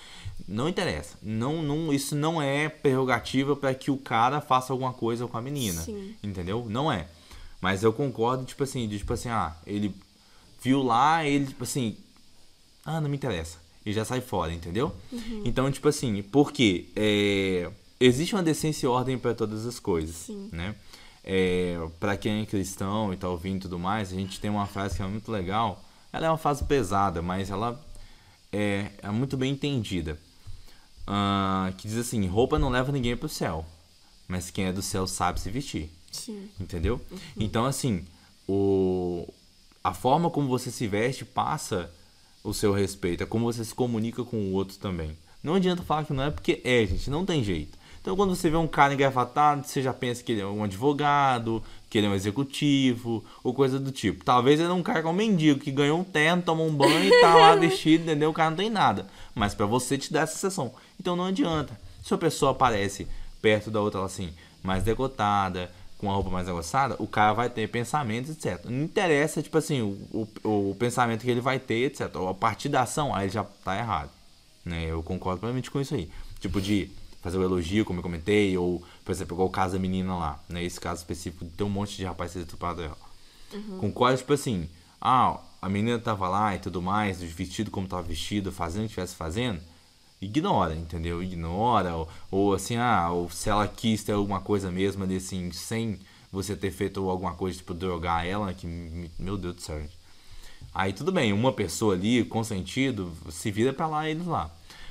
Não interessa. Não, não, isso não é prerrogativa para que o cara faça alguma coisa com a menina. Sim. Entendeu? Não é. Mas eu concordo, tipo assim, de tipo assim, ah, ele viu lá, ele, tipo assim, ah, não me interessa. E já sai fora, entendeu? Então, tipo assim, porque é, existe uma decência e ordem para todas as coisas, Sim. né? É, para quem é cristão e tá ouvindo e tudo mais, a gente tem uma frase que é muito legal. Ela é uma frase pesada, mas ela é, é muito bem entendida. Ah, que diz assim: roupa não leva ninguém pro céu, mas quem é do céu sabe se vestir. Sim. Entendeu? Então, assim, o, a forma como você se veste passa o seu respeito. É como você se comunica com o outro também. Não adianta falar que não é porque é, gente. Não tem jeito. Então, quando você vê um cara engravatado, você já pensa que ele é um advogado, que ele é um executivo, ou coisa do tipo. Talvez ele é um cara que é um mendigo, que ganhou um terno, tomou um banho e tá lá vestido, entendeu? O cara não tem nada. Mas pra você te dá essa sensação. Então não adianta. Se a pessoa aparece perto da outra, assim, mais decotada, com a roupa mais aguçada, o cara vai ter pensamentos, etc. Não interessa, tipo assim, o, o, o pensamento que ele vai ter, etc. A partir da ação, aí ele já tá errado. Né? Eu concordo plenamente com isso aí. Tipo de fazer o elogio, como eu comentei, ou, por exemplo, igual o caso da menina lá, né? Esse caso específico, tem um monte de rapaz sendo estuprado ela. Concordo, tipo assim, ah, a menina tava lá e tudo mais, vestido como tava vestido, fazendo o que estivesse fazendo, ignora, entendeu? Ignora, ou, ou assim, ah, ou se ela quis ter alguma coisa mesmo ali, assim, sem você ter feito alguma coisa, tipo, drogar ela, que, meu Deus do céu, gente. Aí tudo bem, uma pessoa ali, consentido, se vira pra lá eles lá.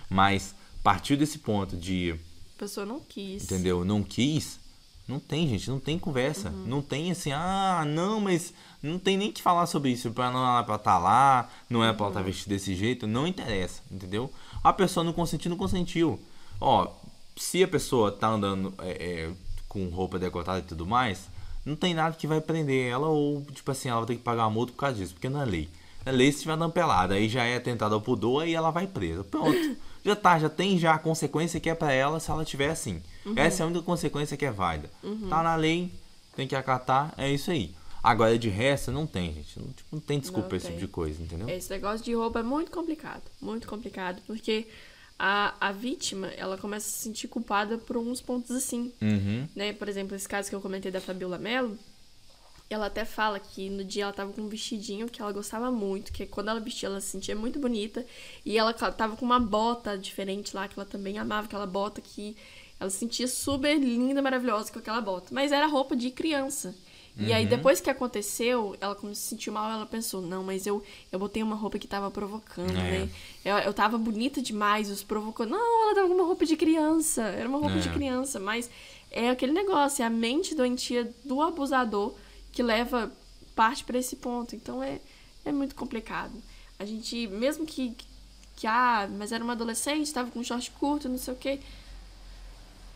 Mas partiu desse ponto de, A pessoa não quis. entendeu, não quis, não tem, gente, não tem conversa. Não tem assim, ah, não, mas não tem nem que falar sobre isso. Pra não é pra estar lá, não é pra ela estar vestida desse jeito, não interessa, entendeu? A pessoa não consentiu, não consentiu. Ó, se a pessoa tá andando é, é, com roupa decotada e tudo mais, não tem nada que vai prender ela ou, tipo assim, ela vai ter que pagar uma multa por causa disso, porque não é lei. É lei se estiver andando pelada, aí já é atentado ao pudor e ela vai presa. Pronto. Já tá, já tem já a consequência que é pra ela se ela tiver assim. Essa é a única consequência que é válida. Tá na lei, tem que acatar, é isso aí. Agora de resto não tem, gente. Não, tipo, não tem desculpa Não pra esse tem. tipo de coisa, entendeu? Esse negócio de roupa é muito complicado. Muito complicado. Porque a, a vítima, ela começa a se sentir culpada por uns pontos assim. Uhum. né? Por exemplo, esse caso que eu comentei da Fabiola Mello, ela até fala que no dia ela tava com um vestidinho que ela gostava muito, que quando ela vestia ela se sentia muito bonita, e ela tava com uma bota diferente lá, que ela também amava aquela bota que ela se sentia super linda, maravilhosa com aquela bota, mas era roupa de criança. E aí, depois que aconteceu, ela como se sentiu mal, ela pensou, não, mas eu, eu botei uma roupa que tava provocando, É. né? Eu, eu tava bonita demais, os provocou. Não, ela tava com uma roupa de criança. Era uma roupa de É. criança, mas é aquele negócio, é a mente doentia do abusador que leva parte para esse ponto. Então é, é muito complicado. A gente, mesmo que, que ah, mas era uma adolescente, estava com short curto, não sei o quê.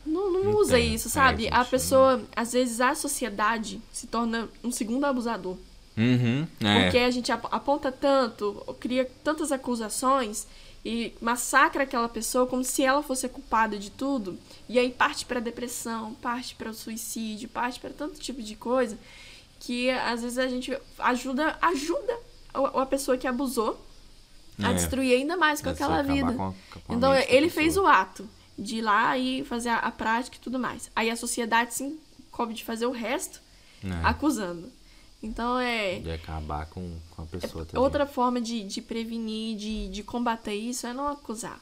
Não, não, não usa isso, sabe? É, a pessoa, às vezes, a sociedade se torna um segundo abusador. Uhum, é. Porque a gente aponta tanto, cria tantas acusações e massacra aquela pessoa como se ela fosse a culpada de tudo. E aí parte para depressão, parte para o suicídio, parte para tanto tipo de coisa que às vezes a gente ajuda ajuda a pessoa que abusou a é. destruir ainda mais com aquela vida. Com a, com a então ele fez o ato de ir lá e fazer a, a, prática e tudo mais. Aí a sociedade se encobre de fazer o resto é. acusando. Então é. De acabar com, com a pessoa é, também. Outra forma de, de prevenir, de, de combater isso é não acusar.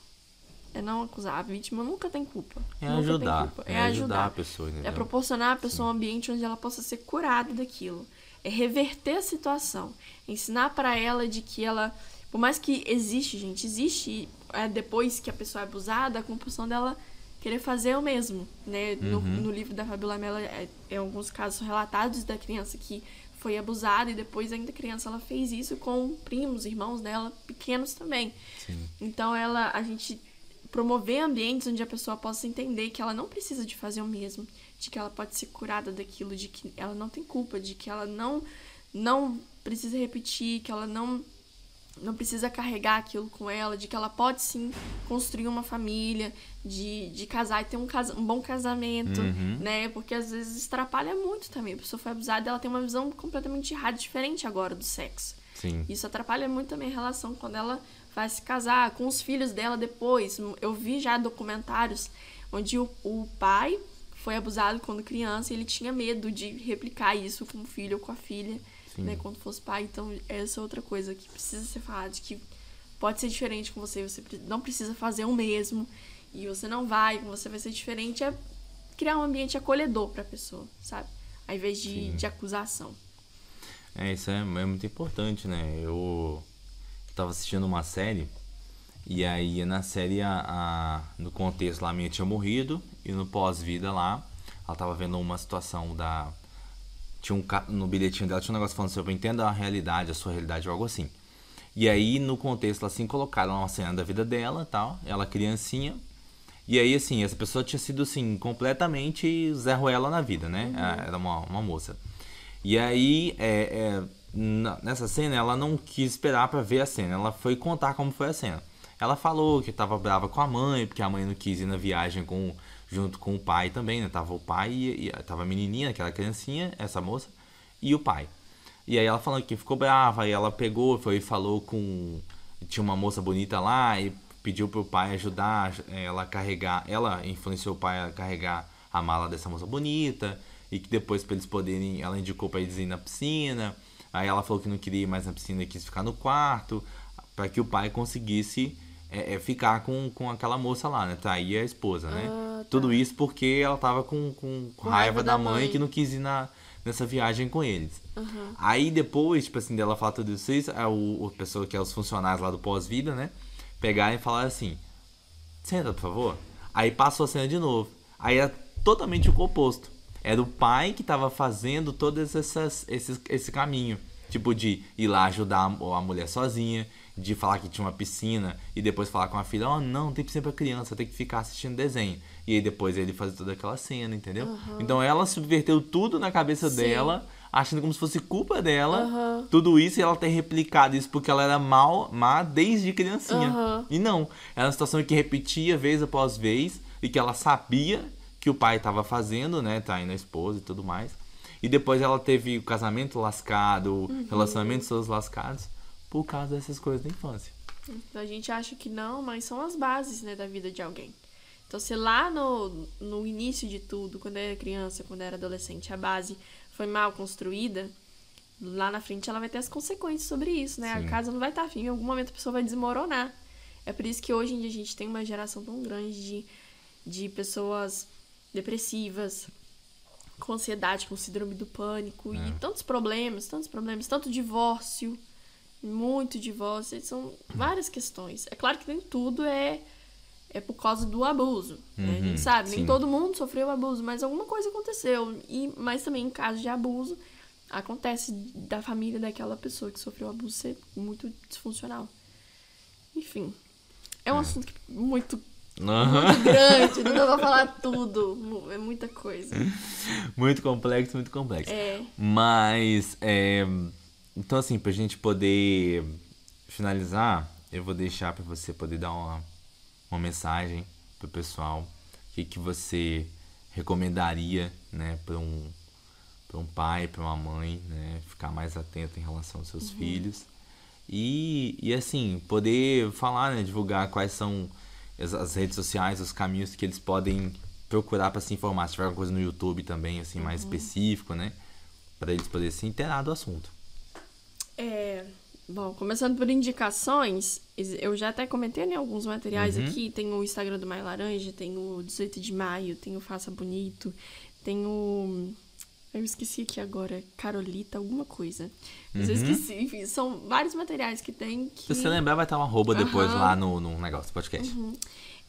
É não acusar. A vítima nunca tem culpa. É nunca ajudar. Culpa. É, é ajudar. a pessoa. Entendeu? É proporcionar a pessoa Sim. um ambiente onde ela possa ser curada daquilo. É reverter a situação. Ensinar para ela de que ela. Por mais que existe, gente, existe é, depois que a pessoa é abusada, a compulsão dela querer fazer o mesmo, né? No, uhum. no livro da Fabiola Mello, é, é, alguns casos relatados da criança que foi abusada e depois ainda criança ela fez isso com primos, irmãos dela, pequenos também. Sim. Então ela a gente promover ambientes onde a pessoa possa entender que ela não precisa de fazer o mesmo, de que ela pode ser curada daquilo, de que ela não tem culpa, de que ela não não precisa repetir, que ela não não precisa carregar aquilo com ela, de que ela pode sim construir uma família, de, de casar e ter um, casa, um bom casamento, uhum. né? Porque às vezes atrapalha muito também. A pessoa foi abusada, ela tem uma visão completamente errada, diferente agora do sexo. Sim. Isso atrapalha muito também a relação quando ela vai se casar com os filhos dela depois. Eu vi já documentários onde o, o pai foi abusado quando criança e ele tinha medo de replicar isso com o filho ou com a filha né, quando fosse pai. Então, essa é outra coisa que precisa ser falada, que pode ser diferente com você, você não precisa fazer o mesmo, e você não vai, você vai ser diferente, é criar um ambiente acolhedor para a pessoa, sabe? Ao invés de, de acusação. É, isso é, é, muito importante, né? Eu tava assistindo uma série, e aí na série, a, a, no contexto lá, a minha tinha morrido, e no pós-vida lá, ela tava vendo uma situação da tinha um no bilhetinho dela tinha um negócio falando sobre entenda a realidade, a sua realidade ou algo assim. E aí no contexto assim colocaram uma cena da vida dela, tal, ela criancinha. E aí assim, essa pessoa tinha sido assim completamente Zé Ruela na vida, né? Uhum. Ah, era uma, uma moça. E aí é, é, nessa cena ela não quis esperar para ver a cena, ela foi contar como foi a cena. Ela falou que estava brava com a mãe, porque a mãe não quis ir na viagem com junto com o pai também, né? Tava o pai e, e tava a menininha, aquela criancinha, essa moça, e o pai. E aí ela falando que ficou brava, aí ela pegou, foi e falou com tinha uma moça bonita lá e pediu pro pai ajudar ela a carregar, ela influenciou o pai a carregar a mala dessa moça bonita e que depois para eles poderem, ela indicou para eles ir na piscina. Aí ela falou que não queria ir mais na piscina quis ficar no quarto para que o pai conseguisse é, é, ficar com, com aquela moça lá, né? Tá aí a esposa, né? Ah, tá. Tudo isso porque ela tava com, com, com raiva, raiva, da, mãe, mãe, que não quis ir na, nessa viagem com eles. Uhum. Aí depois, tipo assim, dela falar tudo isso, a, o, a pessoa que é os funcionários lá do pós-vida, né? Pegar e falar assim: senta, por favor. Aí passou a cena de novo. Aí era totalmente o oposto. Era o pai que tava fazendo todo essas, esses, esse caminho. Tipo, de ir lá ajudar a mulher sozinha, de falar que tinha uma piscina e depois falar com a filha, oh não, não tem piscina pra criança, tem que ficar assistindo desenho. E aí depois ele fazer toda aquela cena, entendeu? Uhum. Então ela subverteu tudo na cabeça Sim. dela, achando como se fosse culpa dela, uhum. tudo isso e ela ter replicado isso porque ela era mal, má desde criancinha. Uhum. E não, era uma situação que repetia vez após vez e que ela sabia que o pai estava fazendo, né, tá aí na esposa e tudo mais. E depois ela teve o casamento lascado, uhum. relacionamentos todos lascados por causa dessas coisas da infância. A gente acha que não, mas são as bases né, da vida de alguém. Então, se lá no, no início de tudo, quando era criança, quando era adolescente, a base foi mal construída, lá na frente ela vai ter as consequências sobre isso, né? Sim. A casa não vai estar firme, em algum momento a pessoa vai desmoronar. É por isso que hoje em dia a gente tem uma geração tão grande de, de pessoas depressivas, com ansiedade, com síndrome do pânico é. e tantos problemas, tantos problemas, tanto divórcio muito divórcio, são várias questões. É claro que nem tudo é é por causa do abuso, uhum, né? A gente uhum, sabe, sim. nem todo mundo sofreu abuso, mas alguma coisa aconteceu. E mas também em caso de abuso, acontece da família daquela pessoa que sofreu abuso ser muito disfuncional. Enfim, é um é. assunto muito, uhum. muito grande, não dá pra falar tudo, é muita coisa. Muito complexo, muito complexo. É. Mas, é, então assim, pra gente poder finalizar, eu vou deixar para você poder dar uma, uma mensagem pro pessoal. O que, que você recomendaria, né, para um, pra um pai, para uma mãe, né, ficar mais atento em relação aos seus uhum. filhos. E, e assim, poder falar, né, divulgar quais são as, as redes sociais, os caminhos que eles podem procurar para se informar. Se tiver alguma coisa no YouTube também, assim, mais uhum. específico, né? Para eles poderem se inteirar do assunto. É, Bom, começando por indicações, eu já até comentei né, alguns materiais uhum. aqui. Tem o Instagram do Maio Laranja, tem o 18 de Maio, tem o Faça Bonito, tem o. Eu esqueci aqui agora, Carolita, alguma coisa. Mas uhum. eu esqueci, enfim, são vários materiais que tem que. Se você lembrar, vai estar uma arroba depois uhum. lá no, no negócio, podcast. Uhum.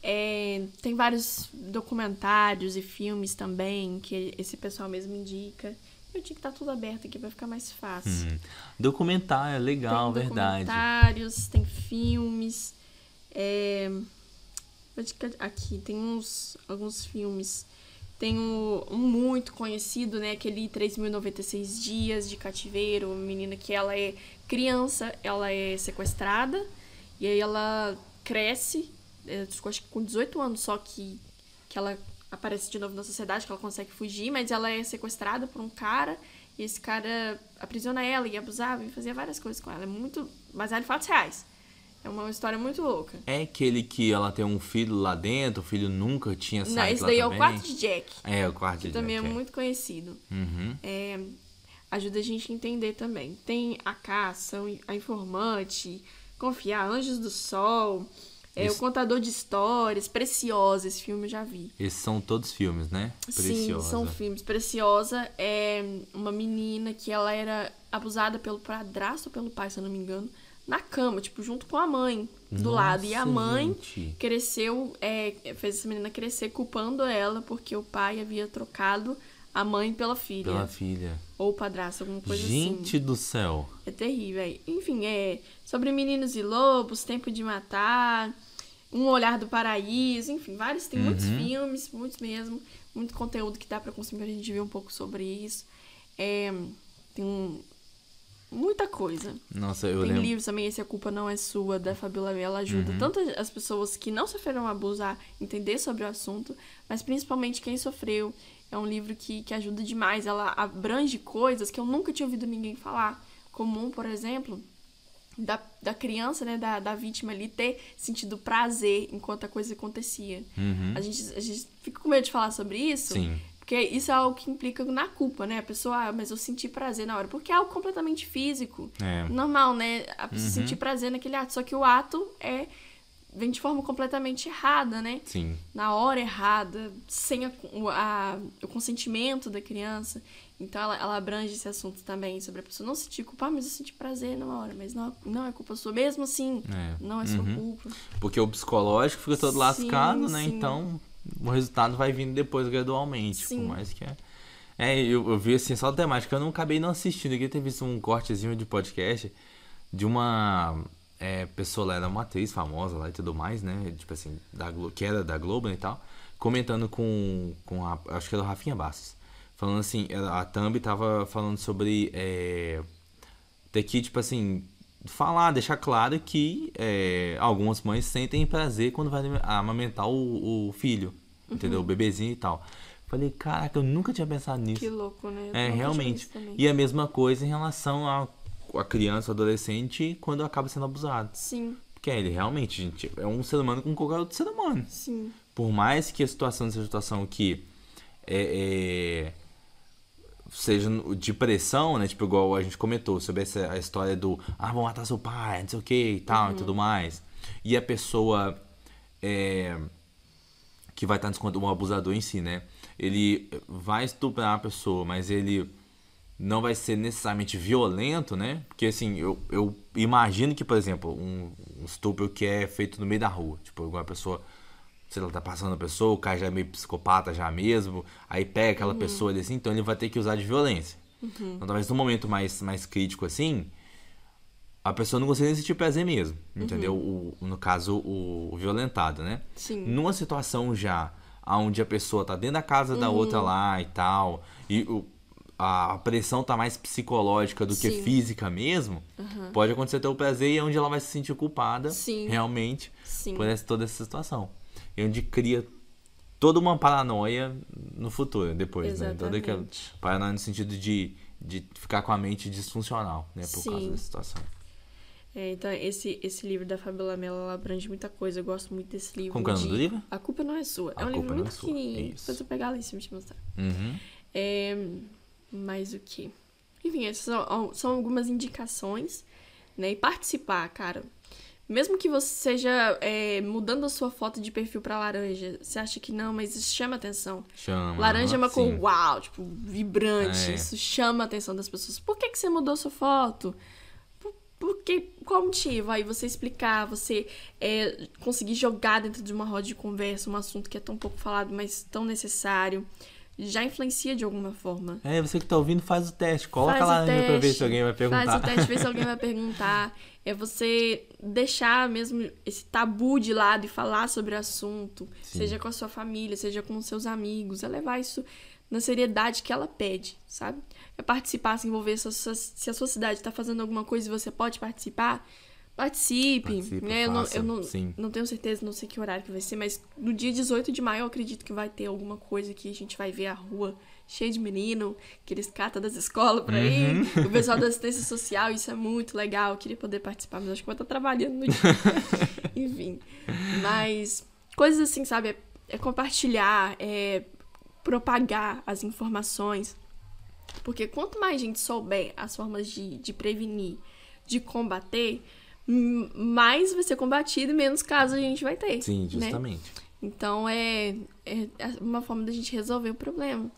É, tem vários documentários e filmes também que esse pessoal mesmo indica. Eu tinha que estar tá tudo aberto aqui para ficar mais fácil. Hum. Documentário, é legal, tem verdade. Documentários, tem filmes. É... Aqui tem uns alguns filmes. Tem um, um muito conhecido, né? Aquele 3.096 Dias de Cativeiro. Menina que ela é criança, ela é sequestrada. E aí ela cresce, é, acho que com 18 anos só que, que ela aparece de novo na sociedade, que ela consegue fugir, mas ela é sequestrada por um cara e esse cara aprisiona ela e abusava e fazia várias coisas com ela. É muito baseado em fatos reais. É uma história muito louca. É aquele que ela tem um filho lá dentro, o filho nunca tinha saído Não, esse daí é o quarto de Jack. É, o quarto de Jack. também é, é, muito conhecido. Uhum. É, ajuda a gente a entender também. Tem a caça, a informante, confiar, Anjos do Sol, é esse... o Contador de Histórias, Preciosa, esse filme eu já vi. Esses são todos filmes, né? Preciosa. Sim, são filmes. Preciosa é uma menina que ela era abusada pelo padrasto ou pelo pai, se eu não me engano, na cama, tipo, junto com a mãe do Nossa, lado. E a mãe gente. cresceu, é, fez essa menina crescer culpando ela porque o pai havia trocado a mãe pela filha. Pela filha. Ou o padrasto, alguma coisa Gente assim. Gente do céu. É terrível. É. Enfim, é sobre meninos e lobos, tempo de matar. Um Olhar do Paraíso, enfim, vários, tem uhum. muitos filmes, muitos mesmo, muito conteúdo que dá para consumir pra gente ver um pouco sobre isso. É, tem um, muita coisa. Nossa, eu tem lembro. livros também, Esse A Culpa Não É Sua, da Fabiola Ela ajuda uhum. tanto as pessoas que não sofreram abuso a entender sobre o assunto, mas principalmente quem sofreu. É um livro que, que ajuda demais, ela abrange coisas que eu nunca tinha ouvido ninguém falar. Comum, por exemplo, da, da criança, né, da, da vítima ali, ter sentido prazer enquanto a coisa acontecia. Uhum. A, gente, a gente fica com medo de falar sobre isso. Sim. Porque isso é algo que implica na culpa, né? A pessoa, ah, mas eu senti prazer na hora. Porque é algo completamente físico. É. Normal, né? A pessoa uhum. sentir prazer naquele ato. Só que o ato é vem de forma completamente errada, né? Sim. Na hora errada, sem a, a, o consentimento da criança. Então ela, ela abrange esse assunto também, sobre a pessoa não sentir culpa, ah, mas eu senti prazer na hora, mas não, não é culpa sua, mesmo assim, é. não é sua uhum. culpa. Porque o psicológico fica todo sim, lascado, né? Sim. Então o resultado vai vindo depois gradualmente, sim. por mais que é. É, eu, eu vi assim, só a temática, eu não acabei não assistindo, eu queria ter visto um cortezinho de podcast de uma é, pessoa lá, era uma atriz famosa lá e tudo mais, né? Tipo assim, da Glo que era da Globo e tal, comentando com, com a, acho que era o Rafinha Bastos falando assim, a Thumb tava falando sobre é, ter que, tipo assim, falar, deixar claro que é, algumas mães sentem prazer quando vai amamentar o, o filho, uhum. entendeu? O bebezinho e tal. Falei, caraca, eu nunca tinha pensado nisso. Que louco, né? Eu é, realmente. E a mesma coisa em relação a, a criança, adolescente, quando acaba sendo abusado. Sim. Porque ele realmente, gente, é um ser humano como qualquer outro ser humano. Sim. Por mais que a situação seja situação que é, é seja de pressão, né? Tipo, igual a gente comentou sobre essa a história do ah, vou matar seu pai, não sei o que e tal uhum. e tudo mais. E a pessoa é, que vai estar descontando o abusador em si, né? Ele vai estuprar a pessoa, mas ele não vai ser necessariamente violento, né? Porque assim, eu, eu imagino que, por exemplo, um, um estupro que é feito no meio da rua, tipo, igual a pessoa se ela tá passando a pessoa, o cara já é meio psicopata já mesmo, aí pega aquela uhum. pessoa ali assim, então ele vai ter que usar de violência. Uhum. Então, talvez num momento mais, mais crítico assim, a pessoa não consegue sentir prazer mesmo, entendeu? Uhum. O, no caso, o, o, violentado, né? Sim. Numa situação já onde a pessoa tá dentro da casa uhum. da outra lá e tal, e o, a pressão tá mais psicológica do Sim. que física mesmo, uhum. pode acontecer até o prazer e é onde ela vai se sentir culpada Sim. realmente Sim. por essa, toda essa situação. E onde cria toda uma paranoia no futuro, depois, Exatamente. né? Toda aquela paranoia no sentido de, de ficar com a mente disfuncional, né? Por causa da situação. É, então, esse, esse livro da Fabiola Mello abrange muita coisa. Eu gosto muito desse livro. Como é o nome do livro? A Culpa Não É Sua. A é um livro Não muito é pequenininho. Isso. Depois eu pegar lá em te mostrar. Uhum. É, mas o que? Enfim, essas são, são algumas indicações, né? E participar, cara. Mesmo que você seja é, mudando a sua foto de perfil pra laranja, você acha que não, mas isso chama atenção. Chama. Laranja é uma cor uau, tipo, vibrante. É. Isso chama a atenção das pessoas. Por que, que você mudou sua foto? Por, por que, qual motivo? Aí você explicar, você é, conseguir jogar dentro de uma roda de conversa um assunto que é tão pouco falado, mas tão necessário. Já influencia de alguma forma. É, você que tá ouvindo, faz o teste. Coloca Faz o lá pra ver teste, se alguém vai perguntar. Faz o teste, vê se alguém vai perguntar. É você deixar mesmo esse tabu de lado e falar sobre o assunto. Sim. Seja com a sua família, seja com os seus amigos. É levar isso na seriedade que ela pede, sabe? É participar, se envolver. Se a sua, se a sua cidade tá fazendo alguma coisa e você pode participar, participe. Participe, né? Eu, não, eu não, não tenho certeza, não sei que horário que vai ser, mas no dia 18 de maio eu acredito que vai ter alguma coisa que a gente vai ver a rua cheia de menino, que eles catam das escolas por aí, Uhum. o pessoal da assistência social, isso é muito legal, eu queria poder participar, mas acho que vou estar trabalhando no dia. Enfim, mas coisas assim, sabe, é, é compartilhar, é propagar as informações, porque quanto mais gente souber as formas de, de prevenir, de combater, mais vai ser combatido e menos casos a gente vai ter. Sim, né? justamente. Então é, é uma forma da gente resolver o problema.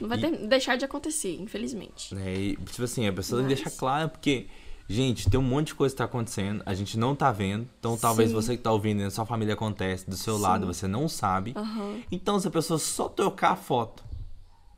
Não vai E- ter- deixar de acontecer, infelizmente. É, e, tipo assim, a pessoa tem que Mas- deixar claro, porque, gente, tem um monte de coisa que tá acontecendo, a gente não tá vendo. Então, talvez Sim. você que tá ouvindo, na sua família acontece, do seu Sim. lado, você não sabe. Aham. Então, se a pessoa só trocar a foto,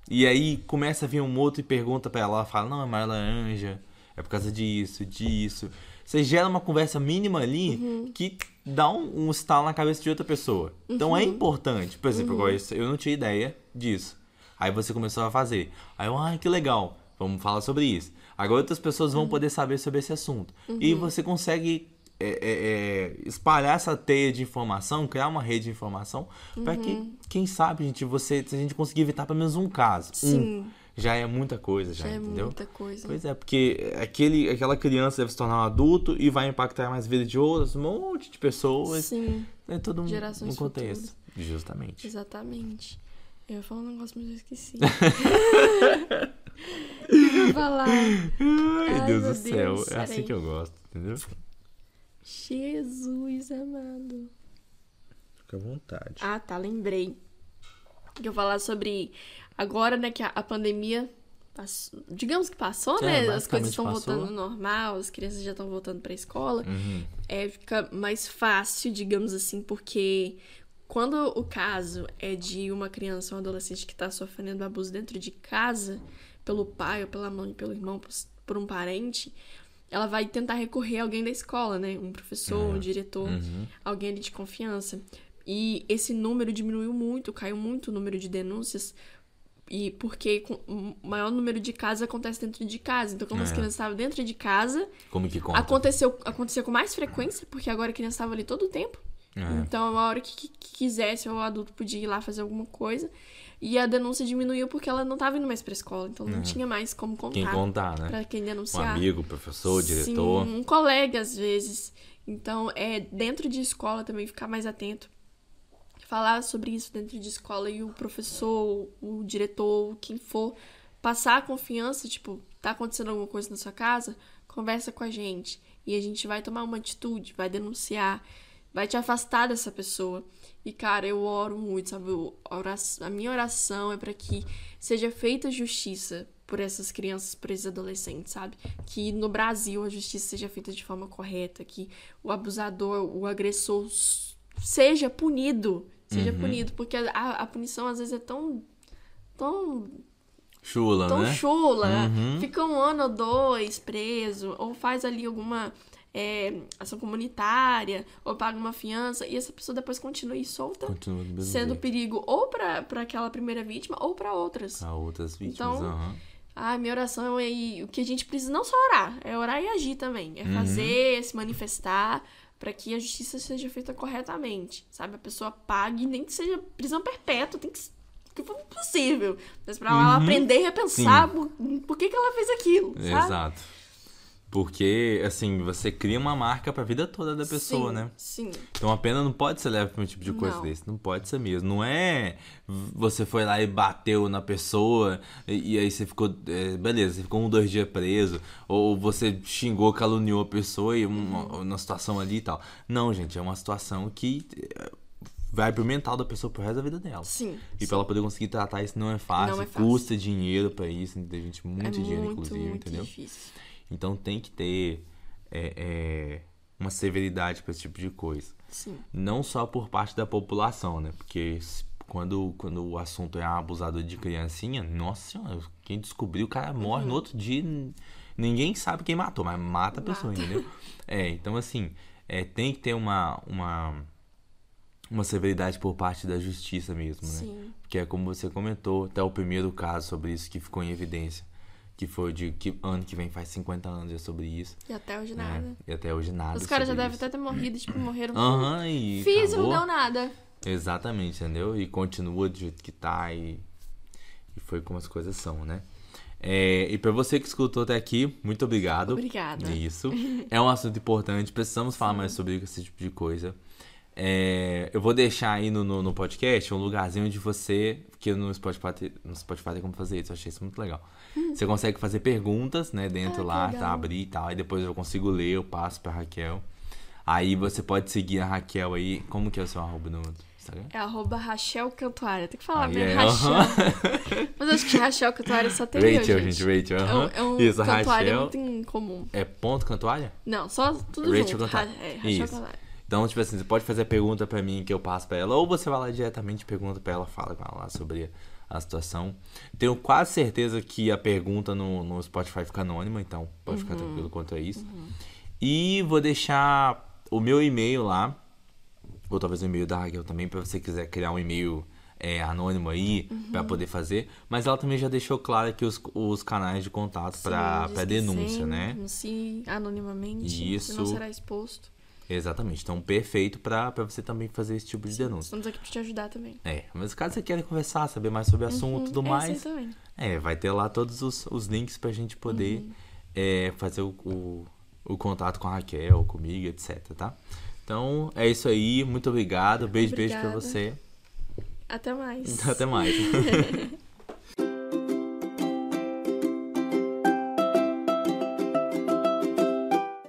e aí começa a vir um outro e pergunta pra ela, ela fala, não, é mais laranja, é por causa disso, disso. Você gera uma conversa mínima ali Uhum. que dá um, um estalo na cabeça de outra pessoa. Então Uhum. é importante. Por exemplo, isso, eu não tinha ideia disso. Aí você começou a fazer. Aí eu, ai, que legal, vamos falar sobre isso. Agora outras pessoas Uhum. vão poder saber sobre esse assunto. E você consegue é, é, é, espalhar essa teia de informação, criar uma rede de informação, para Uhum. que, quem sabe, gente, você, se a gente conseguir evitar pelo menos um caso. Sim. Um, já é muita coisa, já, Já é entendeu? muita coisa. Pois é, porque aquele, aquela criança deve se tornar um adulto e vai impactar mais a vida de outras, um monte de pessoas. Sim, É todo um, Gerações um contexto. Justamente. exatamente. Eu ia falar um negócio, mas eu esqueci. O que eu ia falar? Ai, Ai, Deus do céu. Deus, é assim peraí. que eu gosto, entendeu? Jesus amado. Fica à vontade. Ah, tá, lembrei. Que eu falar sobre agora, né, que a, a pandemia passou, digamos que passou, É, né? As coisas estão voltando ao normal, as crianças já estão voltando pra escola. Uhum. É, fica mais fácil, digamos assim, porque quando o caso é de uma criança ou um adolescente que tá sofrendo abuso dentro de casa, pelo pai ou pela mãe, pelo irmão, por, por um parente, ela vai tentar recorrer a alguém da escola, né? Um professor, um diretor, Uhum. alguém ali de confiança. E esse número diminuiu muito, caiu muito o número de denúncias. E porque o maior número de casos acontece dentro de casa. Então, como as É. crianças estavam dentro de casa, Como que conta? aconteceu, aconteceu com mais frequência, porque agora a criança estava ali todo o tempo. É. Então, a hora que, que- que quisesse, o adulto podia ir lá fazer alguma coisa. E a denúncia diminuiu porque ela não estava indo mais pra escola. Então, não tinha mais como contar. Quem contar, né? Pra quem Um denunciar. amigo, professor, diretor. Sim, um colega às vezes. Então, é dentro de escola também ficar mais atento. Falar sobre isso dentro de escola e o professor, o diretor, quem for, passar a confiança, tipo, tá acontecendo alguma coisa na sua casa, conversa com a gente. E a gente vai tomar uma atitude, vai denunciar, vai te afastar dessa pessoa. E, cara, eu oro muito, sabe? A, minha oração é para que seja feita justiça por essas crianças, por esses adolescentes, sabe? Que no Brasil a justiça seja feita de forma correta, que o abusador, o agressor seja punido, seja Uhum. punido, porque a, a punição às vezes é tão tão chula, tão né? chula, Uhum. fica um ano ou dois preso, ou faz ali alguma é, ação comunitária, ou paga uma fiança, e essa pessoa depois continua aí solta, Continua sendo jeito. perigo ou pra aquela primeira vítima ou pra outras. Pra outras vítimas, Então, aham. Ah, minha oração é e o que a gente precisa não só orar, é orar e agir também. É Uhum. fazer, se manifestar para que a justiça seja feita corretamente, sabe? A pessoa pague, nem que seja prisão perpétua, tem que que for possível. Mas pra ela Uhum. aprender e repensar por, por que, que ela fez aquilo, sabe? Exato. Porque, assim, você cria uma marca pra vida toda da pessoa, Sim, né? Sim. Então a pena não pode ser leve pra um tipo de coisa Não. desse. Não pode ser mesmo. Não é você foi lá e bateu na pessoa e, e aí você ficou. é, beleza, você ficou um, dois dias preso. Ou você xingou, caluniou a pessoa e uma, uma situação ali e tal. Não, gente, é uma situação que é, vai pro mental da pessoa pro resto da vida dela. Sim. E pra ela poder conseguir tratar isso não é fácil, Não é fácil. custa dinheiro pra isso, tem gente muito é dinheiro, muito, inclusive, muito entendeu? difícil. Então tem que ter é, é, uma severidade pra esse tipo de coisa. Sim. Não só por parte da população, né? Porque quando, quando o assunto é abusador de criancinha, nossa senhora, quem descobriu, o cara morre no outro dia. Ninguém sabe quem matou, mas mata a pessoa, Mata. entendeu? É, então assim, é, tem que ter uma, uma, uma severidade por parte da justiça mesmo, né? Sim. Que é como você comentou, até o primeiro caso sobre isso que ficou em evidência. Que foi de que ano que vem faz 50 anos já sobre isso. E até hoje né? nada. E até hoje nada. Os caras já devem até ter morrido, tipo, morreram. Aham, e. Fiz e não acabou. deu nada. Exatamente, entendeu? E continua do jeito que tá e, e foi como as coisas são, né? É, e pra você que escutou até aqui, muito obrigado. Obrigada. Isso. É um assunto importante, precisamos falar mais sobre esse tipo de coisa. É, eu vou deixar aí no, no, no podcast um lugarzinho onde você. Porque no Spotify, tem- no Spotify tem como fazer isso, eu achei isso muito legal. Você consegue fazer perguntas, né, dentro Ah, lá, legal. tá? Abrir e tal. Aí depois eu consigo ler, eu passo pra Raquel. Aí você pode seguir a Raquel aí. Como que é o seu arroba no Instagram? É arroba Rachel Cantuária. Tem que falar Aí bem é, Rachel. Mas acho que Rachel Cantuária só tem eu, Rachel, gente. gente, Rachel. É um, é um Isso, Cantuária Rachel. muito incomum. É ponto cantuária? Não, só tudo Rachel junto. Cantuária. Ra- é, Rachel Isso. Cantuária. Então, tipo assim, você pode fazer pergunta pra mim que eu passo pra ela, ou você vai lá diretamente e pergunta pra ela, fala com ela lá sobre a situação. Tenho quase certeza que a pergunta no, no Spotify fica anônima, então pode ficar tranquilo quanto a isso. E vou deixar o meu e-mail lá, ou talvez o e-mail da Raquel também, pra você quiser criar um e-mail é, anônimo aí, pra poder fazer. Mas ela também já deixou claro aqui os, os canais de contato que denúncia, né? Denuncie anonimamente. Isso. Não será exposto. Exatamente. Então, perfeito pra, pra você também fazer esse tipo de denúncia. Estamos aqui pra te ajudar também. É, mas caso você queira conversar, saber mais sobre o assunto e tudo é mais, é, vai ter lá todos os, os links pra gente poder Uhum. é, fazer o, o, o contato com a Raquel, comigo, etc, tá? Então, é isso aí. Muito obrigado. Beijo, beijo pra Obrigada. você. Até mais. Até mais.